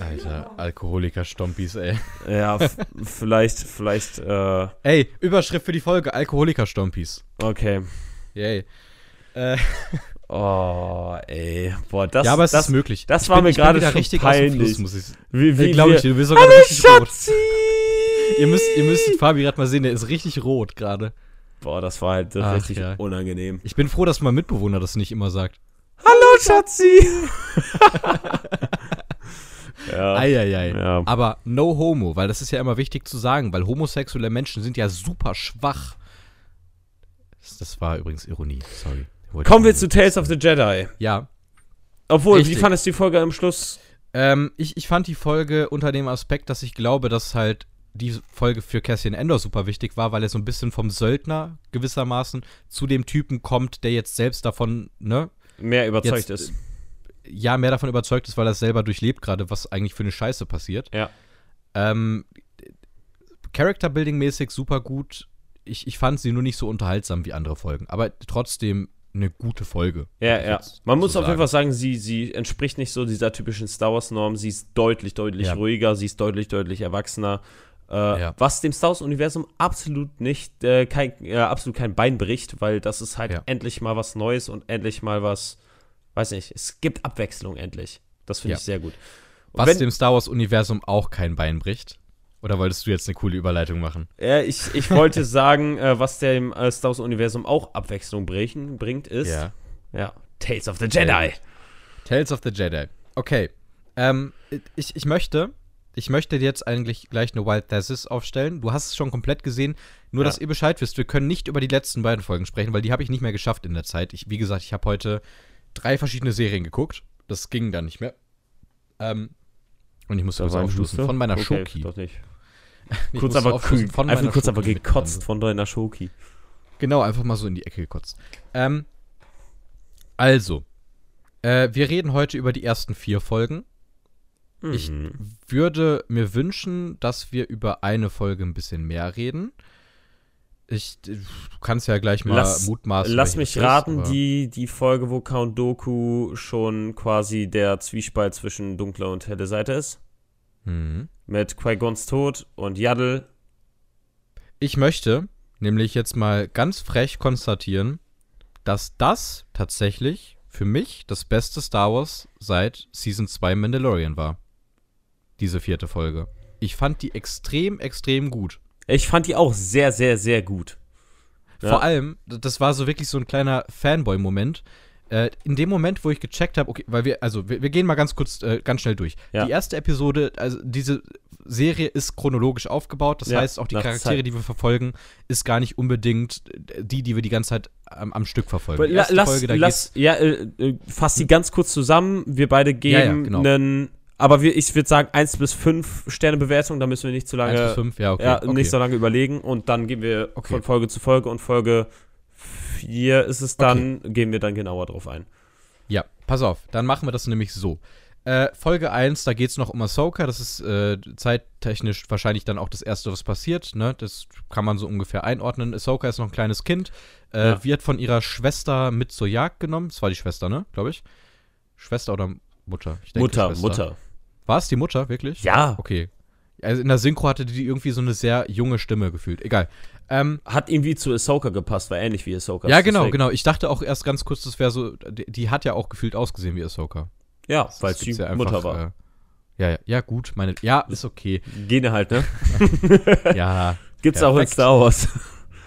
[SPEAKER 1] Alter, Alkoholiker-Stompis, ey.
[SPEAKER 2] Ja, vielleicht, vielleicht, äh,
[SPEAKER 1] Ey, Überschrift für die Folge: Alkoholiker-Stompis.
[SPEAKER 2] okay.
[SPEAKER 1] Yay. Äh,
[SPEAKER 2] Oh, ey. Boah, das,
[SPEAKER 1] ja, aber es
[SPEAKER 2] das,
[SPEAKER 1] ist möglich.
[SPEAKER 2] das
[SPEAKER 1] Ich
[SPEAKER 2] war
[SPEAKER 1] bin-
[SPEAKER 2] mir
[SPEAKER 1] ich
[SPEAKER 2] gerade schon
[SPEAKER 1] richtig
[SPEAKER 2] peinlich.
[SPEAKER 1] Fluss, muss ich
[SPEAKER 2] Wie,
[SPEAKER 1] Wie, glaube ich,
[SPEAKER 2] wir-
[SPEAKER 1] dir, du bist sogar richtig rot.
[SPEAKER 2] Schatzi!
[SPEAKER 1] Ihr müsst, ihr müsst Fabi gerade mal sehen, der ist richtig rot gerade.
[SPEAKER 2] Boah, das war halt
[SPEAKER 1] Ach,
[SPEAKER 2] richtig
[SPEAKER 1] ja.
[SPEAKER 2] unangenehm.
[SPEAKER 1] Ich bin froh, dass mein Mitbewohner das nicht immer sagt.
[SPEAKER 2] Hallo, Schatzi! ja.
[SPEAKER 1] Eieiei.
[SPEAKER 2] Ja.
[SPEAKER 1] Aber no homo, weil das ist ja immer wichtig zu sagen, weil homosexuelle Menschen sind ja super schwach. Das, das war übrigens Ironie, sorry. Wollte
[SPEAKER 2] Kommen wir zu Tales of the Jedi.
[SPEAKER 1] Ja.
[SPEAKER 2] Obwohl,
[SPEAKER 1] Richtig.
[SPEAKER 2] wie fandest du die Folge am Schluss?
[SPEAKER 1] Ähm, ich, ich fand die Folge unter dem Aspekt, dass ich glaube, dass halt die Folge für Cassian Endor super wichtig war, weil er so ein bisschen vom Söldner gewissermaßen zu dem Typen kommt, der jetzt selbst davon, ne,
[SPEAKER 2] Mehr überzeugt
[SPEAKER 1] Jetzt,
[SPEAKER 2] ist.
[SPEAKER 1] Ja, mehr davon überzeugt ist, weil er es selber durchlebt gerade, was eigentlich für eine Scheiße passiert.
[SPEAKER 2] Ja.
[SPEAKER 1] Ähm, Character-Building-mäßig super gut. Ich, ich fand sie nur nicht so unterhaltsam wie andere Folgen, aber trotzdem eine gute Folge.
[SPEAKER 2] Ja, ja. Man muss
[SPEAKER 1] so
[SPEAKER 2] auf jeden. Fall sagen, sie, sie entspricht nicht so dieser typischen Star Wars-Norm. Sie ist deutlich, deutlich
[SPEAKER 1] Ja.
[SPEAKER 2] ruhiger, sie ist deutlich, deutlich erwachsener. Äh,
[SPEAKER 1] Ja.
[SPEAKER 2] Was dem Star Wars-Universum absolut nicht, äh, kein, äh, absolut kein Bein bricht, weil das ist halt
[SPEAKER 1] Ja.
[SPEAKER 2] endlich mal was Neues und endlich mal was, weiß nicht, es gibt Abwechslung endlich. Das finde
[SPEAKER 1] Ja.
[SPEAKER 2] ich sehr gut. Und
[SPEAKER 1] Was
[SPEAKER 2] wenn-
[SPEAKER 1] dem Star Wars-Universum auch kein Bein bricht. Oder wolltest du jetzt eine coole Überleitung machen?
[SPEAKER 2] Ja, ich, ich wollte sagen, äh, was dem äh, Star Wars-Universum auch Abwechslung brechen, bringt, ist ja, Tales of the Jedi.
[SPEAKER 1] Tales of the Jedi. Okay. Ähm, ich, ich möchte, ich möchte jetzt eigentlich gleich eine Wild Thesis aufstellen. Du hast es schon komplett gesehen. Nur,
[SPEAKER 2] Ja.
[SPEAKER 1] dass ihr Bescheid wisst, wir können nicht über die letzten beiden Folgen sprechen, weil die habe ich nicht mehr geschafft in der Zeit. Ich, wie gesagt, ich habe heute drei verschiedene Serien geguckt. Das ging dann nicht mehr. Ähm, und ich musste
[SPEAKER 2] Da ein
[SPEAKER 1] aufstoßen. Von meiner
[SPEAKER 2] Okay,
[SPEAKER 1] Schoki.
[SPEAKER 2] Doch nicht.
[SPEAKER 1] Ich
[SPEAKER 2] kurz aber,
[SPEAKER 1] von
[SPEAKER 2] einfach kurz aber
[SPEAKER 1] Schoki mit
[SPEAKER 2] gekotzt von deiner Schoki.
[SPEAKER 1] Genau, einfach mal so in die Ecke gekotzt. Ähm, also, äh, wir reden heute über die ersten vier Folgen. Ich
[SPEAKER 2] Mhm.
[SPEAKER 1] würde mir wünschen, dass wir über eine Folge ein bisschen mehr reden. Ich, du kannst ja gleich mal
[SPEAKER 2] Lass-
[SPEAKER 1] mutmaßen.
[SPEAKER 2] Lass mich
[SPEAKER 1] ist,
[SPEAKER 2] raten,
[SPEAKER 1] aber-
[SPEAKER 2] die, die Folge, wo Count Doku schon quasi der Zwiespalt zwischen dunkler und helle Seite ist.
[SPEAKER 1] Mhm.
[SPEAKER 2] Mit Qui-Gons Tod und Yaddle.
[SPEAKER 1] Ich möchte nämlich jetzt mal ganz frech konstatieren, dass das tatsächlich für mich das beste Star Wars seit Season 2 Mandalorian war. Diese vierte Folge. Ich fand die extrem, extrem gut.
[SPEAKER 2] Ich fand die auch sehr, sehr, sehr gut. Ja.
[SPEAKER 1] Vor allem, das war so wirklich so ein kleiner Fanboy-Moment. Äh, in dem Moment, wo ich gecheckt habe, okay, weil wir, also wir, wir gehen mal ganz kurz, äh, ganz schnell durch.
[SPEAKER 2] Ja.
[SPEAKER 1] Die erste Episode, also diese Serie ist chronologisch aufgebaut. Das
[SPEAKER 2] Ja,
[SPEAKER 1] heißt, auch die Charaktere,
[SPEAKER 2] Zeit.
[SPEAKER 1] die wir verfolgen, ist gar nicht unbedingt äh, die, die wir die ganze Zeit am, am Stück verfolgen. Die
[SPEAKER 2] lass,
[SPEAKER 1] Folge, da
[SPEAKER 2] lass, ja, äh, äh, fass die ganz kurz zusammen. Wir beide geben
[SPEAKER 1] Ja, ja, genau.
[SPEAKER 2] Aber wir, ich würde sagen 1 bis 5 Sterne Bewertung, da müssen wir nicht zu lange,
[SPEAKER 1] 1 bis 5, ja, okay.
[SPEAKER 2] ja,
[SPEAKER 1] okay.
[SPEAKER 2] nicht so lange überlegen und dann gehen wir
[SPEAKER 1] Okay.
[SPEAKER 2] von Folge zu Folge und Folge 4 ist es dann, gehen wir dann genauer drauf ein.
[SPEAKER 1] Ja, pass auf, dann machen wir das nämlich so. Äh, Folge 1, da geht es noch um Ahsoka. Das ist äh, zeittechnisch wahrscheinlich dann auch das Erste, was passiert. Ne? Das kann man so ungefähr einordnen. Ahsoka ist noch ein kleines Kind, äh,
[SPEAKER 2] Ja.
[SPEAKER 1] wird von ihrer Schwester mit zur Jagd genommen. Das war die Schwester, ne? Glaube ich. Schwester oder Mutter? Ich denke,
[SPEAKER 2] Mutter,
[SPEAKER 1] Schwester.
[SPEAKER 2] Mutter.
[SPEAKER 1] War es die Mutter, wirklich?
[SPEAKER 2] Ja.
[SPEAKER 1] Okay. Also in der Synchro hatte die irgendwie so eine sehr junge Stimme gefühlt. Egal. Ähm,
[SPEAKER 2] Hat irgendwie zu Ahsoka gepasst, war ähnlich wie Ahsoka.
[SPEAKER 1] ja, genau,
[SPEAKER 2] Deswegen-
[SPEAKER 1] genau. Ich dachte auch erst ganz kurz, das wäre so. Die, die hat ja auch gefühlt ausgesehen wie Ahsoka.
[SPEAKER 2] Ja,
[SPEAKER 1] Das
[SPEAKER 2] weil sie
[SPEAKER 1] ja
[SPEAKER 2] Mutter war.
[SPEAKER 1] Äh, ja, ja, ja, gut. Meine, ja, ist okay.
[SPEAKER 2] Gene halt, ne?
[SPEAKER 1] ja,
[SPEAKER 2] Gibt's auch in
[SPEAKER 1] Perfekt.
[SPEAKER 2] Star Wars.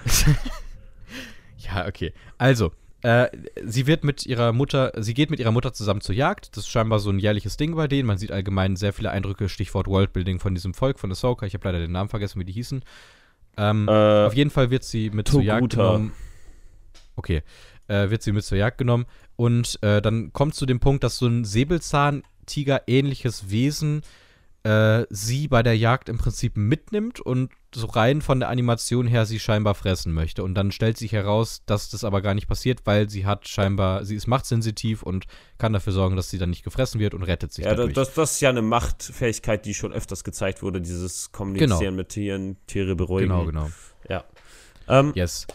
[SPEAKER 1] Ja, okay. Also, äh, sie wird mit ihrer Mutter, sie geht mit ihrer Mutter zusammen zur Jagd. Das ist scheinbar so ein jährliches Ding bei denen. Man sieht allgemein sehr viele Eindrücke, Stichwort Worldbuilding von diesem Volk, von Ahsoka. Ich habe leider den Namen vergessen, wie die hießen. Ähm,
[SPEAKER 2] Äh,
[SPEAKER 1] auf jeden Fall wird sie mit zur Jagd
[SPEAKER 2] Toguta.
[SPEAKER 1] genommen. Okay. Äh, wird sie mit zur Jagd genommen. Und äh, dann kommt zu dem Punkt, dass so ein Säbelzahntiger-ähnliches Wesen äh, sie bei der Jagd im Prinzip mitnimmt und so rein von der Animation her sie scheinbar fressen möchte. Und dann stellt sich heraus, dass das aber gar nicht passiert, weil sie hat scheinbar, sie ist machtsensitiv und kann dafür sorgen, dass sie dann nicht gefressen wird und rettet sich
[SPEAKER 2] ja, da-
[SPEAKER 1] dadurch.
[SPEAKER 2] das, das ist ja eine Machtfähigkeit, die schon öfters gezeigt wurde, dieses Kommunizieren
[SPEAKER 1] Genau.
[SPEAKER 2] mit Tieren, Tiere beruhigen.
[SPEAKER 1] genau, genau.
[SPEAKER 2] Ja. Ähm,
[SPEAKER 1] Yes.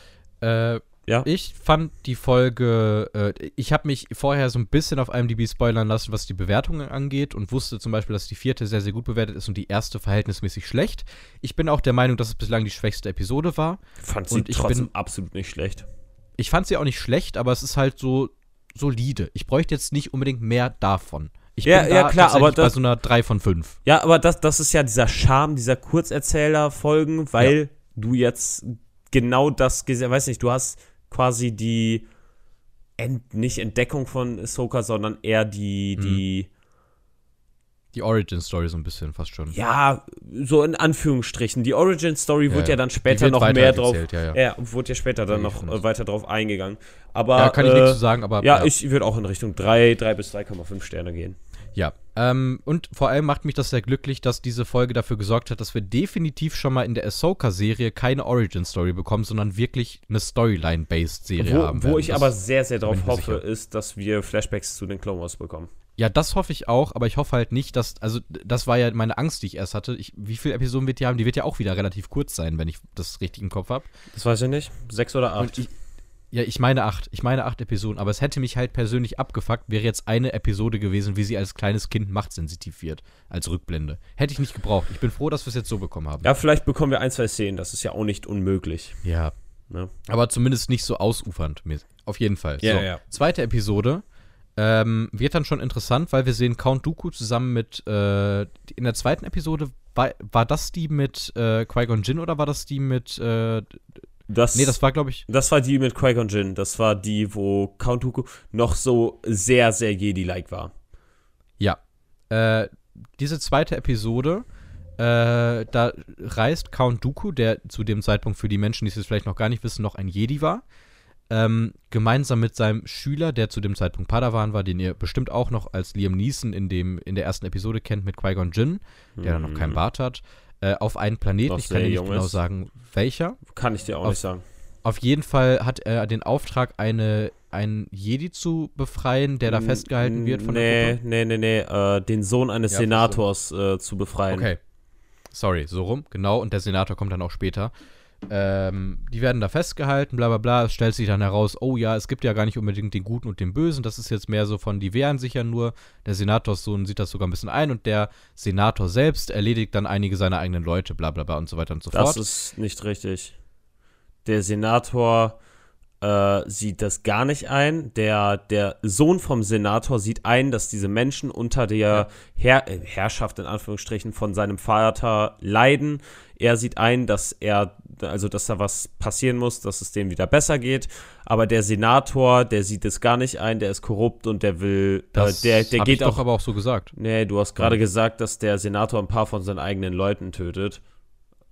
[SPEAKER 1] Äh,
[SPEAKER 2] Ja.
[SPEAKER 1] Ich fand die Folge, äh, ich habe mich vorher so ein bisschen auf IMDb spoilern lassen, was die Bewertungen angeht und wusste zum Beispiel, dass die vierte sehr, sehr gut bewertet ist und die erste verhältnismäßig schlecht. Ich bin auch der Meinung, dass es bislang die schwächste Episode war.
[SPEAKER 2] fand sie
[SPEAKER 1] und ich
[SPEAKER 2] trotzdem
[SPEAKER 1] bin-
[SPEAKER 2] absolut nicht schlecht.
[SPEAKER 1] Ich fand sie auch nicht schlecht, aber es ist halt so solide. Ich bräuchte jetzt nicht unbedingt mehr davon. Ich
[SPEAKER 2] Ja,
[SPEAKER 1] bin
[SPEAKER 2] ja,
[SPEAKER 1] da
[SPEAKER 2] klar, aber
[SPEAKER 1] bei
[SPEAKER 2] das-
[SPEAKER 1] so einer 3 von 5.
[SPEAKER 2] Ja, aber das, das ist ja dieser Charme dieser Kurzerzähler-Folgen, weil du jetzt genau das gesehen weiß nicht, du hast quasi die Ent, nicht Entdeckung von Ahsoka, sondern eher die,
[SPEAKER 1] Mhm.
[SPEAKER 2] die,
[SPEAKER 1] Die Origin-Story so ein bisschen fast schon.
[SPEAKER 2] ja, so in Anführungsstrichen. Die Origin-Story
[SPEAKER 1] Ja,
[SPEAKER 2] wurde ja dann später
[SPEAKER 1] wird
[SPEAKER 2] noch mehr drauf.
[SPEAKER 1] ja, ja.
[SPEAKER 2] Ja, wurde ja später dann noch äh, weiter drauf eingegangen. Aber
[SPEAKER 1] Ja, kann ich
[SPEAKER 2] äh,
[SPEAKER 1] nichts zu sagen, aber
[SPEAKER 2] Ja, ich würde auch in Richtung 3, 3 bis 3,5 Sterne gehen.
[SPEAKER 1] Ja, ähm, und vor allem macht mich das sehr glücklich, dass diese Folge dafür gesorgt hat, dass wir definitiv schon mal in der Ahsoka-Serie keine Origin-Story bekommen, sondern wirklich eine Storyline-based-Serie
[SPEAKER 2] Wo,
[SPEAKER 1] haben
[SPEAKER 2] wo
[SPEAKER 1] werden.
[SPEAKER 2] ich
[SPEAKER 1] Das-
[SPEAKER 2] aber sehr, sehr drauf hoffe,
[SPEAKER 1] sicher.
[SPEAKER 2] ist, dass wir Flashbacks zu den Clone Wars bekommen.
[SPEAKER 1] Ja, das hoffe ich auch, aber ich hoffe halt nicht, dass, also das war ja meine Angst, die ich erst hatte. Ich, wie viele Episoden wird die haben? Die wird ja auch wieder relativ kurz sein, wenn ich das richtig im Kopf habe.
[SPEAKER 2] Das weiß ich nicht. Sechs oder acht.
[SPEAKER 1] Und ich, ja, ich meine acht. Ich meine acht Episoden, aber es hätte mich halt persönlich abgefuckt, wäre jetzt eine Episode gewesen, wie sie als kleines Kind machtsensitiv wird, als Rückblende. Hätte ich nicht gebraucht. Ich bin froh, dass wir es jetzt so bekommen haben.
[SPEAKER 2] ja, vielleicht bekommen wir ein, zwei Szenen. Das ist ja auch nicht unmöglich.
[SPEAKER 1] Ja,
[SPEAKER 2] Ne?
[SPEAKER 1] aber zumindest nicht so ausufernd. Auf jeden Fall.
[SPEAKER 2] Ja,
[SPEAKER 1] so,
[SPEAKER 2] ja.
[SPEAKER 1] Zweite Episode ähm, wird dann schon interessant, weil wir sehen Count Dooku zusammen mit, äh, in der zweiten Episode, war, war das die mit äh, Qui-Gon Jinn oder war das die mit, äh,
[SPEAKER 2] Das,
[SPEAKER 1] nee, das war, glaube ich,
[SPEAKER 2] das war die mit Qui-Gon Jinn. Das war die, wo Count Dooku noch so sehr, sehr Jedi-like war.
[SPEAKER 1] Ja. Äh, diese zweite Episode, äh, da reist Count Dooku, der zu dem Zeitpunkt für die Menschen, die es jetzt vielleicht noch gar nicht wissen, noch ein Jedi war, ähm, gemeinsam mit seinem Schüler, der zu dem Zeitpunkt Padawan war, den ihr bestimmt auch noch als Liam Neeson in, dem, in der ersten Episode kennt, mit Qui-Gon Jinn, der dann noch keinen Bart hat, äh, auf einen Planeten,
[SPEAKER 2] Noch
[SPEAKER 1] ich kann dir nicht genau
[SPEAKER 2] ist.
[SPEAKER 1] sagen, welcher.
[SPEAKER 2] Kann ich dir auch
[SPEAKER 1] Auf-
[SPEAKER 2] nicht sagen.
[SPEAKER 1] Auf jeden Fall hat er den Auftrag, eine, einen Jedi zu befreien, der da festgehalten wird von
[SPEAKER 2] nee,
[SPEAKER 1] der Gruppe.
[SPEAKER 2] Nee, nee, nee, äh, den Sohn eines
[SPEAKER 1] Ja,
[SPEAKER 2] Senators äh, zu befreien.
[SPEAKER 1] Okay. Sorry, so rum, genau. Und der Senator kommt dann auch später. Ähm, die werden da festgehalten, bla bla bla. Es stellt sich dann heraus, oh ja, es gibt ja gar nicht unbedingt den Guten und den Bösen. Das ist jetzt mehr so von, die wehren sich ja nur. Der Senatorssohn sieht das sogar ein bisschen ein und der Senator selbst erledigt dann einige seiner eigenen Leute, bla bla bla und so weiter und so
[SPEAKER 2] Das
[SPEAKER 1] fort.
[SPEAKER 2] ist nicht richtig. Der Senator äh, sieht das gar nicht ein. Der, der Sohn vom Senator sieht ein, dass diese Menschen unter der Herr, äh, Herrschaft in Anführungsstrichen von seinem Vater leiden. Er sieht ein, dass er, also dass da was passieren muss, dass es denen wieder besser geht. Aber der Senator, der sieht es gar nicht ein, der ist korrupt und der will,
[SPEAKER 1] das
[SPEAKER 2] äh, der, der geht
[SPEAKER 1] ich doch
[SPEAKER 2] auch.
[SPEAKER 1] aber auch so gesagt.
[SPEAKER 2] Nee, du hast gerade gesagt, dass der Senator ein paar von seinen eigenen Leuten tötet.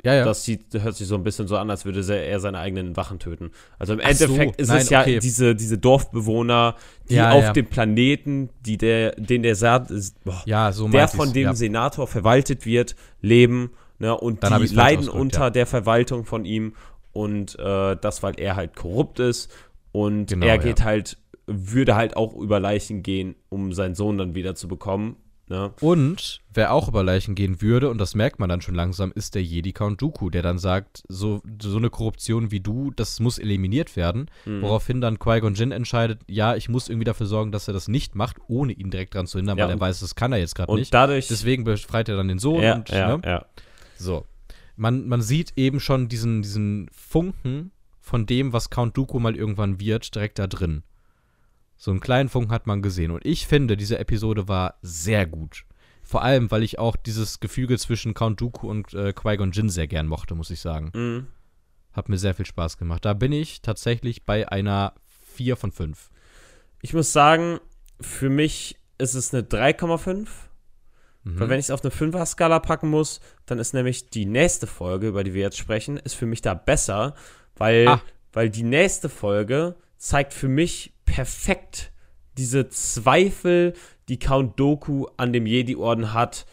[SPEAKER 1] Ja, ja.
[SPEAKER 2] Das sieht, hört sich so ein bisschen so an, als würde er seine eigenen Wachen töten. Also im
[SPEAKER 1] Ach so,
[SPEAKER 2] Endeffekt ist
[SPEAKER 1] nein,
[SPEAKER 2] es ja
[SPEAKER 1] okay.
[SPEAKER 2] diese, diese Dorfbewohner, die
[SPEAKER 1] Ja,
[SPEAKER 2] auf
[SPEAKER 1] ja.
[SPEAKER 2] dem Planeten, die der, den der, Sa boah,
[SPEAKER 1] ja, so
[SPEAKER 2] der von dem
[SPEAKER 1] ja.
[SPEAKER 2] Senator verwaltet wird, leben. Ne, und
[SPEAKER 1] Dann
[SPEAKER 2] die leiden unter
[SPEAKER 1] ja.
[SPEAKER 2] der Verwaltung von ihm. Und äh, das, weil er halt korrupt ist. Und
[SPEAKER 1] Genau,
[SPEAKER 2] er
[SPEAKER 1] ja.
[SPEAKER 2] geht halt, würde halt auch über Leichen gehen, um seinen Sohn dann wieder zu bekommen. Ne?
[SPEAKER 1] Und wer auch über Leichen gehen würde, und das merkt man dann schon langsam, ist der Jedi Count Dooku, der dann sagt, so, so eine Korruption wie du, das muss eliminiert werden.
[SPEAKER 2] Mhm.
[SPEAKER 1] Woraufhin dann Qui-Gon Jinn entscheidet, ja, ich muss irgendwie dafür sorgen, dass er das nicht macht, ohne ihn direkt dran zu hindern,
[SPEAKER 2] Ja,
[SPEAKER 1] weil er weiß, das kann er jetzt gerade
[SPEAKER 2] Und
[SPEAKER 1] nicht.
[SPEAKER 2] dadurch.
[SPEAKER 1] Deswegen befreit er dann den Sohn
[SPEAKER 2] ja,
[SPEAKER 1] und
[SPEAKER 2] ja,
[SPEAKER 1] ne?
[SPEAKER 2] ja.
[SPEAKER 1] So. Man, man sieht eben schon diesen, diesen Funken von dem, was Count Dooku mal irgendwann wird, direkt da drin. So einen kleinen Funken hat man gesehen. Und ich finde, diese Episode war sehr gut. Vor allem, weil ich auch dieses Gefüge zwischen Count Dooku und äh, Qui-Gon Jinn sehr gern mochte, muss ich sagen.
[SPEAKER 2] Mhm.
[SPEAKER 1] Hat mir sehr viel Spaß gemacht. Da bin ich tatsächlich bei einer 4 von 5.
[SPEAKER 2] Ich muss sagen, für mich ist es eine 3,5.
[SPEAKER 1] Mhm.
[SPEAKER 2] Weil wenn ich es auf eine 5er-Skala packen muss, dann ist nämlich die nächste Folge, über die wir jetzt sprechen, ist für mich da besser, weil,
[SPEAKER 1] Ah.
[SPEAKER 2] weil die nächste Folge zeigt für mich perfekt diese Zweifel, die Count Doku an dem Jedi-Orden hat,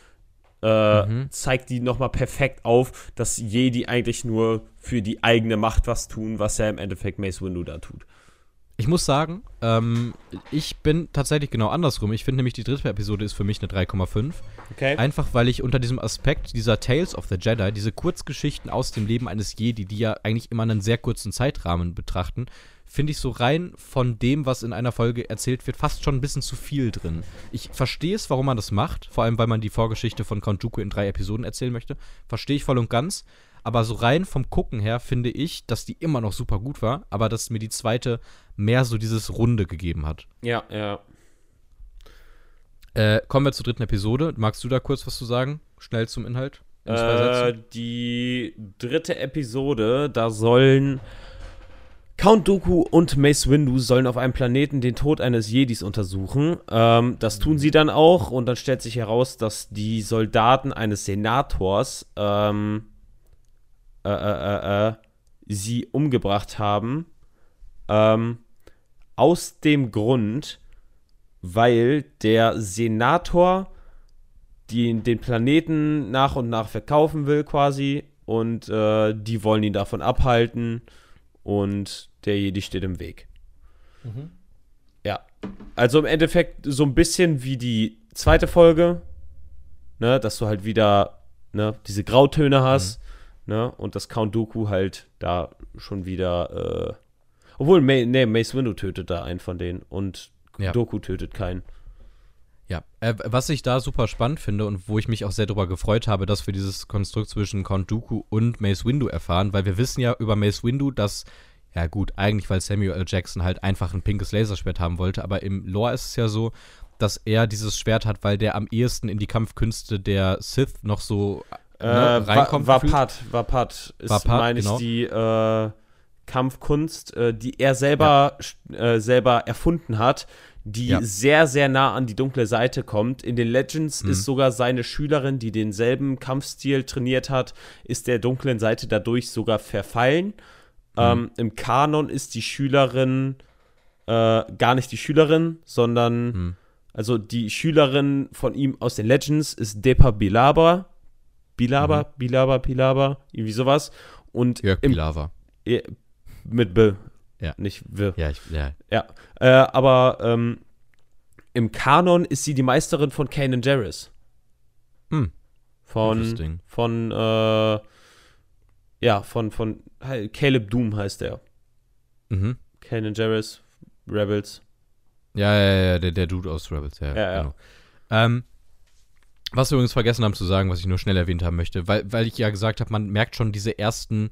[SPEAKER 2] äh,
[SPEAKER 1] Mhm.
[SPEAKER 2] zeigt die nochmal perfekt auf, dass Jedi eigentlich nur für die eigene Macht was tun, was ja im Endeffekt Mace Windu da tut.
[SPEAKER 1] Ich muss sagen, ähm, ich bin tatsächlich genau andersrum. Ich finde nämlich, die dritte Episode ist für mich eine 3,5.
[SPEAKER 2] Okay.
[SPEAKER 1] Einfach weil ich unter diesem Aspekt dieser Tales of the Jedi, diese Kurzgeschichten aus dem Leben eines Jedi, die ja eigentlich immer einen sehr kurzen Zeitrahmen betrachten, finde ich so rein von dem, was in einer Folge erzählt wird, fast schon ein bisschen zu viel drin. Ich verstehe es, warum man das macht, vor allem weil man die Vorgeschichte von Count Dooku in drei Episoden erzählen möchte. Verstehe ich voll und ganz. Aber so rein vom Gucken her finde ich, dass die immer noch super gut war, aber dass mir die zweite mehr so dieses Runde gegeben hat.
[SPEAKER 2] ja, ja.
[SPEAKER 1] Äh, kommen wir zur dritten Episode. Magst du da kurz was zu sagen? Schnell zum Inhalt? In
[SPEAKER 2] Äh, die dritte Episode, da sollen Count Dooku und Mace Windu sollen auf einem Planeten den Tod eines Jedis untersuchen. Ähm, das tun sie dann auch und dann stellt sich heraus, dass die Soldaten eines Senators ähm, äh, äh, äh, äh, sie umgebracht haben. Ähm, aus dem Grund, weil der Senator die, den Planeten nach und nach verkaufen will quasi und äh, die wollen ihn davon abhalten und der Jedi steht im Weg. Ja, also im Endeffekt so ein bisschen wie die zweite Folge, ne, dass du halt wieder ne, diese Grautöne hast, ne, und dass Count Dooku halt da schon wieder, äh, obwohl, Ma nee, Mace Windu tötet da einen von denen und
[SPEAKER 1] Ja.
[SPEAKER 2] Doku tötet keinen.
[SPEAKER 1] Ja, äh, was ich da super spannend finde und wo ich mich auch sehr darüber gefreut habe, dass wir dieses Konstrukt zwischen Count Dooku und Mace Windu erfahren, weil wir wissen ja über Mace Windu, dass, ja gut, eigentlich weil Samuel L. Jackson halt einfach ein pinkes Laserschwert haben wollte, aber im Lore ist es ja so, dass er dieses Schwert hat, weil der am ehesten in die Kampfkünste der Sith noch so
[SPEAKER 2] Äh,
[SPEAKER 1] ne, reinkommt.
[SPEAKER 2] Wa-
[SPEAKER 1] gefühlt.
[SPEAKER 2] Vapat, Vapat ist,
[SPEAKER 1] Vapat,
[SPEAKER 2] meine ich,
[SPEAKER 1] genau.
[SPEAKER 2] die äh, Kampfkunst, äh, die er selber, sch- äh, selber erfunden hat, die
[SPEAKER 1] Ja.
[SPEAKER 2] sehr, sehr nah an die dunkle Seite kommt. In den Legends
[SPEAKER 1] Mhm.
[SPEAKER 2] ist sogar seine Schülerin, die denselben Kampfstil trainiert hat, ist der dunklen Seite dadurch sogar verfallen.
[SPEAKER 1] Mhm.
[SPEAKER 2] Ähm, Im Kanon ist die Schülerin äh, gar nicht die Schülerin, sondern
[SPEAKER 1] Hm.
[SPEAKER 2] also die Schülerin von ihm aus den Legends ist Depa Bilaba. Bilaba,
[SPEAKER 1] Mhm.
[SPEAKER 2] Bilaba, Bilaba, irgendwie sowas. Und
[SPEAKER 1] Jörg
[SPEAKER 2] im,
[SPEAKER 1] Pilawa.
[SPEAKER 2] eh, mit B.
[SPEAKER 1] Ja.
[SPEAKER 2] Nicht W.
[SPEAKER 1] Ja, ich, ja.
[SPEAKER 2] Ja. Äh, aber ähm, im Kanon ist sie die Meisterin von Kanan Jarrus.
[SPEAKER 1] Hm.
[SPEAKER 2] Von, von, äh, ja, von, von Caleb Doom heißt er.
[SPEAKER 1] Mhm.
[SPEAKER 2] Kanan Jarrus, Rebels.
[SPEAKER 1] Ja, ja, ja, der, der Dude aus Rebels, ja.
[SPEAKER 2] Ja, ja.
[SPEAKER 1] Genau. Ähm, was wir übrigens vergessen haben zu sagen, was ich nur schnell erwähnt haben möchte, weil, weil ich ja gesagt habe, man merkt schon diese ersten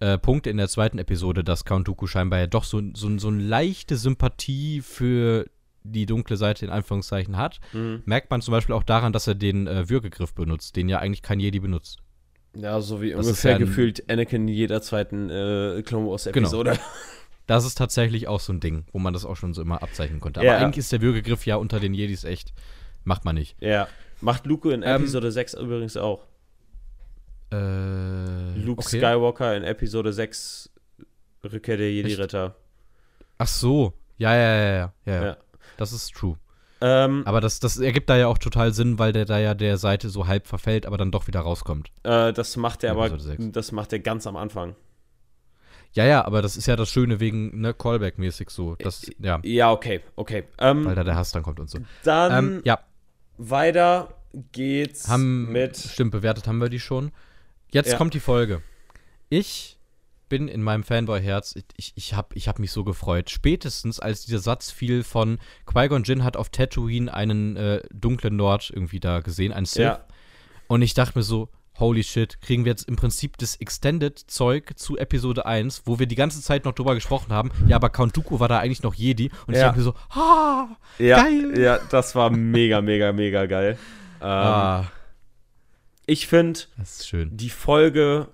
[SPEAKER 1] äh, Punkte in der zweiten Episode, dass Count Dooku scheinbar ja doch so, so, so eine leichte Sympathie für die dunkle Seite in Anführungszeichen hat.
[SPEAKER 2] Mhm.
[SPEAKER 1] Merkt man zum Beispiel auch daran, dass er den äh, Würgegriff benutzt, den ja eigentlich kein Jedi benutzt.
[SPEAKER 2] Ja, so wie
[SPEAKER 1] Das
[SPEAKER 2] ungefähr
[SPEAKER 1] ja ein-
[SPEAKER 2] gefühlt Anakin in jeder zweiten äh, Clone Wars Episode.
[SPEAKER 1] Das ist tatsächlich auch so ein Ding, wo man das auch schon so immer abzeichnen konnte. Aber
[SPEAKER 2] Ja.
[SPEAKER 1] eigentlich ist der Würgegriff ja unter den Jedis echt, macht man nicht.
[SPEAKER 2] Ja. Macht Luke in
[SPEAKER 1] Ähm,
[SPEAKER 2] Episode 6 übrigens auch.
[SPEAKER 1] Äh,
[SPEAKER 2] Luke
[SPEAKER 1] okay.
[SPEAKER 2] Skywalker in Episode 6 Rückkehr der Jedi-Ritter.
[SPEAKER 1] Ach so. Ja, ja, ja, ja, ja.
[SPEAKER 2] Ja.
[SPEAKER 1] Das ist true.
[SPEAKER 2] Ähm,
[SPEAKER 1] Aber das, das ergibt da ja auch total Sinn, weil der da ja der Seite so halb verfällt, aber dann doch wieder rauskommt.
[SPEAKER 2] äh, das macht er aber,
[SPEAKER 1] Episode sechs.
[SPEAKER 2] das macht er ganz am Anfang.
[SPEAKER 1] Ja, ja, aber das ist ja das Schöne wegen, ne, Callback-mäßig so. Das, ja,
[SPEAKER 2] Ja, okay, okay. Ähm,
[SPEAKER 1] weil da der Hass dann kommt und so.
[SPEAKER 2] dann
[SPEAKER 1] Ähm, ja,
[SPEAKER 2] weiter geht's
[SPEAKER 1] haben,
[SPEAKER 2] mit.
[SPEAKER 1] stimmt, bewertet haben wir die schon. Jetzt
[SPEAKER 2] Ja.
[SPEAKER 1] kommt die Folge. Ich bin in meinem Fanboy-Herz, ich, ich habe ich hab mich so gefreut. Spätestens als dieser Satz fiel von Qui-Gon Jinn hat auf Tatooine einen äh, dunklen Lord irgendwie da gesehen, einen Sith.
[SPEAKER 2] Ja,
[SPEAKER 1] Und ich dachte mir so, holy shit, kriegen wir jetzt im Prinzip das Extended-Zeug zu Episode 1, wo wir die ganze Zeit noch drüber gesprochen haben. Ja, aber Count Dooku war da eigentlich noch Jedi. Und ich
[SPEAKER 2] Ja.
[SPEAKER 1] dachte mir so, ah,
[SPEAKER 2] Ja,
[SPEAKER 1] Geil.
[SPEAKER 2] ja, das war mega, mega, mega geil. Ähm,
[SPEAKER 1] ah,
[SPEAKER 2] Ich finde,
[SPEAKER 1] das ist schön.
[SPEAKER 2] die Folge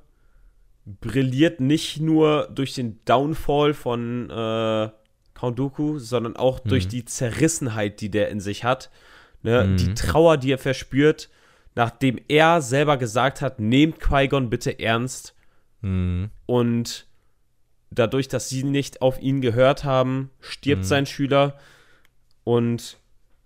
[SPEAKER 2] brilliert nicht nur durch den Downfall von äh, Count Dooku, sondern auch durch die Zerrissenheit, die der in sich hat. Ne?
[SPEAKER 1] Mhm.
[SPEAKER 2] Die Trauer, die er verspürt, nachdem er selber gesagt hat, nehmt Qui-Gon bitte ernst.
[SPEAKER 1] Mhm.
[SPEAKER 2] Und dadurch, dass sie nicht auf ihn gehört haben, stirbt
[SPEAKER 1] Mhm.
[SPEAKER 2] sein Schüler. Und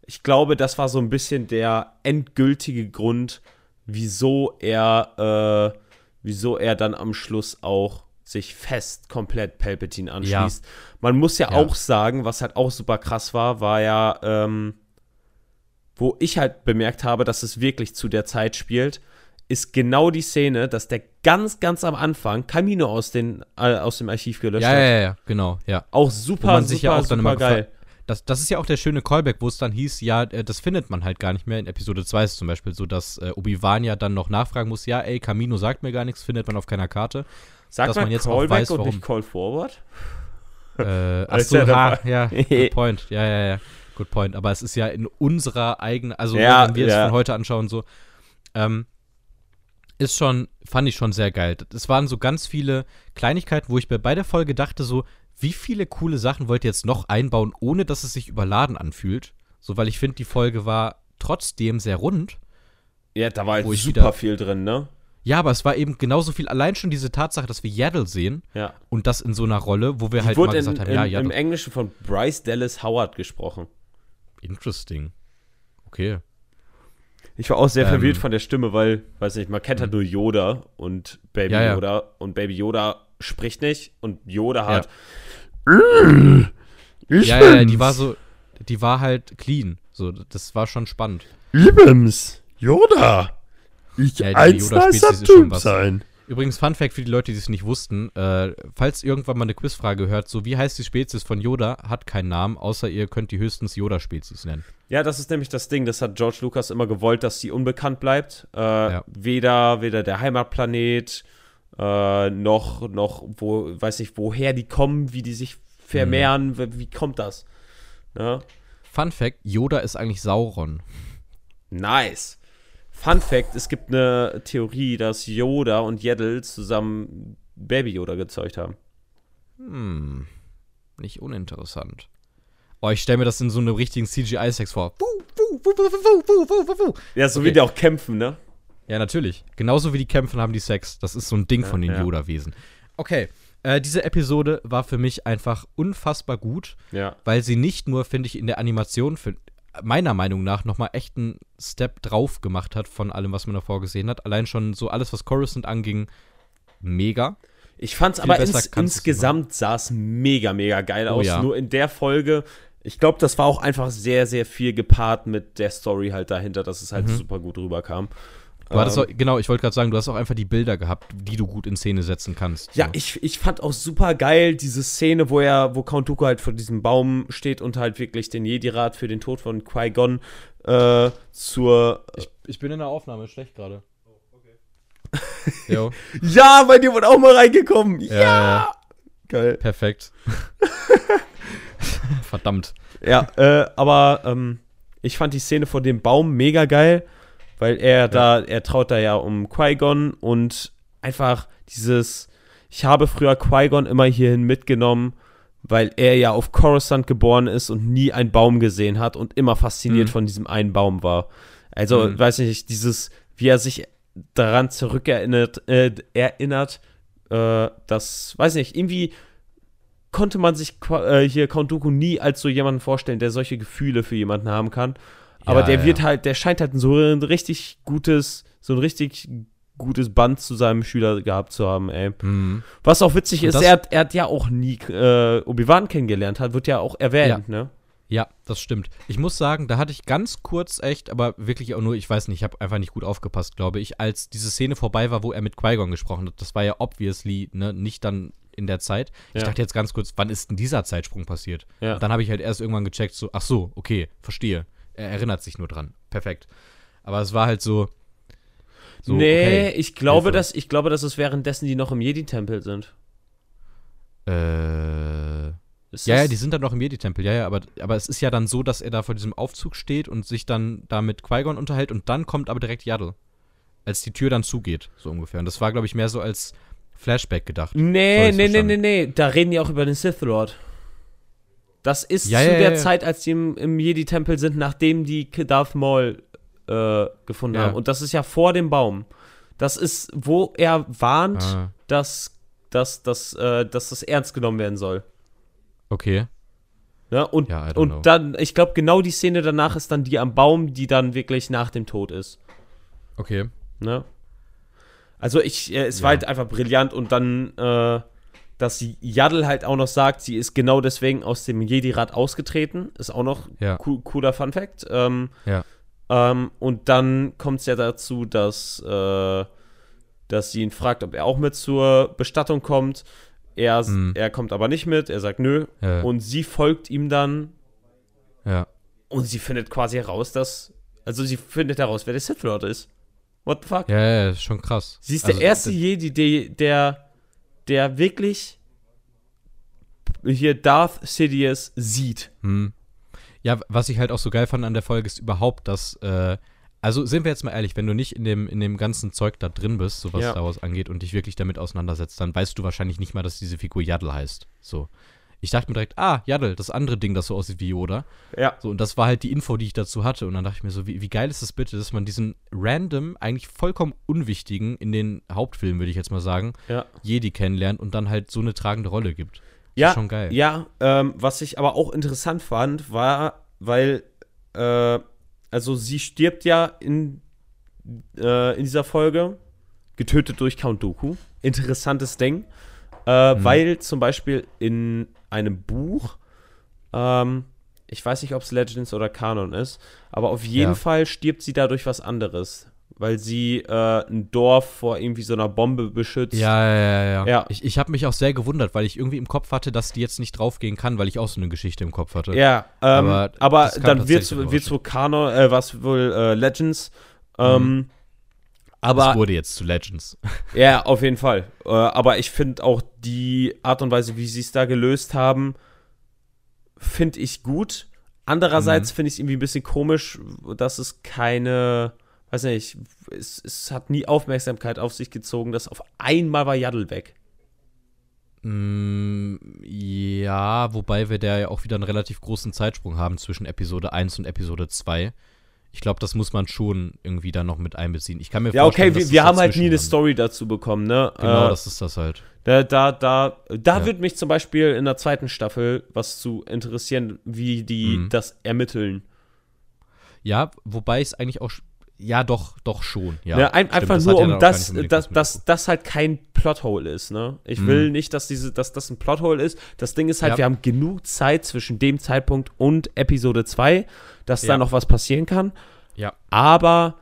[SPEAKER 2] ich glaube, das war so ein bisschen der endgültige Grund, wieso er, äh, wieso er dann am Schluss auch sich fest komplett Palpatine anschließt. Man muss ja,
[SPEAKER 1] Ja.
[SPEAKER 2] auch sagen, was halt auch super krass war, war ja, ähm, wo ich halt bemerkt habe, dass es wirklich zu der Zeit spielt, ist genau die Szene, dass der ganz, ganz am Anfang Camino aus, den, äh, aus dem Archiv gelöscht
[SPEAKER 1] Ja,
[SPEAKER 2] hat.
[SPEAKER 1] ja, ja, ja, genau, ja.
[SPEAKER 2] Auch super,
[SPEAKER 1] Wo man
[SPEAKER 2] super,
[SPEAKER 1] sich ja auch dann immer
[SPEAKER 2] geil.
[SPEAKER 1] Das, das ist ja auch der schöne Callback, wo es dann hieß, ja, äh, das findet man halt gar nicht mehr. In Episode 2 ist es zum Beispiel so, dass äh, Obi-Wan ja dann noch nachfragen muss, ja, ey, Camino sagt mir gar nichts, findet man auf keiner Karte.
[SPEAKER 2] Sagt
[SPEAKER 1] dass
[SPEAKER 2] man,
[SPEAKER 1] man jetzt auch
[SPEAKER 2] Callback
[SPEAKER 1] weiß,
[SPEAKER 2] und
[SPEAKER 1] warum.
[SPEAKER 2] nicht Call Forward?
[SPEAKER 1] Äh, achso,
[SPEAKER 2] war.
[SPEAKER 1] ja, good point. Ja, ja, ja, good point. Aber es ist ja in unserer eigenen, also
[SPEAKER 2] Ja,
[SPEAKER 1] wenn wir es
[SPEAKER 2] ja.
[SPEAKER 1] von heute anschauen, so, ähm, ist schon, fand ich schon sehr geil. Es waren so ganz viele Kleinigkeiten, wo ich mir bei der Folge dachte, so, wie viele coole Sachen wollt ihr jetzt noch einbauen, ohne dass es sich überladen anfühlt? So, weil ich finde, die Folge war trotzdem sehr rund.
[SPEAKER 2] Ja, da war halt
[SPEAKER 1] Wo ich
[SPEAKER 2] super
[SPEAKER 1] wieder-
[SPEAKER 2] viel drin, ne?
[SPEAKER 1] Ja, aber es war eben genauso viel, allein schon diese Tatsache, dass wir Yaddle sehen
[SPEAKER 2] Ja.
[SPEAKER 1] und das in so einer Rolle, wo wir
[SPEAKER 2] Die
[SPEAKER 1] halt mal
[SPEAKER 2] wurde in,
[SPEAKER 1] gesagt haben,
[SPEAKER 2] in,
[SPEAKER 1] ja,
[SPEAKER 2] im
[SPEAKER 1] Yaddle.
[SPEAKER 2] Englischen von Bryce Dallas Howard gesprochen.
[SPEAKER 1] Interesting. Okay.
[SPEAKER 2] Ich war auch sehr
[SPEAKER 1] Ähm.
[SPEAKER 2] verwirrt von der Stimme, weil, weiß nicht, man kennt halt nur Yoda und Baby
[SPEAKER 1] Ja, ja.
[SPEAKER 2] Yoda und Baby Yoda spricht nicht und Yoda
[SPEAKER 1] Ja.
[SPEAKER 2] hat.
[SPEAKER 1] Ja, ja, ja, die war so, die war halt clean. So, das war schon spannend.
[SPEAKER 4] Übrigens, Yoda. Ich
[SPEAKER 1] Ja, die
[SPEAKER 4] ein nicer
[SPEAKER 1] ist schon
[SPEAKER 4] Typ
[SPEAKER 1] was.
[SPEAKER 4] sein.
[SPEAKER 1] Übrigens, Fun Fact für die Leute, die es nicht wussten: äh, Falls irgendwann mal eine Quizfrage hört, so wie heißt die Spezies von Yoda, hat keinen Namen, außer ihr könnt die höchstens Yoda-Spezies nennen.
[SPEAKER 2] Ja, das ist nämlich das Ding. Das hat George Lucas immer gewollt, dass sie unbekannt bleibt. Äh,
[SPEAKER 1] Ja.
[SPEAKER 2] Weder, weder der Heimatplanet, äh, noch, noch, wo, weiß nicht, woher die kommen, wie die sich vermehren, wie, wie kommt das? Ne?
[SPEAKER 1] Fun Fact: Yoda ist eigentlich Sauron.
[SPEAKER 2] Nice. Fun Fact: Es gibt eine Theorie, dass Yoda und Yaddle zusammen Baby Yoda gezeugt haben.
[SPEAKER 1] Hm. Nicht uninteressant. Oh, ich stelle mir das in so einem richtigen CGI-Sex vor.
[SPEAKER 2] Ja, so
[SPEAKER 1] okay.
[SPEAKER 2] wie die auch kämpfen, ne?
[SPEAKER 1] Ja, natürlich. Genauso wie die kämpfen, haben die Sex. Das ist so ein Ding
[SPEAKER 2] ja,
[SPEAKER 1] von den
[SPEAKER 2] ja.
[SPEAKER 1] Yoda-Wesen. Okay. Äh, diese Episode war für mich einfach unfassbar gut,
[SPEAKER 2] ja.
[SPEAKER 1] weil sie nicht nur, finde ich, in der Animation, für, meiner Meinung nach nochmal echt einen Step drauf gemacht hat von allem, was man davor gesehen hat. Allein schon so alles, was Coruscant anging, mega.
[SPEAKER 2] Ich fand's
[SPEAKER 1] Viel
[SPEAKER 2] aber ins, insgesamt sah es mega, mega geil
[SPEAKER 1] Oh
[SPEAKER 2] aus.
[SPEAKER 1] ja.
[SPEAKER 2] Nur in der Folge, ich glaube, das war auch einfach sehr, sehr viel gepaart mit der Story halt dahinter, dass es halt
[SPEAKER 1] Mhm.
[SPEAKER 2] super gut rüberkam.
[SPEAKER 1] Du hattest
[SPEAKER 2] Ähm,
[SPEAKER 1] auch, genau, ich wollte gerade sagen, du hast auch einfach die Bilder gehabt, die du gut in Szene setzen kannst.
[SPEAKER 2] Ja,
[SPEAKER 1] So.
[SPEAKER 2] ich, ich fand auch super geil diese Szene, wo er, wo Count Dooku halt vor diesem Baum steht und halt wirklich den Jedi-Rat für den Tod von Qui-Gon äh, zur.
[SPEAKER 1] ich bin in der Aufnahme, schlecht gerade. Jo,
[SPEAKER 2] Ja, bei dir wurde auch mal reingekommen. Ja!
[SPEAKER 1] ja, ja,
[SPEAKER 2] Geil.
[SPEAKER 1] perfekt. Verdammt.
[SPEAKER 2] Ja, äh, aber ähm, ich fand die Szene vor dem Baum mega geil, weil er da, er traut da ja um Qui-Gon und einfach dieses, ich habe früher Qui-Gon immer hierhin mitgenommen, weil er ja auf Coruscant geboren ist und nie einen Baum gesehen hat und immer fasziniert
[SPEAKER 1] Mhm.
[SPEAKER 2] von diesem einen Baum war. Also,
[SPEAKER 1] Mhm.
[SPEAKER 2] weiß nicht, dieses, wie er sich daran zurückerinnert, äh, erinnert, äh, das, weiß nicht, irgendwie konnte man sich äh, hier Count Dooku nie als so jemanden vorstellen, der solche Gefühle für jemanden haben kann. Aber
[SPEAKER 1] Ja,
[SPEAKER 2] der
[SPEAKER 1] ja.
[SPEAKER 2] wird halt, der scheint halt so ein richtig gutes, so ein richtig gutes Band zu seinem Schüler gehabt zu haben, ey.
[SPEAKER 1] Mhm.
[SPEAKER 2] Was auch witzig ist, er hat, er hat ja auch nie äh, Obi-Wan kennengelernt, hat, wird ja auch erwähnt, ne?
[SPEAKER 1] Ja, das stimmt. Ich muss sagen, da hatte ich ganz kurz echt, aber wirklich auch nur, ich weiß nicht, ich habe einfach nicht gut aufgepasst, glaube ich, als diese Szene vorbei war, wo er mit Qui-Gon gesprochen hat. Das war ja obviously ne, nicht dann in der Zeit. Ich
[SPEAKER 2] Ja.
[SPEAKER 1] dachte jetzt ganz kurz, wann ist denn dieser Zeitsprung passiert?
[SPEAKER 2] Ja.
[SPEAKER 1] Dann habe ich halt erst irgendwann gecheckt, so, ach so, okay, verstehe. Er erinnert sich nur dran. Perfekt. Aber es war halt so, So,
[SPEAKER 2] nee,
[SPEAKER 1] okay,
[SPEAKER 2] ich glaube,
[SPEAKER 1] Hilfe.
[SPEAKER 2] dass, ich glaube, dass es währenddessen die noch im Jedi-Tempel sind.
[SPEAKER 1] Äh,
[SPEAKER 2] Ist
[SPEAKER 1] ja, ja, die sind dann noch im Jedi-Tempel, ja, ja, aber, aber es ist ja dann so, dass er da vor diesem Aufzug steht und sich dann da mit Qui-Gon unterhält und dann kommt aber direkt Yaddle. Als die Tür dann zugeht, so ungefähr. Und das war, glaube ich, mehr so als Flashback gedacht.
[SPEAKER 2] Nee, nee, nee, nee, nee. Da reden die auch über den Sith Lord. Das ist
[SPEAKER 1] Ja,
[SPEAKER 2] zu
[SPEAKER 1] ja,
[SPEAKER 2] der
[SPEAKER 1] ja.
[SPEAKER 2] Zeit, als die im, im Jedi-Tempel sind, nachdem die Darth Maul äh, gefunden haben. Und das ist ja vor dem Baum. Das ist, wo er warnt,
[SPEAKER 1] Ah,
[SPEAKER 2] dass, dass, dass, äh, dass das ernst genommen werden soll.
[SPEAKER 1] okay.
[SPEAKER 2] Ja, und,
[SPEAKER 1] Ja, know.
[SPEAKER 2] und dann, ich glaube, genau die Szene danach ist dann die am Baum, die dann wirklich nach dem Tod ist.
[SPEAKER 1] Okay.
[SPEAKER 2] Ne? Also ich, äh, es
[SPEAKER 1] Ja.
[SPEAKER 2] war halt einfach brillant und dann, äh, dass Yaddle halt auch noch sagt, sie ist genau deswegen aus dem Jedi-Rat ausgetreten, ist auch noch
[SPEAKER 1] Ja.
[SPEAKER 2] coo- cooler Fun-Fact. Ähm,
[SPEAKER 1] Ja.
[SPEAKER 2] ähm, und dann kommt es ja dazu, dass, äh, dass sie ihn fragt, ob er auch mit zur Bestattung kommt. Er,
[SPEAKER 1] Mhm.
[SPEAKER 2] er kommt aber nicht mit, er sagt nö.
[SPEAKER 1] Ja.
[SPEAKER 2] Und sie folgt ihm dann
[SPEAKER 1] ja.
[SPEAKER 2] und sie findet quasi heraus, dass, also sie findet heraus, wer der Sith Lord ist. What the fuck?
[SPEAKER 1] Ja, ja, ist schon krass.
[SPEAKER 2] Sie ist
[SPEAKER 1] Also,
[SPEAKER 2] der erste Jedi, der, der, der wirklich hier Darth Sidious sieht.
[SPEAKER 1] Hm. Ja, was ich halt auch so geil fand an der Folge ist überhaupt, dass, äh, also sind wir jetzt mal ehrlich, wenn du nicht in dem, in dem ganzen Zeug da drin bist, so was
[SPEAKER 2] Ja.
[SPEAKER 1] Star Wars angeht und dich wirklich damit auseinandersetzt, dann weißt du wahrscheinlich nicht mal, dass diese Figur Yaddle heißt. So. Ich dachte mir direkt, ah, Yaddle, das andere Ding, das so aussieht wie Yoda.
[SPEAKER 2] Ja.
[SPEAKER 1] So, und das war halt die Info, die ich dazu hatte. Und dann dachte ich mir so, wie, wie geil ist das bitte, dass man diesen random, eigentlich vollkommen unwichtigen, in den Hauptfilmen, würde ich jetzt mal sagen,
[SPEAKER 2] Ja.
[SPEAKER 1] Jedi kennenlernt und dann halt so eine tragende Rolle gibt. Das
[SPEAKER 2] Ja,
[SPEAKER 1] ist schon geil.
[SPEAKER 2] ja ähm, was ich aber auch interessant fand, war, weil, äh, also sie stirbt ja in, äh, in dieser Folge, getötet durch Count Dooku. Interessantes Ding, äh,
[SPEAKER 1] Mhm.
[SPEAKER 2] weil zum Beispiel in einem Buch, ähm, ich weiß nicht, ob es Legends oder Kanon ist, aber auf jeden
[SPEAKER 1] Ja.
[SPEAKER 2] Fall stirbt sie dadurch was anderes, weil sie äh, ein Dorf vor irgendwie so einer Bombe beschützt.
[SPEAKER 1] Ja, ja, ja, ja.
[SPEAKER 2] Ja.
[SPEAKER 1] Ich, ich habe mich auch sehr gewundert, weil ich irgendwie im Kopf hatte, dass die jetzt nicht draufgehen kann, weil ich auch so eine Geschichte im Kopf hatte.
[SPEAKER 2] Ja, ähm, aber,
[SPEAKER 1] Aber
[SPEAKER 2] dann wird es wohl Kanon, äh, was wohl äh, Legends. Ähm,
[SPEAKER 1] Das
[SPEAKER 2] aber
[SPEAKER 1] wurde jetzt zu Legends.
[SPEAKER 2] ja, auf jeden Fall. Äh, aber ich finde auch die Art und Weise, wie sie es da gelöst haben, finde ich gut. Andererseits finde ich es irgendwie ein bisschen komisch, dass es keine, weiß nicht, es, es hat nie Aufmerksamkeit auf sich gezogen, dass auf einmal war Yaddle weg.
[SPEAKER 1] Mm, ja, wobei wir da ja auch wieder einen relativ großen Zeitsprung haben zwischen Episode 1 und Episode 2. Ich glaube, das muss man schon irgendwie dann noch mit einbeziehen. Ich kann mir
[SPEAKER 2] Ja, okay,
[SPEAKER 1] vorstellen,
[SPEAKER 2] wir,
[SPEAKER 1] dass
[SPEAKER 2] wir
[SPEAKER 1] das
[SPEAKER 2] haben halt nie eine Story dazu bekommen, ne?
[SPEAKER 1] Genau,
[SPEAKER 2] Äh,
[SPEAKER 1] das ist das halt.
[SPEAKER 2] Da, da, da, da
[SPEAKER 1] Ja.
[SPEAKER 2] würde mich zum Beispiel in der zweiten Staffel was zu interessieren, wie die
[SPEAKER 1] Mhm.
[SPEAKER 2] das ermitteln.
[SPEAKER 1] Ja, wobei es eigentlich auch. Ja, doch, doch schon. Ja,
[SPEAKER 2] ne, ein,
[SPEAKER 1] stimmt,
[SPEAKER 2] einfach nur,
[SPEAKER 1] ja
[SPEAKER 2] um das, dass
[SPEAKER 1] mit
[SPEAKER 2] das, halt kein Plothole ist, ne? Ich
[SPEAKER 1] Mhm.
[SPEAKER 2] will nicht, dass diese, dass das ein Plothole ist. Das Ding ist halt,
[SPEAKER 1] Ja.
[SPEAKER 2] wir haben genug Zeit zwischen dem Zeitpunkt und Episode 2, dass da
[SPEAKER 1] Ja.
[SPEAKER 2] noch was passieren kann.
[SPEAKER 1] Ja.
[SPEAKER 2] Aber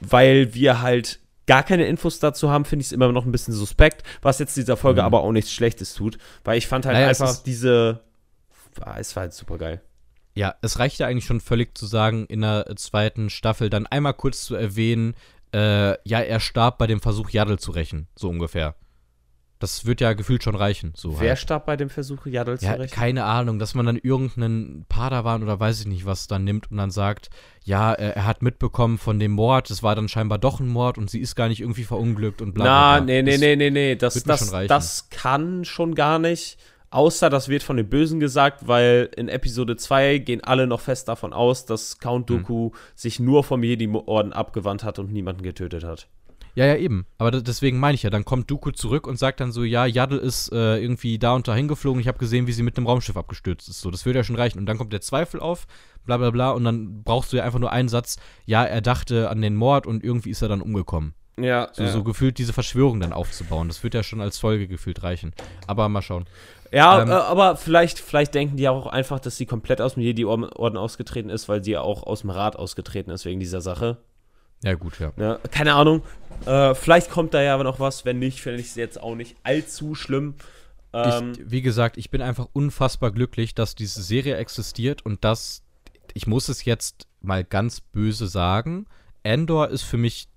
[SPEAKER 2] weil wir halt gar keine Infos dazu haben, finde ich es immer noch ein bisschen suspekt, was jetzt dieser Folge
[SPEAKER 1] Mhm.
[SPEAKER 2] aber auch nichts Schlechtes tut. Weil ich fand halt
[SPEAKER 1] Naja,
[SPEAKER 2] einfach diese. Ah, es war halt super geil.
[SPEAKER 1] Ja, es reicht ja eigentlich schon völlig zu sagen, in der zweiten Staffel dann einmal kurz zu erwähnen, äh, ja, er starb bei dem Versuch, Yaddle zu rächen, so ungefähr. Das wird ja gefühlt schon reichen. So
[SPEAKER 2] Wer
[SPEAKER 1] halt.
[SPEAKER 2] starb bei dem Versuch, zu
[SPEAKER 1] Ja,
[SPEAKER 2] rächen?
[SPEAKER 1] keine Ahnung, dass man dann irgendeinen Padawan oder weiß ich nicht was dann nimmt und dann sagt, ja, er, hat mitbekommen von dem Mord, es war dann scheinbar doch ein Mord und sie ist gar nicht irgendwie verunglückt und bla bla
[SPEAKER 2] Na,
[SPEAKER 1] bla.
[SPEAKER 2] nee, nee,
[SPEAKER 1] Das-
[SPEAKER 2] nee, nee, nee. Das, das, das kann schon gar nicht. Außer das wird von den Bösen gesagt, weil in Episode 2 gehen alle noch fest davon aus, dass
[SPEAKER 1] Hm.
[SPEAKER 2] Count Dooku sich nur vom Jedi-Orden abgewandt hat und niemanden getötet hat.
[SPEAKER 1] Ja, ja, eben. Aber deswegen meine ich ja, dann kommt Dooku zurück und sagt dann so, ja, Yaddle ist äh, irgendwie da und da hingeflogen, ich habe gesehen, wie sie mit einem Raumschiff abgestürzt ist. So, das würde ja schon reichen. Und dann kommt der Zweifel auf, bla bla bla, und dann brauchst du ja einfach nur einen Satz, ja, er dachte an den Mord und irgendwie ist er dann umgekommen.
[SPEAKER 2] Ja,
[SPEAKER 1] So, so gefühlt diese Verschwörung dann aufzubauen. Das wird ja schon als Folge gefühlt reichen. Aber mal schauen.
[SPEAKER 2] Ja,
[SPEAKER 1] Ähm,
[SPEAKER 2] äh, aber vielleicht, vielleicht denken die auch einfach, dass sie komplett aus dem Jedi-Orden ausgetreten ist, weil sie ja auch aus dem Rat ausgetreten ist wegen dieser Sache.
[SPEAKER 1] Ja, gut, ja.
[SPEAKER 2] Ja, keine Ahnung. Äh, vielleicht kommt da ja aber noch was. Wenn nicht, finde ich es jetzt auch nicht allzu schlimm. Ähm,
[SPEAKER 1] ich, wie gesagt, ich bin einfach unfassbar glücklich, dass diese Serie existiert und dass, ich muss es jetzt mal ganz böse sagen, Endor ist für mich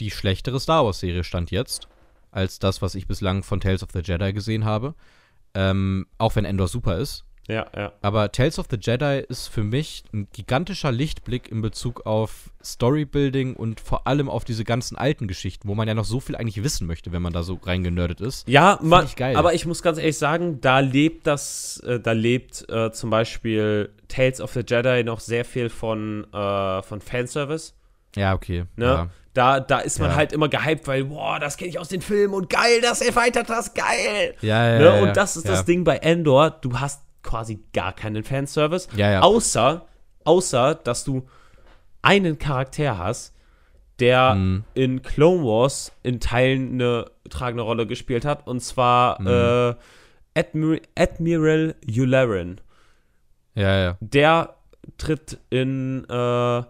[SPEAKER 1] die schlechtere Star Wars-Serie stand jetzt, als das, was ich bislang von Tales of the Jedi gesehen habe. Ähm, auch wenn Endor super ist.
[SPEAKER 2] Ja, ja.
[SPEAKER 1] Aber Tales of the Jedi ist für mich ein gigantischer Lichtblick in Bezug auf Storybuilding und vor allem auf diese ganzen alten Geschichten, wo man ja noch so viel eigentlich wissen möchte, wenn man da so reingenördet ist.
[SPEAKER 2] Ja, man,
[SPEAKER 1] ich geil.
[SPEAKER 2] aber ich muss ganz ehrlich sagen, da lebt das, äh, da lebt äh, zum Beispiel Tales of the Jedi noch sehr viel von, äh, von Fanservice.
[SPEAKER 1] Ja, okay.
[SPEAKER 2] Ne?
[SPEAKER 1] Ja.
[SPEAKER 2] Da, da ist man
[SPEAKER 1] Ja.
[SPEAKER 2] halt immer gehypt, weil, boah, das kenne ich aus den Filmen und geil, das erweitert das, geil.
[SPEAKER 1] Ja, ja,
[SPEAKER 2] ne?
[SPEAKER 1] ja.
[SPEAKER 2] Und das ist das Ding bei Endor, du hast quasi gar keinen Fanservice, außer, außer, dass du einen Charakter hast, der
[SPEAKER 1] Mhm.
[SPEAKER 2] in Clone Wars in Teilen eine tragende Rolle gespielt hat, und zwar
[SPEAKER 1] Mhm.
[SPEAKER 2] äh, Admir Admiral Yularen.
[SPEAKER 1] Ja, ja.
[SPEAKER 2] Der tritt in, äh,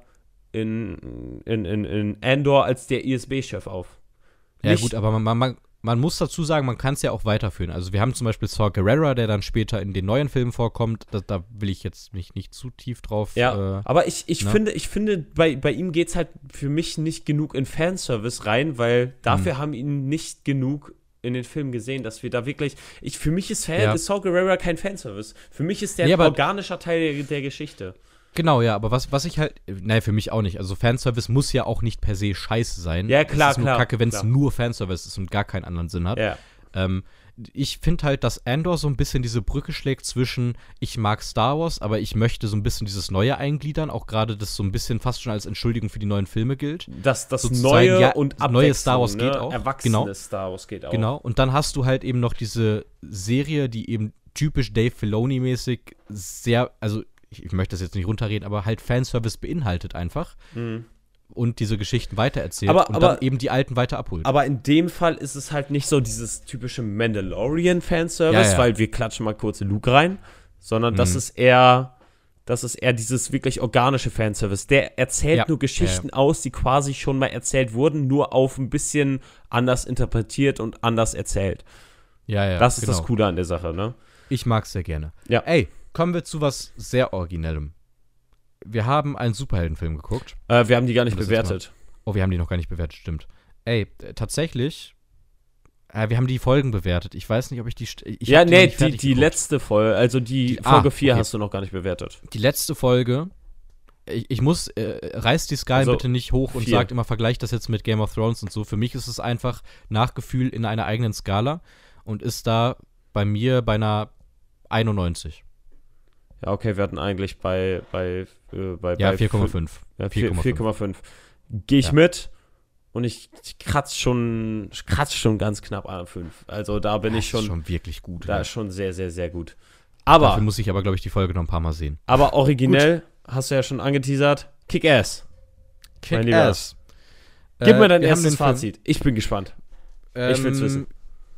[SPEAKER 2] in, in, in, in Andor als der ISB-Chef auf.
[SPEAKER 1] Ja,
[SPEAKER 2] Nicht-
[SPEAKER 1] gut, aber man, man, man muss dazu sagen, man kann es ja auch weiterführen. Also, wir haben zum Beispiel Saw Gerrera, der dann später in den neuen Filmen vorkommt. Da, da will ich jetzt mich nicht zu tief drauf.
[SPEAKER 2] Ja,
[SPEAKER 1] Äh,
[SPEAKER 2] aber ich, ich
[SPEAKER 1] ne?
[SPEAKER 2] finde, ich finde, bei, bei ihm geht es halt für mich nicht genug in Fanservice rein, weil
[SPEAKER 1] Hm.
[SPEAKER 2] dafür haben ihn nicht genug in den Filmen gesehen, dass wir da wirklich. Ich, für mich ist, Fan,
[SPEAKER 1] Ja.
[SPEAKER 2] ist Saw Gerrera kein Fanservice. Für mich ist der
[SPEAKER 1] Ja,
[SPEAKER 2] ein organischer Teil der, der Geschichte.
[SPEAKER 1] Genau, ja, aber was, was ich halt, naja, für mich auch nicht. Also Fanservice muss ja auch nicht per se scheiße sein.
[SPEAKER 2] Ja, klar,
[SPEAKER 1] Es ist nur
[SPEAKER 2] klar,
[SPEAKER 1] kacke, wenn es nur Fanservice ist und gar keinen anderen Sinn hat.
[SPEAKER 2] Ja.
[SPEAKER 1] Ähm, ich finde halt, dass Andor so ein bisschen diese Brücke schlägt zwischen, ich mag Star Wars, aber ich möchte so ein bisschen dieses Neue eingliedern, auch gerade das so ein bisschen fast schon als Entschuldigung für die neuen Filme gilt.
[SPEAKER 2] Dass das
[SPEAKER 1] Sozusagen,
[SPEAKER 2] neue
[SPEAKER 1] ja,
[SPEAKER 2] und
[SPEAKER 1] das neue Star Wars
[SPEAKER 2] ne?
[SPEAKER 1] geht auch.
[SPEAKER 2] Erwachsenes
[SPEAKER 1] Genau.
[SPEAKER 2] Star Wars geht auch.
[SPEAKER 1] Genau. Und dann hast du halt eben noch diese Serie, die eben typisch Dave Filoni-mäßig sehr, also ich, ich möchte das jetzt nicht runterreden, aber halt Fanservice beinhaltet einfach
[SPEAKER 2] Mhm.
[SPEAKER 1] und diese Geschichten weitererzählt
[SPEAKER 2] Aber-
[SPEAKER 1] und
[SPEAKER 2] aber-
[SPEAKER 1] dann eben die alten weiter abholt.
[SPEAKER 2] Aber in dem Fall ist es halt nicht so dieses typische Mandalorian-Fanservice,
[SPEAKER 1] Ja, ja.
[SPEAKER 2] weil wir klatschen mal kurz Luke rein, sondern das
[SPEAKER 1] Mhm.
[SPEAKER 2] ist eher, das ist eher dieses wirklich organische Fanservice. Der erzählt
[SPEAKER 1] Ja.
[SPEAKER 2] nur Geschichten aus, die quasi schon mal erzählt wurden, nur auf ein bisschen anders interpretiert und anders erzählt.
[SPEAKER 1] ja, ja,
[SPEAKER 2] das ist
[SPEAKER 1] genau.
[SPEAKER 2] das Coole an der Sache, ne?
[SPEAKER 1] Ich mag es sehr gerne.
[SPEAKER 2] Ja.
[SPEAKER 1] Ey, kommen wir zu was sehr Originellem. Wir haben einen Superheldenfilm geguckt.
[SPEAKER 2] Äh, wir haben die gar nicht bewertet.
[SPEAKER 1] Oh, wir haben die noch gar nicht bewertet, stimmt. Ey, tatsächlich, äh, wir haben die Folgen bewertet. Ich weiß nicht, ob ich die. Ich
[SPEAKER 2] ja, nee, die, die letzte Folge, also die,
[SPEAKER 1] Die- ah,
[SPEAKER 2] Folge 4
[SPEAKER 1] okay.
[SPEAKER 2] hast du noch gar nicht bewertet.
[SPEAKER 1] Die letzte Folge. Ich, ich muss, äh, reißt die Skalen
[SPEAKER 2] Also,
[SPEAKER 1] bitte nicht hoch und
[SPEAKER 2] vier.
[SPEAKER 1] sagt immer, vergleicht das jetzt mit Game of Thrones und so. Für mich ist es einfach Nachgefühl in einer eigenen Skala und ist da bei mir bei einer 91.
[SPEAKER 2] Ja, okay, wir hatten eigentlich bei, bei, äh, bei,
[SPEAKER 1] Ja,
[SPEAKER 2] bei
[SPEAKER 1] 4,5.
[SPEAKER 2] Ja, 4,5.
[SPEAKER 1] 4,5.
[SPEAKER 2] 4,5. Gehe ich
[SPEAKER 1] Ja.
[SPEAKER 2] mit und ich, ich kratz schon, ich kratz schon ganz knapp an 5. Also da bin ich
[SPEAKER 1] Das
[SPEAKER 2] schon,
[SPEAKER 1] ist schon wirklich gut.
[SPEAKER 2] da
[SPEAKER 1] ja.
[SPEAKER 2] ist schon sehr, sehr, sehr gut. Aber,
[SPEAKER 1] Dafür muss ich aber, glaube ich, die Folge noch ein paar Mal sehen.
[SPEAKER 2] aber originell, hast du ja schon angeteasert, Kick-Ass. Mein Lieber.
[SPEAKER 1] Kick-Ass.
[SPEAKER 2] Gib mir dein erstes
[SPEAKER 1] den Film-
[SPEAKER 2] Fazit. Ich bin gespannt. Ich will's
[SPEAKER 1] Ähm,
[SPEAKER 2] wissen.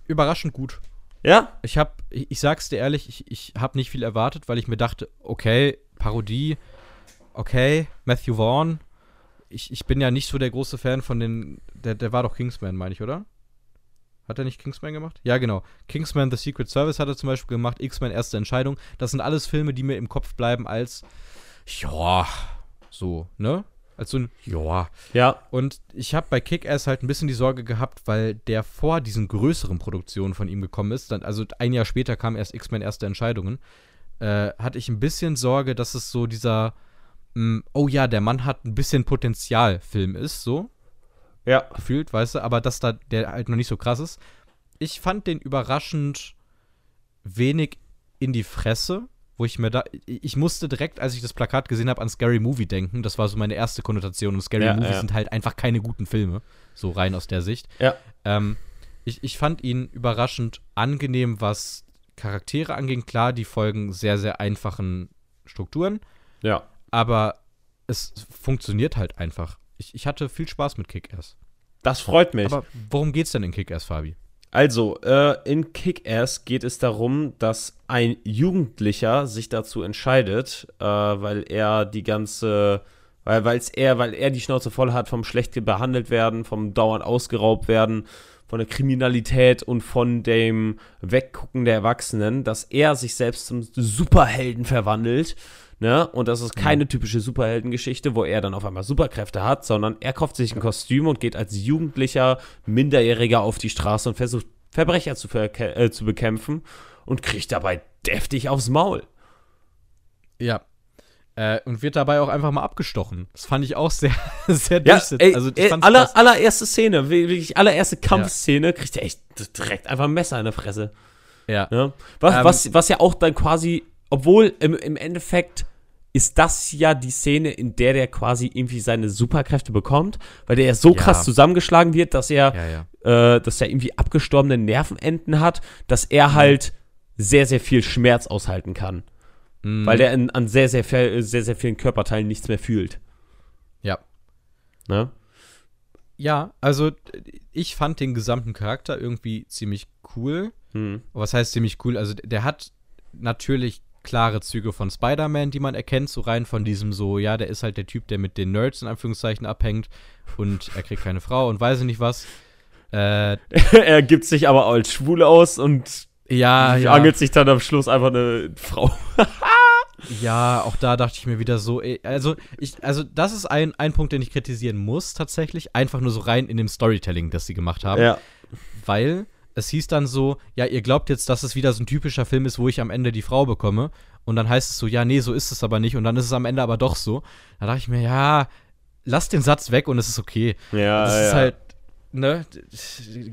[SPEAKER 1] Überraschend gut.
[SPEAKER 2] Ja?
[SPEAKER 1] Ich habe, ich, ich sag's dir ehrlich, ich, ich habe nicht viel erwartet, weil ich mir dachte, okay, Parodie, okay, Matthew Vaughn. Ich, ich bin ja nicht so der große Fan von den, der, der war doch Kingsman, meine ich, oder? Hat er nicht Kingsman gemacht? Ja, genau. Kingsman The Secret Service hat er zum Beispiel gemacht, X-Men Erste Entscheidung. Das sind alles Filme, die mir im Kopf bleiben als, ja, so, ne? Als so ein, ja.
[SPEAKER 2] Ja.
[SPEAKER 1] Und ich habe bei Kick-Ass halt ein bisschen die Sorge gehabt, weil der vor diesen größeren Produktionen von ihm gekommen ist. Dann, also ein Jahr später kam erst X-Men Erste Entscheidungen. Äh, hatte ich ein bisschen Sorge, dass es so dieser, mh, oh ja, der Mann hat ein bisschen Potenzial Film ist, so
[SPEAKER 2] Ja.
[SPEAKER 1] gefühlt, weißt du, aber dass da der halt noch nicht so krass ist. Ich fand den überraschend wenig in die Fresse, wo ich mir da, ich musste direkt, als ich das Plakat gesehen habe, an Scary Movie denken. Das war so meine erste Konnotation und Scary
[SPEAKER 2] Ja,
[SPEAKER 1] Movie
[SPEAKER 2] ja.
[SPEAKER 1] sind halt einfach keine guten Filme, so rein aus der Sicht.
[SPEAKER 2] Ja.
[SPEAKER 1] Ähm, ich, ich fand ihn überraschend angenehm, was Charaktere anging. Klar, die folgen sehr, sehr einfachen Strukturen,
[SPEAKER 2] Ja.
[SPEAKER 1] aber es funktioniert halt einfach. Ich, ich hatte viel Spaß mit Kick-Ass.
[SPEAKER 2] Das freut mich.
[SPEAKER 1] Aber worum geht's denn in Kick-Ass, Fabi?
[SPEAKER 2] Also, äh, in Kick-Ass geht es darum, dass ein Jugendlicher sich dazu entscheidet, äh, weil er die ganze, weil weil's er, weil er die Schnauze voll hat vom schlecht behandelt werden, vom dauernd ausgeraubt werden, von der Kriminalität und von dem Weggucken der Erwachsenen, dass er sich selbst zum Superhelden verwandelt, Ne? Und das ist keine typische Superheldengeschichte, wo er dann auf einmal Superkräfte hat, sondern er kauft sich ein Kostüm und geht als jugendlicher Minderjähriger auf die Straße und versucht Verbrecher zu, äh, zu bekämpfen und kriegt dabei deftig aufs Maul.
[SPEAKER 1] Ja. Äh, und wird dabei auch einfach mal abgestochen. Das fand ich auch sehr, sehr
[SPEAKER 2] Ja,
[SPEAKER 1] durchsetz-
[SPEAKER 2] ey,
[SPEAKER 1] also,
[SPEAKER 2] ey, aller, allererste Szene, wirklich allererste Kampfszene, kriegt er echt direkt einfach ein Messer in der Fresse.
[SPEAKER 1] ja.
[SPEAKER 2] Ne? Was,
[SPEAKER 1] Ähm,
[SPEAKER 2] was, was ja auch dann quasi, obwohl im, im Endeffekt ist das ja die Szene, in der der quasi irgendwie seine Superkräfte bekommt, weil der ja so
[SPEAKER 1] Ja.
[SPEAKER 2] krass zusammengeschlagen wird, dass er,
[SPEAKER 1] Ja,
[SPEAKER 2] äh, dass er irgendwie abgestorbene Nervenenden hat, dass
[SPEAKER 1] Mhm.
[SPEAKER 2] er halt sehr, sehr viel Schmerz aushalten kann.
[SPEAKER 1] Mhm.
[SPEAKER 2] Weil der in, an sehr, sehr, viel- sehr, sehr vielen Körperteilen nichts mehr fühlt.
[SPEAKER 1] Ja.
[SPEAKER 2] Ne?
[SPEAKER 1] Ja, also ich fand den gesamten Charakter irgendwie ziemlich cool.
[SPEAKER 2] Hm.
[SPEAKER 1] Was heißt ziemlich cool? Also der hat natürlich klare Züge von Spider-Man, die man erkennt, so rein von diesem so, ja, der ist halt der Typ, der mit den Nerds in Anführungszeichen abhängt und er kriegt keine Frau und weiß ich nicht was. Äh,
[SPEAKER 2] er gibt sich aber als schwul aus und
[SPEAKER 1] ja, ja,
[SPEAKER 2] angelt sich dann am Schluss einfach eine Frau.
[SPEAKER 1] ja, auch da dachte ich mir wieder so, also ich, also das ist ein, ein Punkt, den ich kritisieren muss tatsächlich, einfach nur so rein in dem Storytelling, das sie gemacht haben.
[SPEAKER 2] Ja.
[SPEAKER 1] weil es hieß dann so, ja, ihr glaubt jetzt, dass es wieder so ein typischer Film ist, wo ich am Ende die Frau bekomme. Und dann heißt es so, ja, nee, so ist es aber nicht. Und dann ist es am Ende aber doch so. Da dachte ich mir, ja, lass den Satz weg und es ist okay.
[SPEAKER 2] Ja,
[SPEAKER 1] das
[SPEAKER 2] ja.
[SPEAKER 1] ist halt, ne,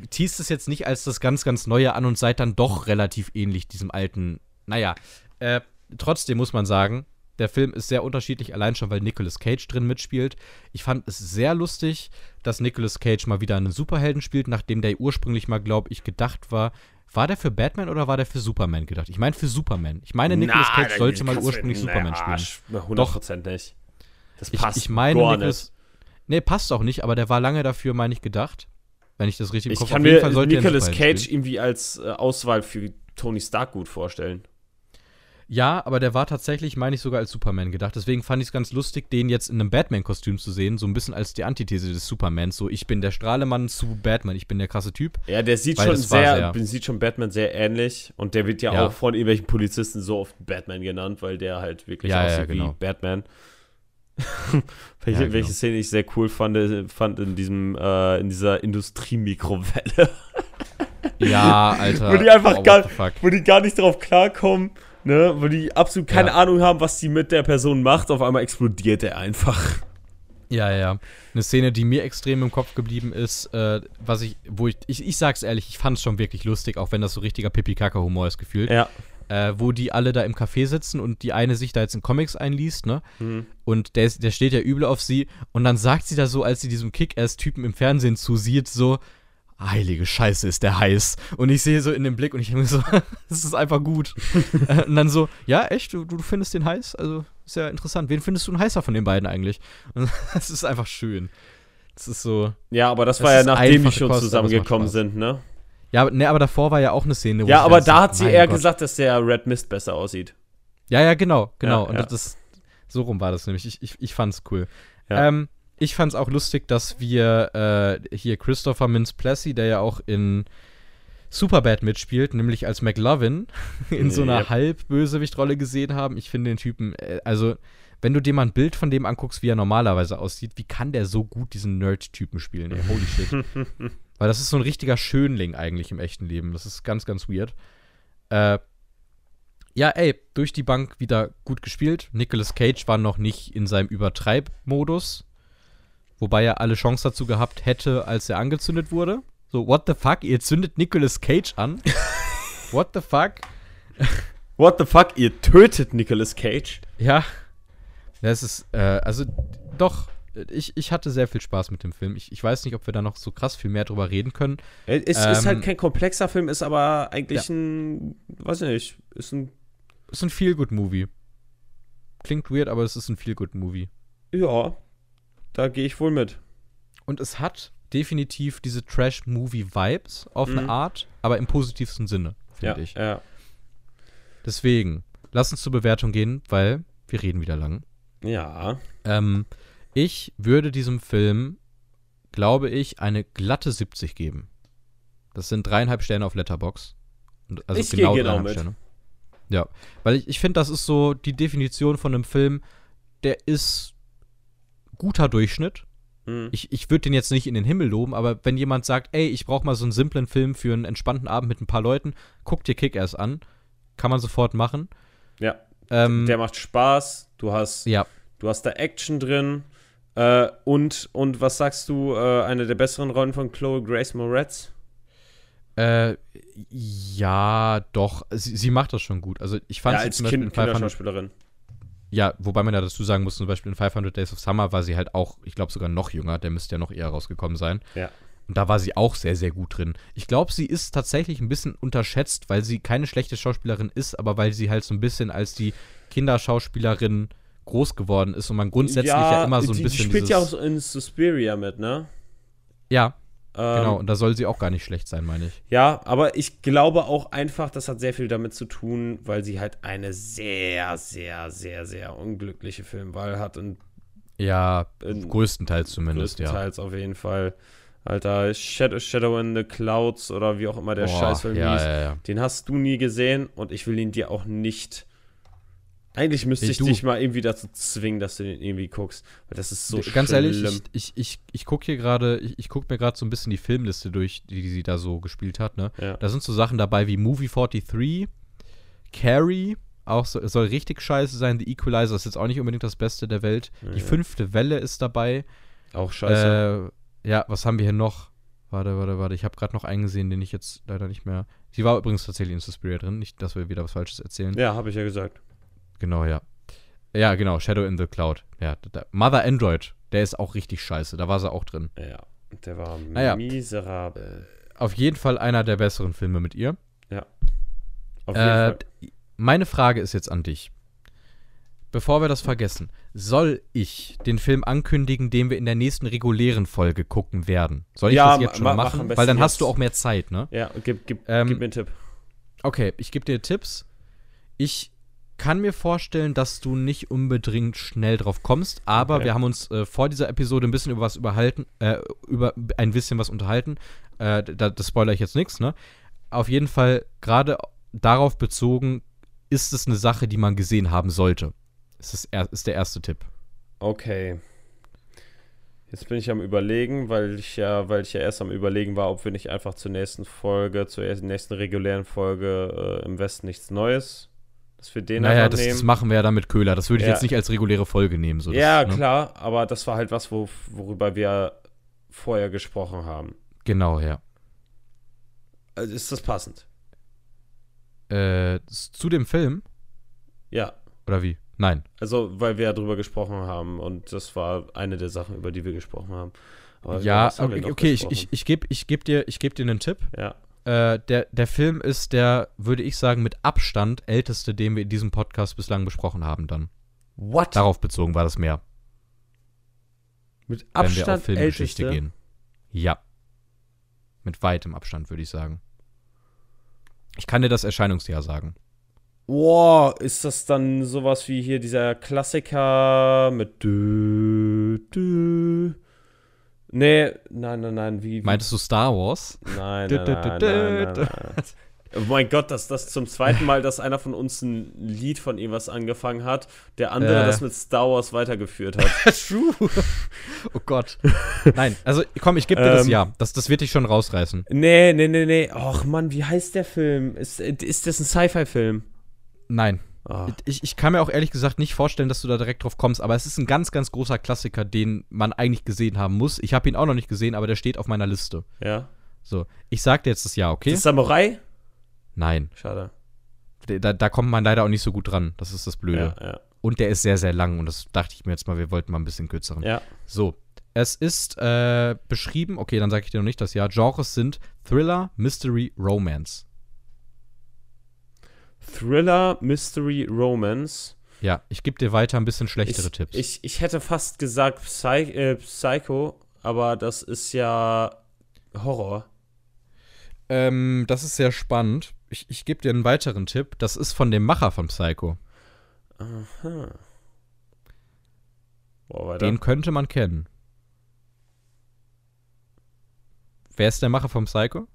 [SPEAKER 1] teast es jetzt nicht als das ganz, ganz Neue an und seid dann doch relativ ähnlich diesem alten. Naja, äh, trotzdem muss man sagen, der Film ist sehr unterschiedlich, allein schon, weil Nicolas Cage drin mitspielt. Ich fand es sehr lustig, dass Nicolas Cage mal wieder einen Superhelden spielt, nachdem der ursprünglich mal, glaube ich, gedacht war. War der für Batman oder war der für Superman gedacht? Ich meine für Superman. Ich meine, Nicolas
[SPEAKER 2] Na,
[SPEAKER 1] Cage sollte mal ursprünglich
[SPEAKER 2] den
[SPEAKER 1] Superman
[SPEAKER 2] Arsch.
[SPEAKER 1] spielen.
[SPEAKER 2] Na, 100% nicht. Das
[SPEAKER 1] Ich,
[SPEAKER 2] passt
[SPEAKER 1] ich meine,
[SPEAKER 2] gar
[SPEAKER 1] Nicolas. Nee, passt auch nicht, aber der war lange dafür, meine ich, gedacht. Wenn ich das richtig im
[SPEAKER 2] Ich
[SPEAKER 1] Kopf
[SPEAKER 2] kann
[SPEAKER 1] Auf jeden
[SPEAKER 2] mir Nicolas Cage
[SPEAKER 1] spielen.
[SPEAKER 2] irgendwie als äh, Auswahl für Tony Stark gut vorstellen.
[SPEAKER 1] Ja, aber der war tatsächlich, meine ich, sogar als Superman gedacht. Deswegen fand ich es ganz lustig, den jetzt in einem Batman-Kostüm zu sehen. So ein bisschen als die Antithese des Supermans. So, ich bin der Strahlemann zu Batman, ich bin der krasse Typ.
[SPEAKER 2] Ja, der sieht schon sehr,
[SPEAKER 1] sehr-
[SPEAKER 2] sieht schon Batman sehr ähnlich und der wird ja,
[SPEAKER 1] Ja.
[SPEAKER 2] auch von irgendwelchen Polizisten so oft Batman genannt, weil der halt wirklich
[SPEAKER 1] Ja, ja,
[SPEAKER 2] aussieht
[SPEAKER 1] genau.
[SPEAKER 2] wie Batman. welche,
[SPEAKER 1] Ja, genau.
[SPEAKER 2] welche Szene ich sehr cool fand, äh, fand in diesem, äh, in dieser Industriemikrowelle,
[SPEAKER 1] Ja, Alter.
[SPEAKER 2] Wo die einfach
[SPEAKER 1] oh,
[SPEAKER 2] gar- wo die gar nicht drauf klarkommen, ne, wo die absolut keine
[SPEAKER 1] Ja.
[SPEAKER 2] Ahnung haben, was die mit der Person macht, auf einmal explodiert er einfach.
[SPEAKER 1] Ja, ja. Eine Szene, die mir extrem im Kopf geblieben ist, äh, was ich, wo ich, ich, ich sag's ehrlich, ich fand's schon wirklich lustig, auch wenn das so richtiger Pipi-Kaka-Humor ist gefühlt.
[SPEAKER 2] Ja.
[SPEAKER 1] Äh, wo die alle da im Café sitzen und die eine sich da jetzt in Comics einliest, ne?
[SPEAKER 2] Mhm.
[SPEAKER 1] Und der, der steht ja übel auf sie und dann sagt sie da so, als sie diesem Kick-Ass-Typen im Fernsehen zusieht, so, heilige Scheiße, ist der heiß. Und ich sehe so in den Blick und ich denke mir so, das ist einfach gut. Äh, und dann so, ja, echt, du, du findest den heiß? Also, ist ja interessant. Wen findest du ein heißer von den beiden eigentlich? Und das ist einfach schön. Das ist so.
[SPEAKER 2] Ja, aber das,
[SPEAKER 1] Das
[SPEAKER 2] war ja nachdem die schon
[SPEAKER 1] Kost,
[SPEAKER 2] zusammengekommen sind, ne?
[SPEAKER 1] Ja, aber- ne, aber davor war ja auch eine Szene, wo
[SPEAKER 2] Ja,
[SPEAKER 1] ich
[SPEAKER 2] aber da hat sie eher
[SPEAKER 1] Gott.
[SPEAKER 2] gesagt, dass der Red Mist besser aussieht.
[SPEAKER 1] Ja, ja, genau, genau.
[SPEAKER 2] Ja,
[SPEAKER 1] und
[SPEAKER 2] ja.
[SPEAKER 1] das so rum war das nämlich. Ich, ich, ich fand's cool.
[SPEAKER 2] Ja.
[SPEAKER 1] Ähm, ich fand's auch lustig, dass wir äh, hier Christopher Mintz-Plassey, der ja auch in Superbad mitspielt, nämlich als McLovin, in so einer
[SPEAKER 2] Yep.
[SPEAKER 1] Halbbösewichtrolle gesehen haben. Ich finde den Typen, äh, also wenn du dir mal ein Bild von dem anguckst, wie er normalerweise aussieht, wie kann der so gut diesen Nerd-Typen spielen? Ey, holy shit. Weil das ist so ein richtiger Schönling eigentlich im echten Leben. Das ist ganz, ganz weird. Äh, ja, ey, durch die Bank wieder gut gespielt. Nicolas Cage war noch nicht in seinem Übertreibmodus. Wobei er alle Chance dazu gehabt hätte, als er angezündet wurde. So, what the fuck? Ihr zündet Nicolas Cage an? what the fuck?
[SPEAKER 2] What the fuck, ihr tötet Nicolas Cage?
[SPEAKER 1] Ja. Das ist, äh, also, doch. Ich, ich hatte sehr viel Spaß mit dem Film. Ich, ich weiß nicht, ob wir da noch so krass viel mehr drüber reden können.
[SPEAKER 2] Es ist
[SPEAKER 1] Ähm,
[SPEAKER 2] halt kein komplexer Film, ist aber eigentlich ein, weiß ich nicht, ist ein,
[SPEAKER 1] Ist ein Feel-Good-Movie. Klingt weird, aber es ist ein Feel-Good-Movie.
[SPEAKER 2] ja, da gehe ich wohl mit.
[SPEAKER 1] Und es hat definitiv diese Trash-Movie-Vibes auf
[SPEAKER 2] Mhm.
[SPEAKER 1] eine Art, aber im positivsten Sinne,
[SPEAKER 2] Ja,
[SPEAKER 1] finde ich.
[SPEAKER 2] ja.
[SPEAKER 1] Deswegen, lass uns zur Bewertung gehen, weil wir reden wieder lang.
[SPEAKER 2] Ja.
[SPEAKER 1] Ähm, ich würde diesem Film, glaube ich, eine glatte 70 geben. Das sind dreieinhalb Sterne auf Letterbox. Und also
[SPEAKER 2] Ich geh genau mit.
[SPEAKER 1] Sterne. Ja, weil ich, ich finde, das ist so die Definition von einem Film, der ist guter Durchschnitt.
[SPEAKER 2] Mhm.
[SPEAKER 1] Ich, ich würde den jetzt nicht in den Himmel loben, aber wenn jemand sagt, ey, ich brauche mal so einen simplen Film für einen entspannten Abend mit ein paar Leuten, guck dir Kick-Ass an. Kann man sofort machen.
[SPEAKER 2] Ja.
[SPEAKER 1] Ähm,
[SPEAKER 2] Der macht Spaß. Du hast,
[SPEAKER 1] ja,
[SPEAKER 2] du hast da Action drin. Äh, und, und was sagst du, äh, eine der besseren Rollen von Chloe Grace Moretz?
[SPEAKER 1] äh, ja, doch. Sie, sie macht das schon gut. Also ich fand
[SPEAKER 2] Ja,
[SPEAKER 1] sie
[SPEAKER 2] als
[SPEAKER 1] zum Beispiel
[SPEAKER 2] kind,
[SPEAKER 1] in 500,
[SPEAKER 2] Kinderschauspielerin.
[SPEAKER 1] Ja, wobei man ja dazu sagen muss, zum Beispiel in 500 Days of Summer war sie halt auch, ich glaube sogar noch jünger, der müsste ja noch eher rausgekommen sein.
[SPEAKER 2] Ja.
[SPEAKER 1] Und da war sie auch sehr, sehr gut drin. Ich glaube, sie ist tatsächlich ein bisschen unterschätzt, weil sie keine schlechte Schauspielerin ist, aber weil sie halt so ein bisschen als die Kinderschauspielerin groß geworden ist und man grundsätzlich ja, immer so ein
[SPEAKER 2] die,
[SPEAKER 1] bisschen
[SPEAKER 2] Die spielt ja auch in Suspiria mit, ne?
[SPEAKER 1] Ja, genau. Und da soll sie auch gar nicht schlecht sein, meine ich.
[SPEAKER 2] Ja, aber ich glaube auch einfach, das hat sehr viel damit zu tun, weil sie halt eine sehr, sehr, sehr, sehr unglückliche Filmwahl hat und
[SPEAKER 1] Ja, größtenteils zumindest, ja.
[SPEAKER 2] größtenteils auf jeden Fall. Alter, Shadow, Shadow in the Clouds oder wie auch immer der
[SPEAKER 1] Boah,
[SPEAKER 2] Scheißfilm
[SPEAKER 1] ja,
[SPEAKER 2] hieß,
[SPEAKER 1] ja, ja.
[SPEAKER 2] den hast du nie gesehen und ich will ihn dir auch nicht. Eigentlich müsste
[SPEAKER 1] Hey,
[SPEAKER 2] ich dich mal irgendwie dazu zwingen, dass du den irgendwie guckst, weil das ist so
[SPEAKER 1] Ganz
[SPEAKER 2] schlimm.
[SPEAKER 1] ehrlich, ich, ich, ich, ich gucke hier gerade, ich, ich gucke mir gerade so ein bisschen die Filmliste durch, die, die sie da so gespielt hat, ne?
[SPEAKER 2] Ja.
[SPEAKER 1] Da sind so Sachen dabei wie Movie 43, Carrie, auch so, soll richtig scheiße sein, The Equalizer ist jetzt auch nicht unbedingt das Beste der Welt. Die
[SPEAKER 2] Ja.
[SPEAKER 1] fünfte Welle ist dabei.
[SPEAKER 2] Auch scheiße.
[SPEAKER 1] Äh, ja, was haben wir hier noch? Warte, warte, warte. Ich habe gerade noch einen gesehen, den ich jetzt leider nicht mehr. Sie war übrigens tatsächlich in Suspiria drin. Nicht, dass wir wieder was Falsches erzählen.
[SPEAKER 2] ja, habe ich ja gesagt.
[SPEAKER 1] Genau, ja. Ja, genau. Shadow in the Cloud. Ja, da, Mother Android. Der ist auch richtig scheiße. Da war sie auch drin.
[SPEAKER 2] Ja, der war
[SPEAKER 1] Naja.
[SPEAKER 2] miserabel.
[SPEAKER 1] Auf jeden Fall einer der besseren Filme mit ihr.
[SPEAKER 2] Auf jeden
[SPEAKER 1] Äh,
[SPEAKER 2] Fall.
[SPEAKER 1] meine Frage ist jetzt an dich. Bevor wir das vergessen, soll ich den Film ankündigen, den wir in der nächsten regulären Folge gucken werden? Soll ich
[SPEAKER 2] Ja,
[SPEAKER 1] das jetzt schon
[SPEAKER 2] ma- mach
[SPEAKER 1] machen? Weil dann hast
[SPEAKER 2] jetzt.
[SPEAKER 1] du auch mehr Zeit, ne?
[SPEAKER 2] Ja, gib, gib,
[SPEAKER 1] ähm,
[SPEAKER 2] gib mir einen Tipp.
[SPEAKER 1] Okay, ich gebe dir Tipps. Ich kann mir vorstellen, dass du nicht unbedingt schnell drauf kommst, aber
[SPEAKER 2] Okay.
[SPEAKER 1] wir haben uns äh, vor dieser Episode ein bisschen über was überhalten, äh, über ein bisschen was unterhalten. Äh, da, das spoilere ich jetzt nichts, ne? Auf jeden Fall, gerade darauf bezogen, ist es eine Sache, die man gesehen haben sollte. Das ist, er, ist der erste Tipp.
[SPEAKER 2] Okay. Jetzt bin ich am überlegen, weil ich ja, weil ich ja erst am überlegen war, ob wir nicht einfach zur nächsten Folge, zur nächsten regulären Folge äh, im Westen nichts Neues, dass wir den
[SPEAKER 1] naja, das,
[SPEAKER 2] nehmen.
[SPEAKER 1] das machen wir ja dann mit Köhler. Das würde ich
[SPEAKER 2] Ja.
[SPEAKER 1] jetzt nicht als reguläre Folge nehmen. So, das,
[SPEAKER 2] ja,
[SPEAKER 1] ne?
[SPEAKER 2] klar, aber das war halt was, wo, worüber wir vorher gesprochen haben.
[SPEAKER 1] Genau, ja.
[SPEAKER 2] Also ist das passend?
[SPEAKER 1] Äh, zu dem Film?
[SPEAKER 2] Ja.
[SPEAKER 1] Oder wie? Nein.
[SPEAKER 2] Also, weil wir ja drüber gesprochen haben und das war eine der Sachen, über die wir gesprochen haben. Aber
[SPEAKER 1] Ja, okay, okay ich, ich, ich gebe ich geb dir, ich geb dir einen Tipp.
[SPEAKER 2] Ja.
[SPEAKER 1] Äh, der, der Film ist der, würde ich sagen, mit Abstand älteste, den wir in diesem Podcast bislang besprochen haben dann.
[SPEAKER 2] What?
[SPEAKER 1] Darauf bezogen war das mehr,
[SPEAKER 2] Mit
[SPEAKER 1] wenn
[SPEAKER 2] Abstand
[SPEAKER 1] wir auf Filmgeschichte
[SPEAKER 2] älteste?
[SPEAKER 1] gehen. Ja. Mit weitem Abstand, würde ich sagen. Ich kann dir das Erscheinungsjahr sagen.
[SPEAKER 2] Wow, ist das dann sowas wie hier dieser Klassiker mit dü, dü. Nee, nein, nein, nein, wie, wie
[SPEAKER 1] Meintest du Star Wars?
[SPEAKER 2] Nein, nein, nein, nein, nein. Oh mein Gott, dass das zum zweiten Mal, dass einer von uns ein Lied von irgendwas angefangen hat, der andere
[SPEAKER 1] Äh.
[SPEAKER 2] das mit Star Wars weitergeführt hat.
[SPEAKER 1] True. oh Gott. Nein, also komm, ich gebe dir das
[SPEAKER 2] Ähm.
[SPEAKER 1] Jahr. Das, das wird dich schon rausreißen.
[SPEAKER 2] Nee, nee, nee, nee. Och Mann, wie heißt der Film? Ist, ist das ein Sci-Fi-Film?
[SPEAKER 1] Nein.
[SPEAKER 2] Ah.
[SPEAKER 1] Ich, ich kann mir auch ehrlich gesagt nicht vorstellen, dass du da direkt drauf kommst, aber es ist ein ganz, ganz großer Klassiker, den man eigentlich gesehen haben muss. Ich habe ihn auch noch nicht gesehen, aber der steht auf meiner Liste.
[SPEAKER 2] Ja.
[SPEAKER 1] So, ich sag dir jetzt das Jahr, okay?
[SPEAKER 2] Ist das Samurai?
[SPEAKER 1] Nein,
[SPEAKER 2] Schade.
[SPEAKER 1] da, da kommt man leider auch nicht so gut dran. Das ist das Blöde.
[SPEAKER 2] Ja, ja.
[SPEAKER 1] Und der ist sehr, sehr lang und das dachte ich mir jetzt mal, wir wollten mal ein bisschen kürzeren.
[SPEAKER 2] Ja.
[SPEAKER 1] So, es ist äh, beschrieben, okay, dann sage ich dir noch nicht das Jahr. Genres sind Thriller, Mystery, Romance.
[SPEAKER 2] Thriller, Mystery, Romance.
[SPEAKER 1] Ja, ich gebe dir weiter ein bisschen schlechtere
[SPEAKER 2] ich,
[SPEAKER 1] Tipps.
[SPEAKER 2] Ich, ich hätte fast gesagt Psy äh, Psycho, aber das ist ja Horror.
[SPEAKER 1] Ähm, das ist sehr spannend. Ich, ich gebe dir einen weiteren Tipp. Das ist von dem Macher von Psycho.
[SPEAKER 2] Aha. Boah.
[SPEAKER 1] Den könnte man kennen. Wer ist der Macher von Psycho?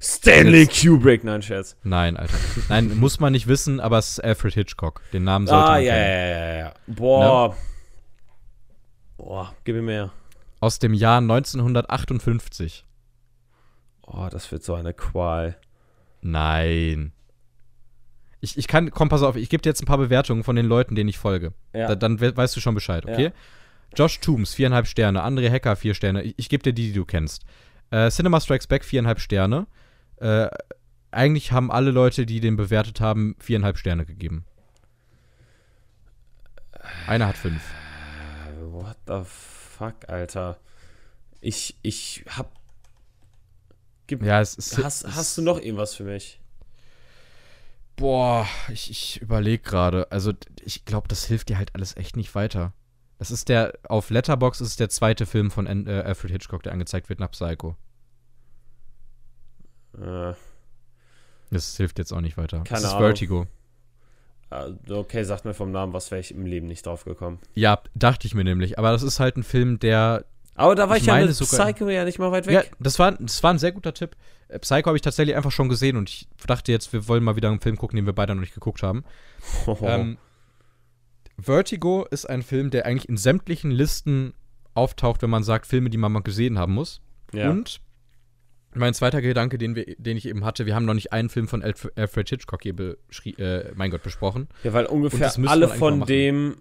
[SPEAKER 2] Stanley Kubrick, nein, Scherz.
[SPEAKER 1] Nein, Alter. Nein, muss man nicht wissen, aber es ist Alfred Hitchcock. Den Namen sollte
[SPEAKER 2] Ah,
[SPEAKER 1] man
[SPEAKER 2] ja,
[SPEAKER 1] kennen.
[SPEAKER 2] ja, ja, ja. Boah. Boah, gib mir mehr.
[SPEAKER 1] Aus dem Jahr 1958.
[SPEAKER 2] Oh, das wird so eine Qual.
[SPEAKER 1] Nein. Ich, ich kann, komm, pass auf, ich gebe dir jetzt ein paar Bewertungen von den Leuten, denen ich folge.
[SPEAKER 2] Ja.
[SPEAKER 1] Da, dann we weißt du schon Bescheid, okay?
[SPEAKER 2] Ja.
[SPEAKER 1] Josh Toombs, viereinhalb Sterne. André Hacker, vier Sterne. Ich, ich gebe dir die, die du kennst. Äh, Cinema Strikes Back, viereinhalb Sterne. Äh, eigentlich haben alle Leute, die den bewertet haben, viereinhalb Sterne gegeben. Einer hat fünf.
[SPEAKER 2] What the fuck, Alter. Ich, ich hab. Gib,
[SPEAKER 1] Ja, es ist.
[SPEAKER 2] hast,
[SPEAKER 1] es,
[SPEAKER 2] hast du noch irgendwas für mich?
[SPEAKER 1] Boah, ich, ich überlege gerade. Also, ich glaube, das hilft dir halt alles echt nicht weiter. Das ist der, auf Letterbox ist es der zweite Film von äh, Alfred Hitchcock, der angezeigt wird nach Psycho.
[SPEAKER 2] Äh,
[SPEAKER 1] Das hilft jetzt auch nicht weiter.
[SPEAKER 2] Keine
[SPEAKER 1] das ist
[SPEAKER 2] Ahnung.
[SPEAKER 1] Vertigo.
[SPEAKER 2] äh, okay, sagt mir vom Namen, was wäre ich im Leben nicht drauf gekommen.
[SPEAKER 1] Ja, dachte ich mir nämlich. Aber das ist halt ein Film, der.
[SPEAKER 2] Aber da war
[SPEAKER 1] Ich
[SPEAKER 2] ich, ja mit
[SPEAKER 1] sogar-
[SPEAKER 2] Psycho ja nicht mal weit
[SPEAKER 1] Ja,
[SPEAKER 2] weg.
[SPEAKER 1] das war, das war ein sehr guter Tipp. Äh, Psycho habe ich tatsächlich einfach schon gesehen und ich dachte jetzt, wir wollen mal wieder einen Film gucken, den wir beide noch nicht geguckt haben. Ähm, Vertigo ist ein Film, der eigentlich in sämtlichen Listen auftaucht, wenn man sagt, Filme, die man mal gesehen haben muss.
[SPEAKER 2] ja.
[SPEAKER 1] Und mein zweiter Gedanke, den, wir, den ich eben hatte, wir haben noch nicht einen Film von Alf Alfred Hitchcock hier äh, mein Gott, besprochen.
[SPEAKER 2] ja, weil ungefähr alle von dem.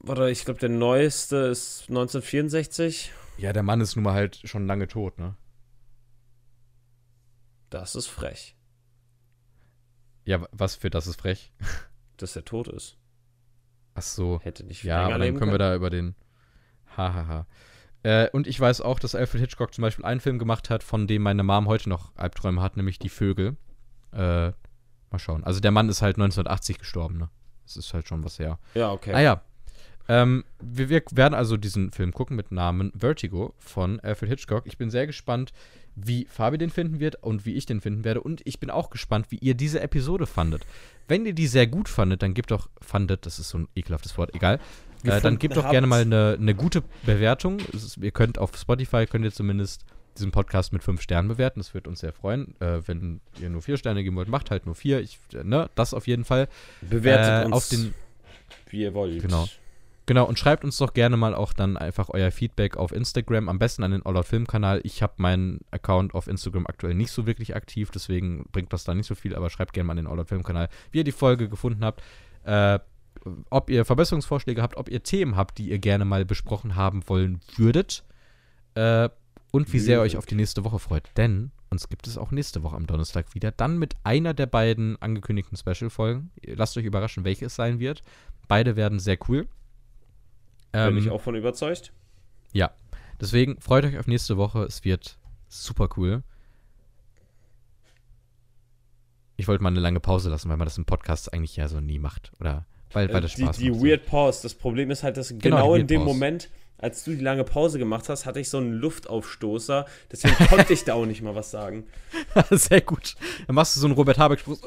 [SPEAKER 2] Warte, ich glaube, der neueste ist 1964.
[SPEAKER 1] Ja, der Mann ist nun mal halt schon lange tot, ne?
[SPEAKER 2] Das ist frech,
[SPEAKER 1] Ja, wa- was für das ist frech.
[SPEAKER 2] dass er tot ist.
[SPEAKER 1] Ach so.
[SPEAKER 2] Hätte nicht
[SPEAKER 1] Ja, aber dann
[SPEAKER 2] leben
[SPEAKER 1] können wir
[SPEAKER 2] können.
[SPEAKER 1] da über den. Hahaha. Äh, und ich weiß auch, dass Alfred Hitchcock zum Beispiel einen Film gemacht hat, von dem meine Mom heute noch Albträume hat, nämlich Die Vögel. Äh, mal schauen. Also der Mann ist halt 1980 gestorben, ne? Das ist halt schon was her.
[SPEAKER 2] Ja, okay.
[SPEAKER 1] Ah ja. Ähm, wir, wir werden also diesen Film gucken mit Namen Vertigo von Alfred Hitchcock. Ich bin sehr gespannt, wie Fabi den finden wird und wie ich den finden werde. Und ich bin auch gespannt, wie ihr diese Episode fandet. Wenn ihr die sehr gut fandet, dann gebt doch, fandet, das ist so ein ekelhaftes Wort, egal. Äh, dann gebt doch gerne mal eine, eine gute Bewertung. Ist, ihr könnt auf Spotify, könnt ihr zumindest diesen Podcast mit fünf Sternen bewerten. Das wird uns sehr freuen. Äh, wenn ihr nur vier Sterne geben wollt, macht halt nur vier. Ich, äh, ne, das auf jeden Fall.
[SPEAKER 2] Bewertet
[SPEAKER 1] Äh,
[SPEAKER 2] uns,
[SPEAKER 1] auf den,
[SPEAKER 2] wie ihr wollt.
[SPEAKER 1] Genau. Genau, und schreibt uns doch gerne mal auch dann einfach euer Feedback auf Instagram, am besten an den All Out Film Kanal. Ich habe meinen Account auf Instagram aktuell nicht so wirklich aktiv, deswegen bringt das da nicht so viel, aber schreibt gerne mal an den All Out Film Kanal, wie ihr die Folge gefunden habt, äh, ob ihr Verbesserungsvorschläge habt, ob ihr Themen habt, die ihr gerne mal besprochen haben wollen würdet äh, und wie sehr ihr euch auf die nächste Woche freut. Denn uns gibt es auch nächste Woche am Donnerstag wieder, dann mit einer der beiden angekündigten Special-Folgen. Lasst euch überraschen, welche es sein wird. Beide werden sehr cool.
[SPEAKER 2] Bin
[SPEAKER 1] Ähm,
[SPEAKER 2] ich auch von überzeugt.
[SPEAKER 1] ja. Deswegen freut euch auf nächste Woche. Es wird super cool. Ich wollte mal eine lange Pause lassen, weil man das im Podcast eigentlich ja so nie macht. Oder weil, weil das
[SPEAKER 2] die
[SPEAKER 1] Spaß
[SPEAKER 2] die
[SPEAKER 1] macht.
[SPEAKER 2] Weird Pause. Das Problem ist halt, dass
[SPEAKER 1] Genau,
[SPEAKER 2] genau,
[SPEAKER 1] die
[SPEAKER 2] in dem
[SPEAKER 1] Pause.
[SPEAKER 2] Moment, als du die lange Pause gemacht hast, hatte ich so einen Luftaufstoßer. Deswegen konnte ich da auch nicht mal was sagen.
[SPEAKER 1] Sehr gut. Dann machst du so einen Robert Habeck-Spruch.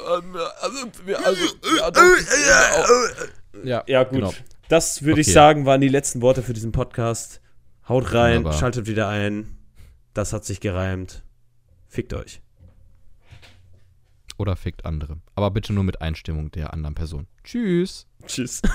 [SPEAKER 1] Ja,
[SPEAKER 2] ja, gut.
[SPEAKER 1] Genau.
[SPEAKER 2] Das würde ich
[SPEAKER 1] Okay.
[SPEAKER 2] sagen, waren die letzten Worte für diesen Podcast. Haut rein,
[SPEAKER 1] Wunderbar.
[SPEAKER 2] schaltet wieder ein. Das hat sich gereimt. Fickt euch.
[SPEAKER 1] Oder fickt andere. Aber bitte nur mit Einstimmung der anderen Person. Tschüss.
[SPEAKER 2] Tschüss.